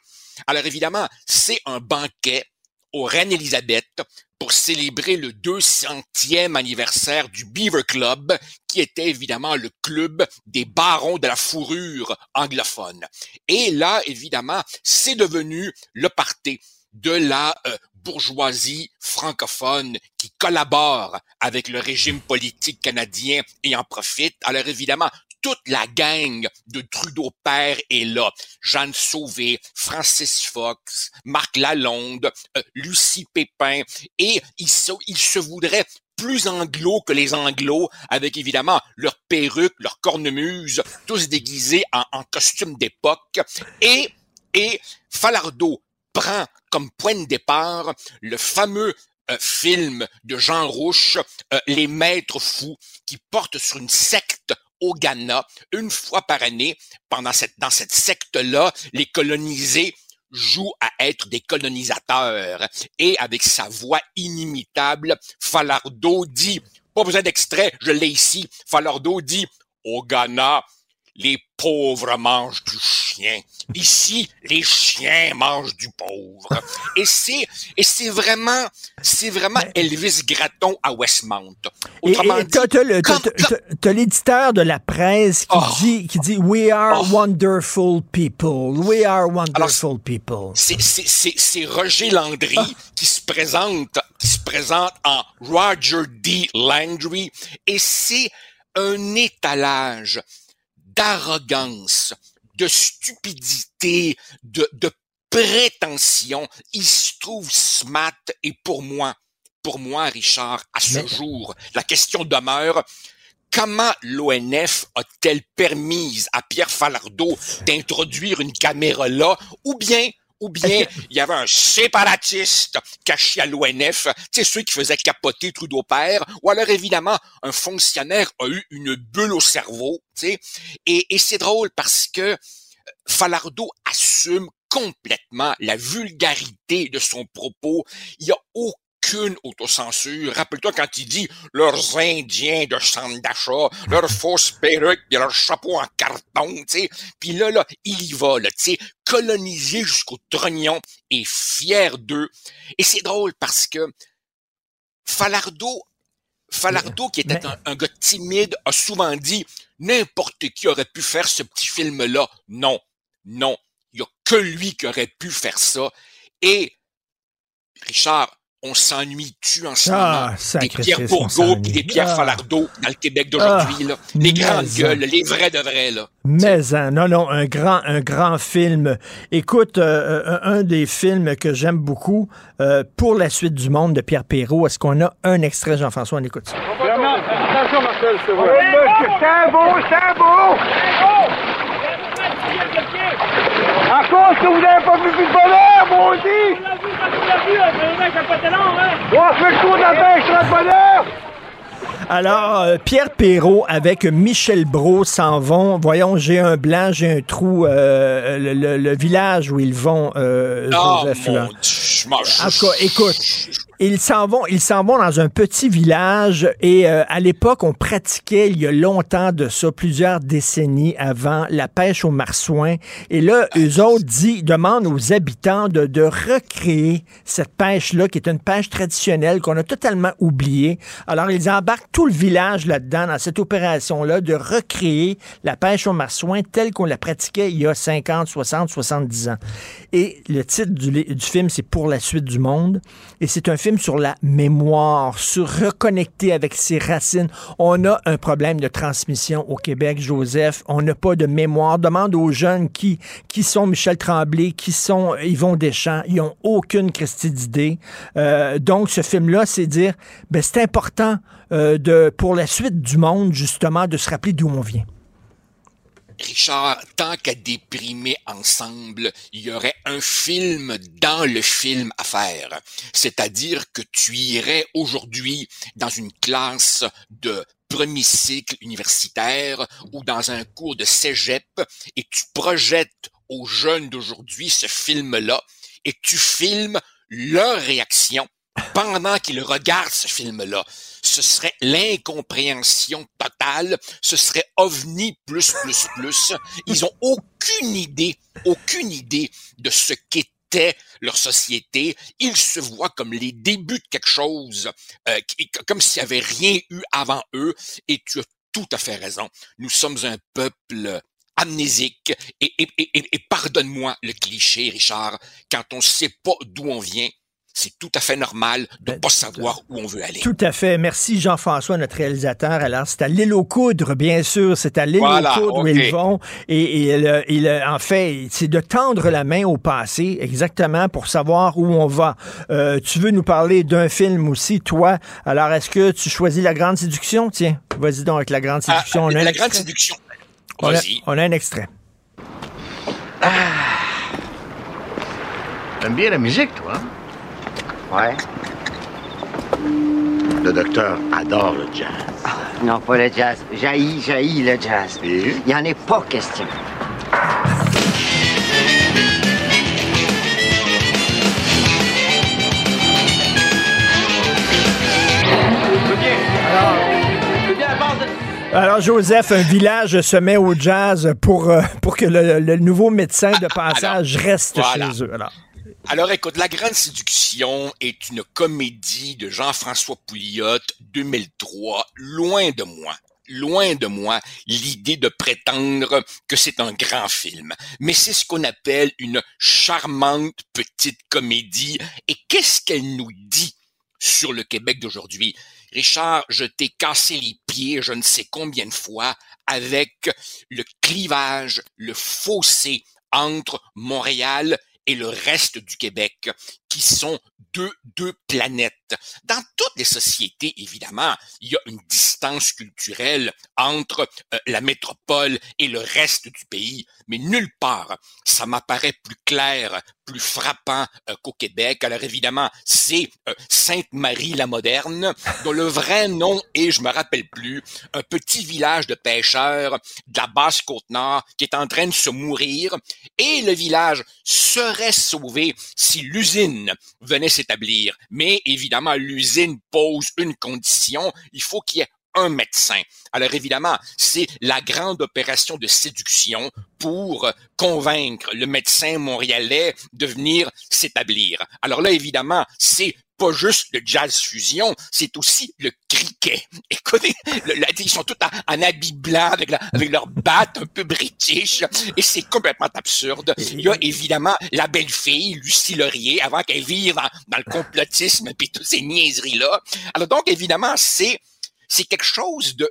Alors évidemment, c'est un banquet aux Reines Élisabeth pour célébrer le 200e anniversaire du Beaver Club, qui était évidemment le club des barons de la fourrure anglophone. Et là, évidemment, c'est devenu le party de la euh, bourgeoisie francophone qui collabore avec le régime politique canadien et en profite. Alors évidemment, toute la gang de Trudeau père est là. Jeanne Sauvé, Francis Fox, Marc Lalonde, euh, Lucie Pépin, et ils se, ils se voudraient plus anglo que les anglos, avec évidemment leurs perruques, leurs cornemuses, tous déguisés en, en costume d'époque. Et, et Falardeau prend comme point de départ le fameux euh, film de Jean Rouche, euh, Les Maîtres Fous, qui porte sur une secte au Ghana, une fois par année, pendant cette, dans cette secte-là, les colonisés jouent à être des colonisateurs. Et avec sa voix inimitable, Falardeau dit, pas besoin d'extrait, je l'ai ici, Falardeau dit, au Ghana, les pauvres mangent du chien. Ici, les chiens mangent du pauvre. Et c'est, et c'est vraiment, c'est vraiment Elvis Gratton à Westmount. Et- Autrement et dit, t'as, l'éditeur de la presse qui dit, qui dit We are wonderful people. We are wonderful people. c'est, c'est, c'est, c'est Roger Landry qui se présente, qui se présente en Roger D. Landry et c'est un étalage d'arrogance, de stupidité, de, de prétention. Il se trouve smart et pour moi, pour moi, Richard, à ce jour, la question demeure comment l'ONF a-t-elle permis à Pierre Falardeau d'introduire une caméra là, ou bien ou bien il y avait un séparatiste caché à l'ONF, tu sais, ceux qui faisaient capoter Trudeau père, ou alors évidemment, un fonctionnaire a eu une bulle au cerveau, tu sais, et, et c'est drôle parce que Falardeau assume complètement la vulgarité de son propos. Il n'y a aucune autocensure. Rappelle-toi quand il dit leurs Indiens de centre d'achat, leurs fausses perruques, puis leurs chapeaux en carton, tu sais. Puis là, là, il y va, là, tu sais, colonisé jusqu'au trognon et fier d'eux. Et c'est drôle parce que Falardeau, Falardeau, qui était un, un gars timide, a souvent dit n'importe qui aurait pu faire ce petit film-là. Non, non, il n'y a que lui qui aurait pu faire ça. Et, Richard, on s'ennuie-tu en ce Ah, moment des Pierre Bourgault puis des s'ennuie. Pierre Ah. Falardeau dans le Québec d'aujourd'hui, Ah, là. Les grandes mais gueules, les vrais de vrais, là. Mais hein, non, non, un grand, un grand film. Écoute, euh, euh, un des films que j'aime beaucoup, euh, Pour la suite du monde de Pierre Perrault. Est-ce qu'on a un extrait, Jean-François? On écoute ça. Attention, Marcel, te vois. C'est beau, c'est beau! Cause que vous n'avez pas vu plus de bonheur, moi aussi! On fait le tour de la pêche sur le bonheur! Alors, euh, Pierre Perrault avec Michel Brault s'en vont. Voyons, j'ai un blanc, j'ai un trou. euh, le, le- le village où ils vont, euh, Oh, Joseph, mon là. Dieu, je En tout cas, écoute, ils s'en vont, ils s'en vont dans un petit village et euh, à l'époque, on pratiquait il y a longtemps de ça, plusieurs décennies avant, la pêche au marsouin. Et là, eux autres dit, demandent aux habitants de, recréer cette pêche-là, qui est une pêche traditionnelle qu'on a totalement oubliée. Alors, ils embarquent tout le village là-dedans, dans cette opération-là, de recréer la pêche au marsouin telle qu'on la pratiquait il y a 50, 60, 70 ans. Et le titre du, du film, c'est Pour la suite du monde. Et c'est un film sur la mémoire, sur reconnecter avec ses racines. On a un problème de transmission au Québec, Joseph. On n'a pas de mémoire. Demande aux jeunes qui, qui sont Michel Tremblay, qui sont Yvon Deschamps. Ils n'ont aucune Christie d'idée. Euh, donc, ce film-là, c'est dire, ben, c'est important euh, de, pour la suite du monde, justement, de se rappeler d'où on vient. Richard, tant qu'à déprimer ensemble, il y aurait un film dans le film à faire. C'est-à-dire que tu irais aujourd'hui dans une classe de premier cycle universitaire ou dans un cours de cégep et tu projettes aux jeunes d'aujourd'hui ce film-là et tu filmes leur réaction pendant qu'ils regardent ce film-là. Ce serait l'incompréhension totale, ce serait ovni plus plus plus. Ils ont aucune idée, aucune idée de ce qu'était leur société. Ils se voient comme les débuts de quelque chose, euh, comme s'il n'y avait rien eu avant eux. Et tu as tout à fait raison. Nous sommes un peuple amnésique. Et, et, et- et pardonne-moi le cliché, Richard, quand on ne sait pas d'où on vient, c'est tout à fait normal de ne pas savoir où on veut aller. Tout à fait. Merci Jean-François, notre réalisateur. Alors, c'est à l'île aux coudres, bien sûr. C'est à l'île Voilà, aux coudres où ils vont. Et, et le- il, en fait, c'est de tendre la main au passé, exactement, pour savoir où on va. Euh, tu veux nous parler d'un film aussi, toi? Alors, est-ce que tu choisis La Grande Séduction? Tiens, vas-y donc avec La Grande Ah, Séduction. On a un la grande extrait. séduction. On a, Vas-y. on a un extrait. T'aimes bien la musique, toi? hein? Ouais. Le docteur adore le jazz. Non, pas le jazz. Jaillit, jaillit le jazz. Il n'y en est pas question. Alors, Joseph, un village se met au jazz pour, euh, pour que le, le nouveau médecin de passage reste voilà. chez eux. Alors, Alors écoute, La Grande Séduction est une comédie de Jean-François Pouliot, 2003, loin de moi. Loin de moi l'idée de prétendre que c'est un grand film. Mais c'est ce qu'on appelle une charmante petite comédie. Et qu'est-ce qu'elle nous dit sur le Québec d'aujourd'hui? Richard, je t'ai cassé les pieds je ne sais combien de fois avec le clivage, le fossé entre Montréal et le reste du Québec, qui sont deux, deux planètes. Dans toutes les sociétés, évidemment, il y a une distance culturelle entre euh, la métropole et le reste du pays, mais nulle part ça m'apparaît plus clair, plus frappant euh, qu'au Québec. Alors évidemment, c'est euh, Sainte-Marie la Moderne, dont le vrai nom est, je me rappelle plus, un petit village de pêcheurs de la basse Côte-Nord qui est en train de se mourir, et le village serait sauvé si l'usine venait s'établir. Mais évidemment, l'usine pose une condition, il faut qu'il y ait un médecin. Alors évidemment, c'est la grande opération de séduction pour convaincre le médecin montréalais de venir s'établir. Alors là, évidemment, c'est pas juste le jazz fusion, c'est aussi le cricket. Écoutez, le, ils sont tous en, habit blanc avec, avec leur batte un peu british et c'est complètement absurde. Il y a évidemment la belle fille, Lucie Laurier, avant qu'elle vive dans, dans le complotisme et toutes ces niaiseries-là. Alors donc, évidemment, c'est c'est quelque chose de,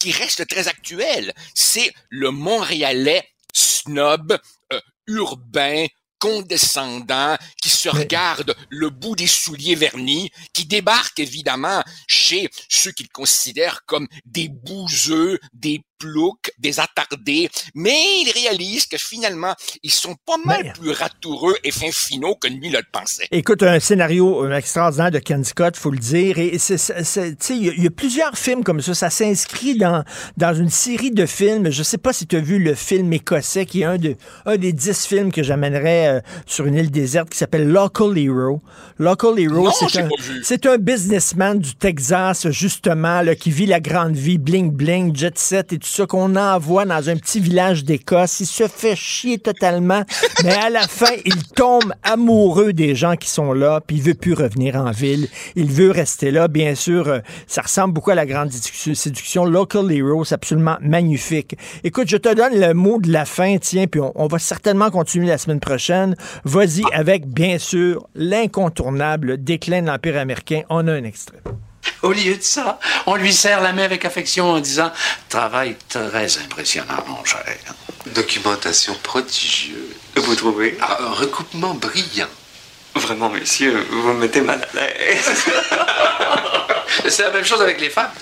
qui reste très actuel. C'est le Montréalais snob, euh, urbain, condescendant, qui se regarde le bout des souliers vernis, qui débarque évidemment chez ceux qu'il considère comme des bouseux, des ploucs, des attardés, mais il réalise que finalement, ils sont pas mal plus ratoureux et fin finaux que lui le pensait. Écoute, un scénario extraordinaire de Ken Scott, faut le dire, et il y, a plusieurs films comme ça, ça s'inscrit dans, dans une série de films, je sais pas si tu as vu le film écossais, qui est un, de, un des dix films que j'amènerais euh, sur une île déserte, qui s'appelle Local Hero. Local Hero, c'est un, c'est un businessman du Texas, justement, là, qui vit la grande vie, bling bling, jet set et tout ça, qu'on envoie dans un petit village d'Écosse. Il se fait chier totalement, mais à la fin, il tombe amoureux des gens qui sont là, puis il veut plus revenir en ville. Il veut rester là. Bien sûr, euh, ça ressemble beaucoup à la grande séduction. Local Hero, c'est absolument magnifique. Écoute, je te donne le mot de la fin, tiens, puis on, va certainement continuer la semaine prochaine. Vas-y avec, bien sûr, l'incontournable déclin de l'Empire américain. On a un extrait. Au lieu de ça, on lui serre la main avec affection en disant Travail très impressionnant, mon cher. Documentation prodigieuse. Vous trouvez? Ah, Un recoupement brillant. Vraiment, messieurs, vous me mettez mal à l'aise. C'est la même chose avec les femmes.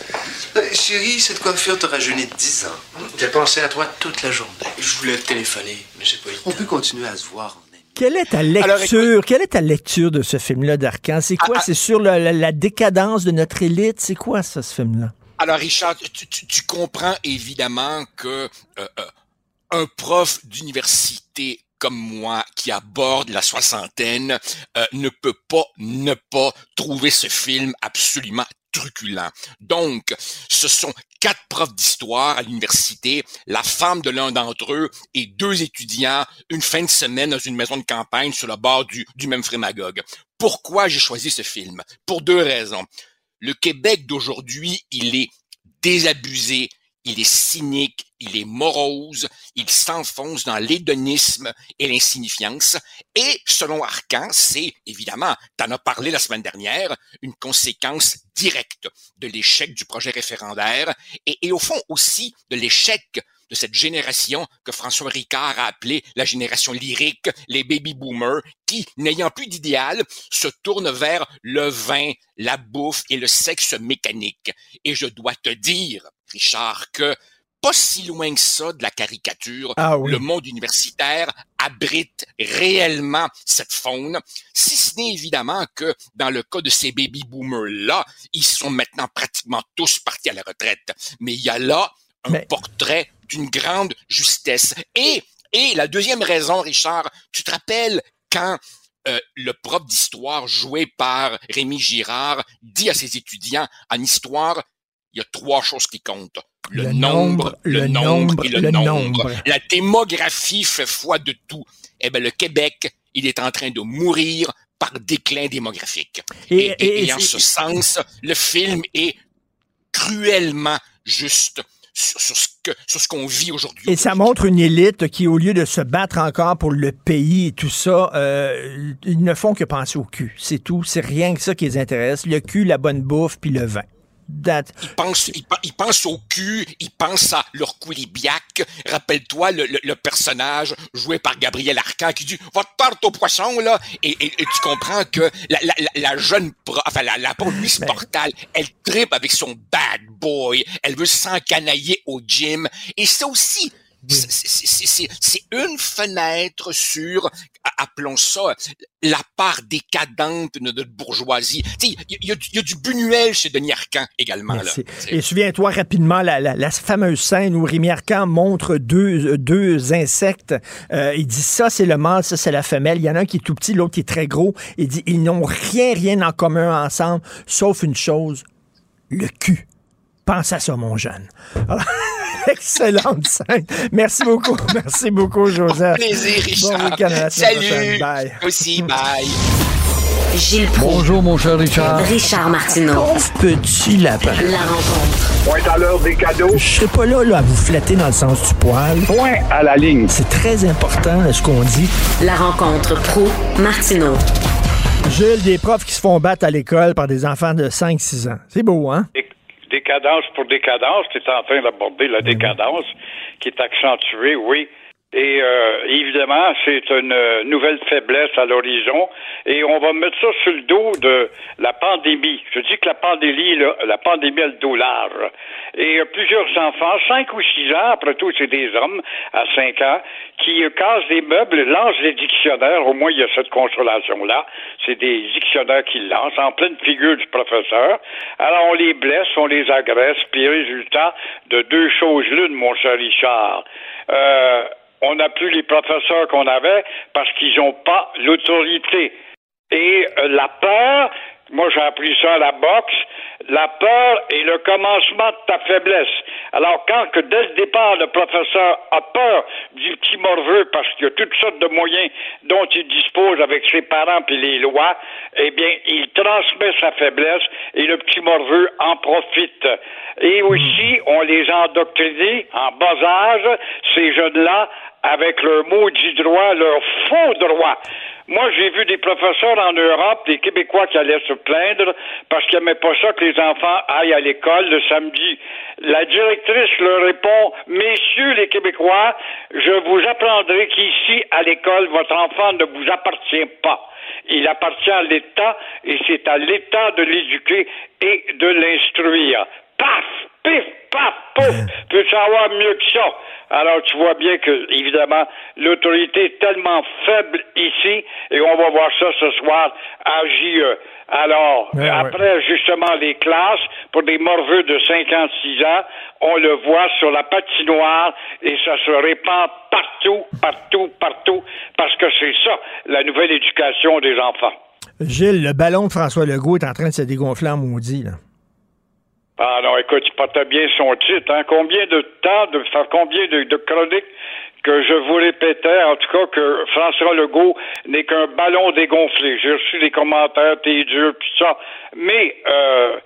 Euh, chérie, cette coiffure te rajeunit de 10 ans. J'ai pensé à toi toute la journée. Je voulais te téléphoner, mais j'ai pas eu On peut continuer à se voir quelle est ta lecture, quelle est ta lecture de ce film-là d'Arcan? C'est quoi? Ah, ah. c'est sur la, décadence de notre élite? C'est quoi ça, ce film-là? Alors, Richard, tu, comprends évidemment que euh, euh, un prof d'université comme moi qui aborde la soixantaine euh, ne peut pas ne pas trouver ce film absolument truculent. Donc, ce sont quatre profs d'histoire à l'université, la femme de l'un d'entre eux et deux étudiants une fin de semaine dans une maison de campagne sur le bord du, même frémagogue. Pourquoi j'ai choisi ce film? Pour deux raisons. Le Québec d'aujourd'hui, il est désabusé, il est cynique, il est morose, il s'enfonce dans l'hédonisme et l'insignifiance. Et selon Arcan, c'est évidemment, tu en as parlé la semaine dernière, une conséquence directe de l'échec du projet référendaire et, et au fond aussi de l'échec de cette génération que François Ricard a appelée la génération lyrique, les baby boomers, qui, n'ayant plus d'idéal, se tournent vers le vin, la bouffe et le sexe mécanique. Et je dois te dire, Richard, que pas si loin que ça de la caricature, ah le monde universitaire abrite réellement cette faune, si ce n'est évidemment que dans le cas de ces baby boomers-là, ils sont maintenant pratiquement tous partis à la retraite. Mais il y a là un portrait d'une grande justesse. Et, et la deuxième raison, Richard, tu te rappelles quand euh, le prof d'histoire joué par Rémi Girard dit à ses étudiants en histoire, il y a trois choses qui comptent. Le, nombre, le, nombre et le, nombre. La démographie fait foi de tout. Eh bien, le Québec, il est en train de mourir par déclin démographique. Et, et en ce sens, le film est cruellement juste sur, ce que sur ce qu'on vit aujourd'hui. Et ça montre une élite qui, au lieu de se battre encore pour le pays et tout ça, euh, ils ne font que penser au cul. C'est tout. C'est rien que ça qui les intéresse. Le cul, la bonne bouffe, puis le vin. That. Ils pensent, ils, ils pensent au cul, ils pensent à leur coulibiac. Rappelle-toi le, le, le, personnage joué par Gabriel Arcan qui dit votre tarte au poisson là, et, et, et tu comprends que la, la, la jeune, enfin la, la police portale, elle tripe avec son bad boy, elle veut s'encanailler au gym, et ça aussi c'est une fenêtre sur, appelons ça, la part décadente de notre bourgeoisie. Il y, a du Buñuel chez Denis Arcand également. Là, et souviens-toi rapidement la, la, la, fameuse scène où Rémi montre deux, deux insectes. Euh, il dit ça c'est le mâle, ça c'est la femelle. Il y en a un qui est tout petit, l'autre qui est très gros. Il dit ils n'ont rien, rien en commun ensemble, sauf une chose, le cul. Pense à ça, mon jeune. Alors, excellente scène. Merci beaucoup. Merci beaucoup, Joseph. Bon plaisir, Richard. Bon week-end à la Salut. Bye. Aussi, bye. Gilles Proulx. Bonjour, mon cher Richard. Richard Martineau. Pauvre petit lapin. La rencontre. Point à l'heure des cadeaux. Je serai pas là, là à vous flatter dans le sens du poil. Point à la ligne. C'est très important ce qu'on dit. La rencontre pro martineau Gilles, des profs qui se font battre à l'école par des enfants de 5-6 ans. C'est beau, hein? Décadence pour décadence, tu es en train d'aborder la décadence qui est accentuée, oui. Et euh, évidemment, c'est une nouvelle faiblesse à l'horizon. Et on va mettre ça sur le dos de la pandémie. Je dis que la pandémie, là, la pandémie a le dos large. Et euh, plusieurs enfants, cinq ou six ans, après tout, c'est des hommes à cinq ans, qui euh, cassent des meubles, lancent des dictionnaires. Au moins, il y a cette consolation-là. C'est des dictionnaires qu'ils lancent en pleine figure du professeur. Alors, on les blesse, on les agresse, puis résultat de deux choses l'une, mon cher Richard. Euh, on n'a plus les professeurs qu'on avait parce qu'ils n'ont pas l'autorité. Et euh, la peur, moi j'ai appris ça à la boxe, la peur est le commencement de ta faiblesse. Alors quand que dès le départ le professeur a peur du petit morveux parce qu'il y a toutes sortes de moyens dont il dispose avec ses parents puis les lois, eh bien il transmet sa faiblesse et le petit morveux en profite. Et aussi on les a endoctrinés en bas âge ces jeunes-là avec leur maudit droit, leur faux droit. Moi, j'ai vu des professeurs en Europe, des Québécois qui allaient se plaindre parce qu'ils n'aimaient pas ça que les enfants aillent à l'école le samedi. La directrice leur répond, Messieurs les Québécois, je vous apprendrai qu'ici, à l'école, votre enfant ne vous appartient pas. Il appartient à l'État et c'est à l'État de l'éduquer et de l'instruire. Paf! Pif! Paf! Pouf! Peut savoir mieux que ça? Alors, tu vois bien que, évidemment, l'autorité est tellement faible ici, et on va voir ça ce soir à JE. Alors, après, justement, les classes, pour des morveux de 56 ans, on le voit sur la patinoire, et ça se répand partout, partout, partout, parce que c'est ça, la nouvelle éducation des enfants. Gilles, le ballon de François Legault est en train de se dégonfler en maudit, là. Ah non, écoute, il portait bien son titre. Hein? Combien de temps, de combien de, chroniques que je vous répétais, en tout cas, que François Legault n'est qu'un ballon dégonflé. J'ai reçu des commentaires, t'es dur, puis ça. Mais euh,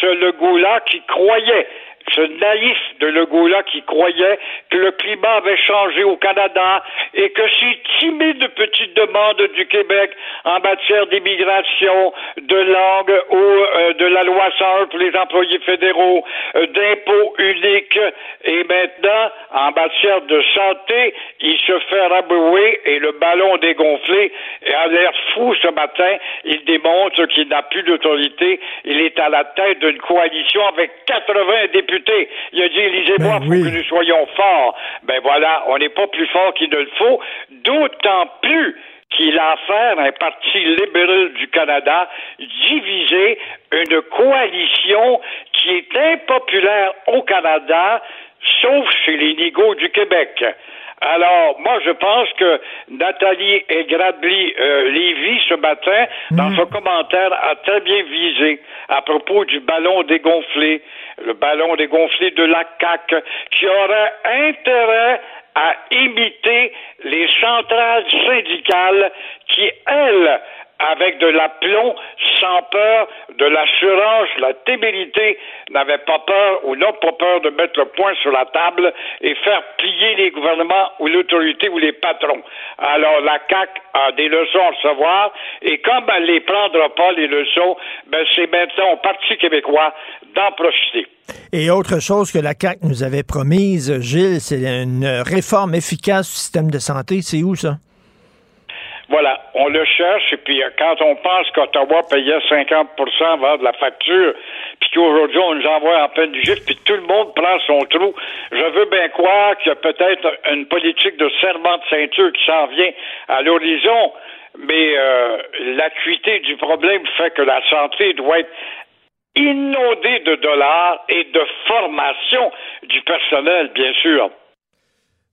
ce Legault-là qui croyait ce naïf de Legault-là qui croyait que le climat avait changé au Canada et que ces timides petites demandes du Québec en matière d'immigration, de langue ou euh, de la loi 101 pour les employés fédéraux, euh, d'impôts uniques et maintenant en matière de santé, il se fait rabouer et le ballon dégonflé a l'air fou ce matin. Il démontre qu'il n'a plus d'autorité. Il est à la tête d'une coalition avec 80 députés. Il a dit, Élisez-moi, il faut que nous soyons forts. Ben voilà, on n'est pas plus fort qu'il ne le faut, d'autant plus qu'il a affaire à un parti libéral du Canada divisé, une coalition qui est impopulaire au Canada, sauf chez les nigauds du Québec. Alors, moi, je pense que Nathalie Grabli euh, Lévy, ce matin, dans son commentaire, a très bien visé à propos du ballon dégonflé, le ballon dégonflé de la CAQ, qui aurait intérêt à imiter les centrales syndicales qui, elles, avec de l'aplomb, sans peur, de l'assurance, la témérité, n'avait pas peur ou n'ont pas peur de mettre le poing sur la table et faire plier les gouvernements ou l'autorité ou les patrons. Alors la CAC a des leçons à recevoir et comme elle les prendra pas les leçons, ben c'est maintenant au Parti québécois d'en profiter. Et autre chose que la CAC nous avait promise, Gilles, c'est une réforme efficace du système de santé. C'est où ça? Voilà, on le cherche, et puis euh, quand on pense qu'Ottawa payait 50 avant de la facture, puis qu'aujourd'hui on nous envoie en peine du gif, puis tout le monde prend son trou, je veux bien croire qu'il y a peut-être une politique de serment de ceinture qui s'en vient à l'horizon, mais euh, l'acuité du problème fait que la santé doit être inondée de dollars et de formation du personnel, bien sûr.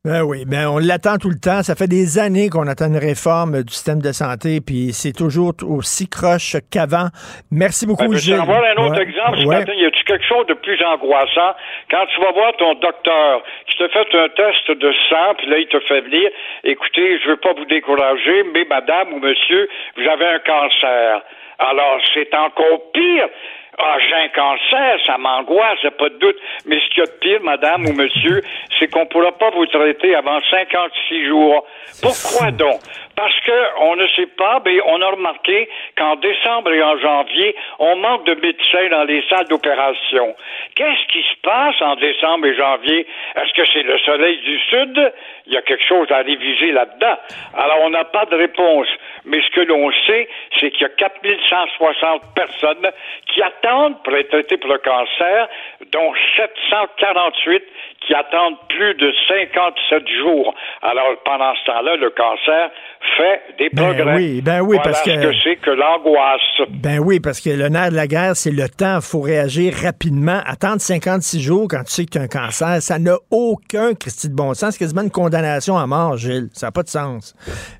Ben oui, ben on l'attend tout le temps. Ça fait des années qu'on attend une réforme du système de santé, puis c'est toujours aussi croche qu'avant. Merci beaucoup, ben, Gilles. Je vais avoir un autre exemple ce matin. Y a-tu quelque chose de plus angoissant? Quand tu vas voir ton docteur qui te fait un test de sang, puis là il te fait venir. Écoutez, je veux pas vous décourager, mais madame ou monsieur, vous avez un cancer. Alors c'est encore pire. Ah, j'ai un cancer, ça m'angoisse, pas de doute. Mais ce qu'il y a de pire, madame ou monsieur, c'est qu'on ne pourra pas vous traiter avant 56 jours. Pourquoi donc? Parce que on ne sait pas, mais on a remarqué qu'en décembre et en janvier, on manque de médecins dans les salles d'opération. Qu'est-ce qui se passe en décembre et janvier? Est-ce que c'est le soleil du sud? Il y a quelque chose à réviser là-dedans. Alors, on n'a pas de réponse. Mais ce que l'on sait, c'est qu'il y a 4160 personnes qui attendent pour être traitées pour le cancer, dont 748 qui attendent plus de 57 jours. Alors, pendant ce temps-là, le cancer fait des ben progrès. Oui, ben oui, voilà parce que. ce que c'est que l'angoisse. Ben oui, parce que le nerf de la guerre, c'est le temps. Il faut réagir rapidement. Attendre 56 jours quand tu sais que tu as un cancer, ça n'a aucun Christy de bon sens. C'est quasiment une condamnation à mort, Gilles. Ça n'a pas de sens.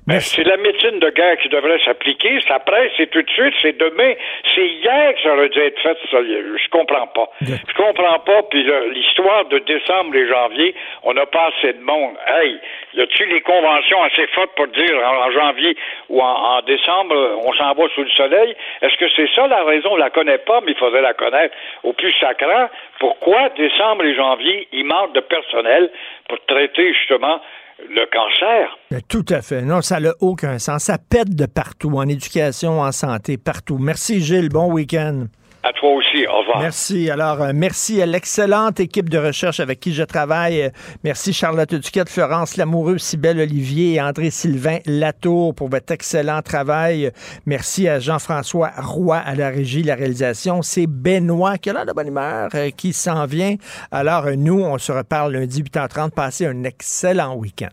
Ben, c'est la médecine de guerre qui devrait s'appliquer. Ça presse, c'est tout de suite, c'est demain. C'est hier que ça aurait dû être fait. Ça, je comprends pas. Je comprends pas. Puis l'histoire de décembre et janvier, on n'a pas assez de monde. Hey, y a-tu les conventions assez fortes pour dire en, janvier ou en, décembre, on s'en va sous le soleil? Est-ce que c'est ça la raison? On la connaît pas, mais il faudrait la connaître. Au plus sacrant, pourquoi décembre et janvier, il manque de personnel pour traiter justement le cancer? Ben, tout à fait. Non, ça n'a aucun sens. Ça pète de partout, en éducation, en santé, partout. Merci Gilles. Bon week-end. À toi aussi. Au revoir. Merci. Alors, euh, merci à l'excellente équipe de recherche avec qui je travaille. Merci Charlotte Duquette, Florence Lamoureux, Sybelle Olivier et André-Sylvain Latour pour votre excellent travail. Merci à Jean-François Roy à la régie, la réalisation. C'est Benoît qui a l'air de bonne humeur, euh, qui s'en vient. Alors, euh, nous, on se reparle lundi 8h30. Passez un excellent week-end.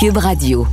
Cube Radio.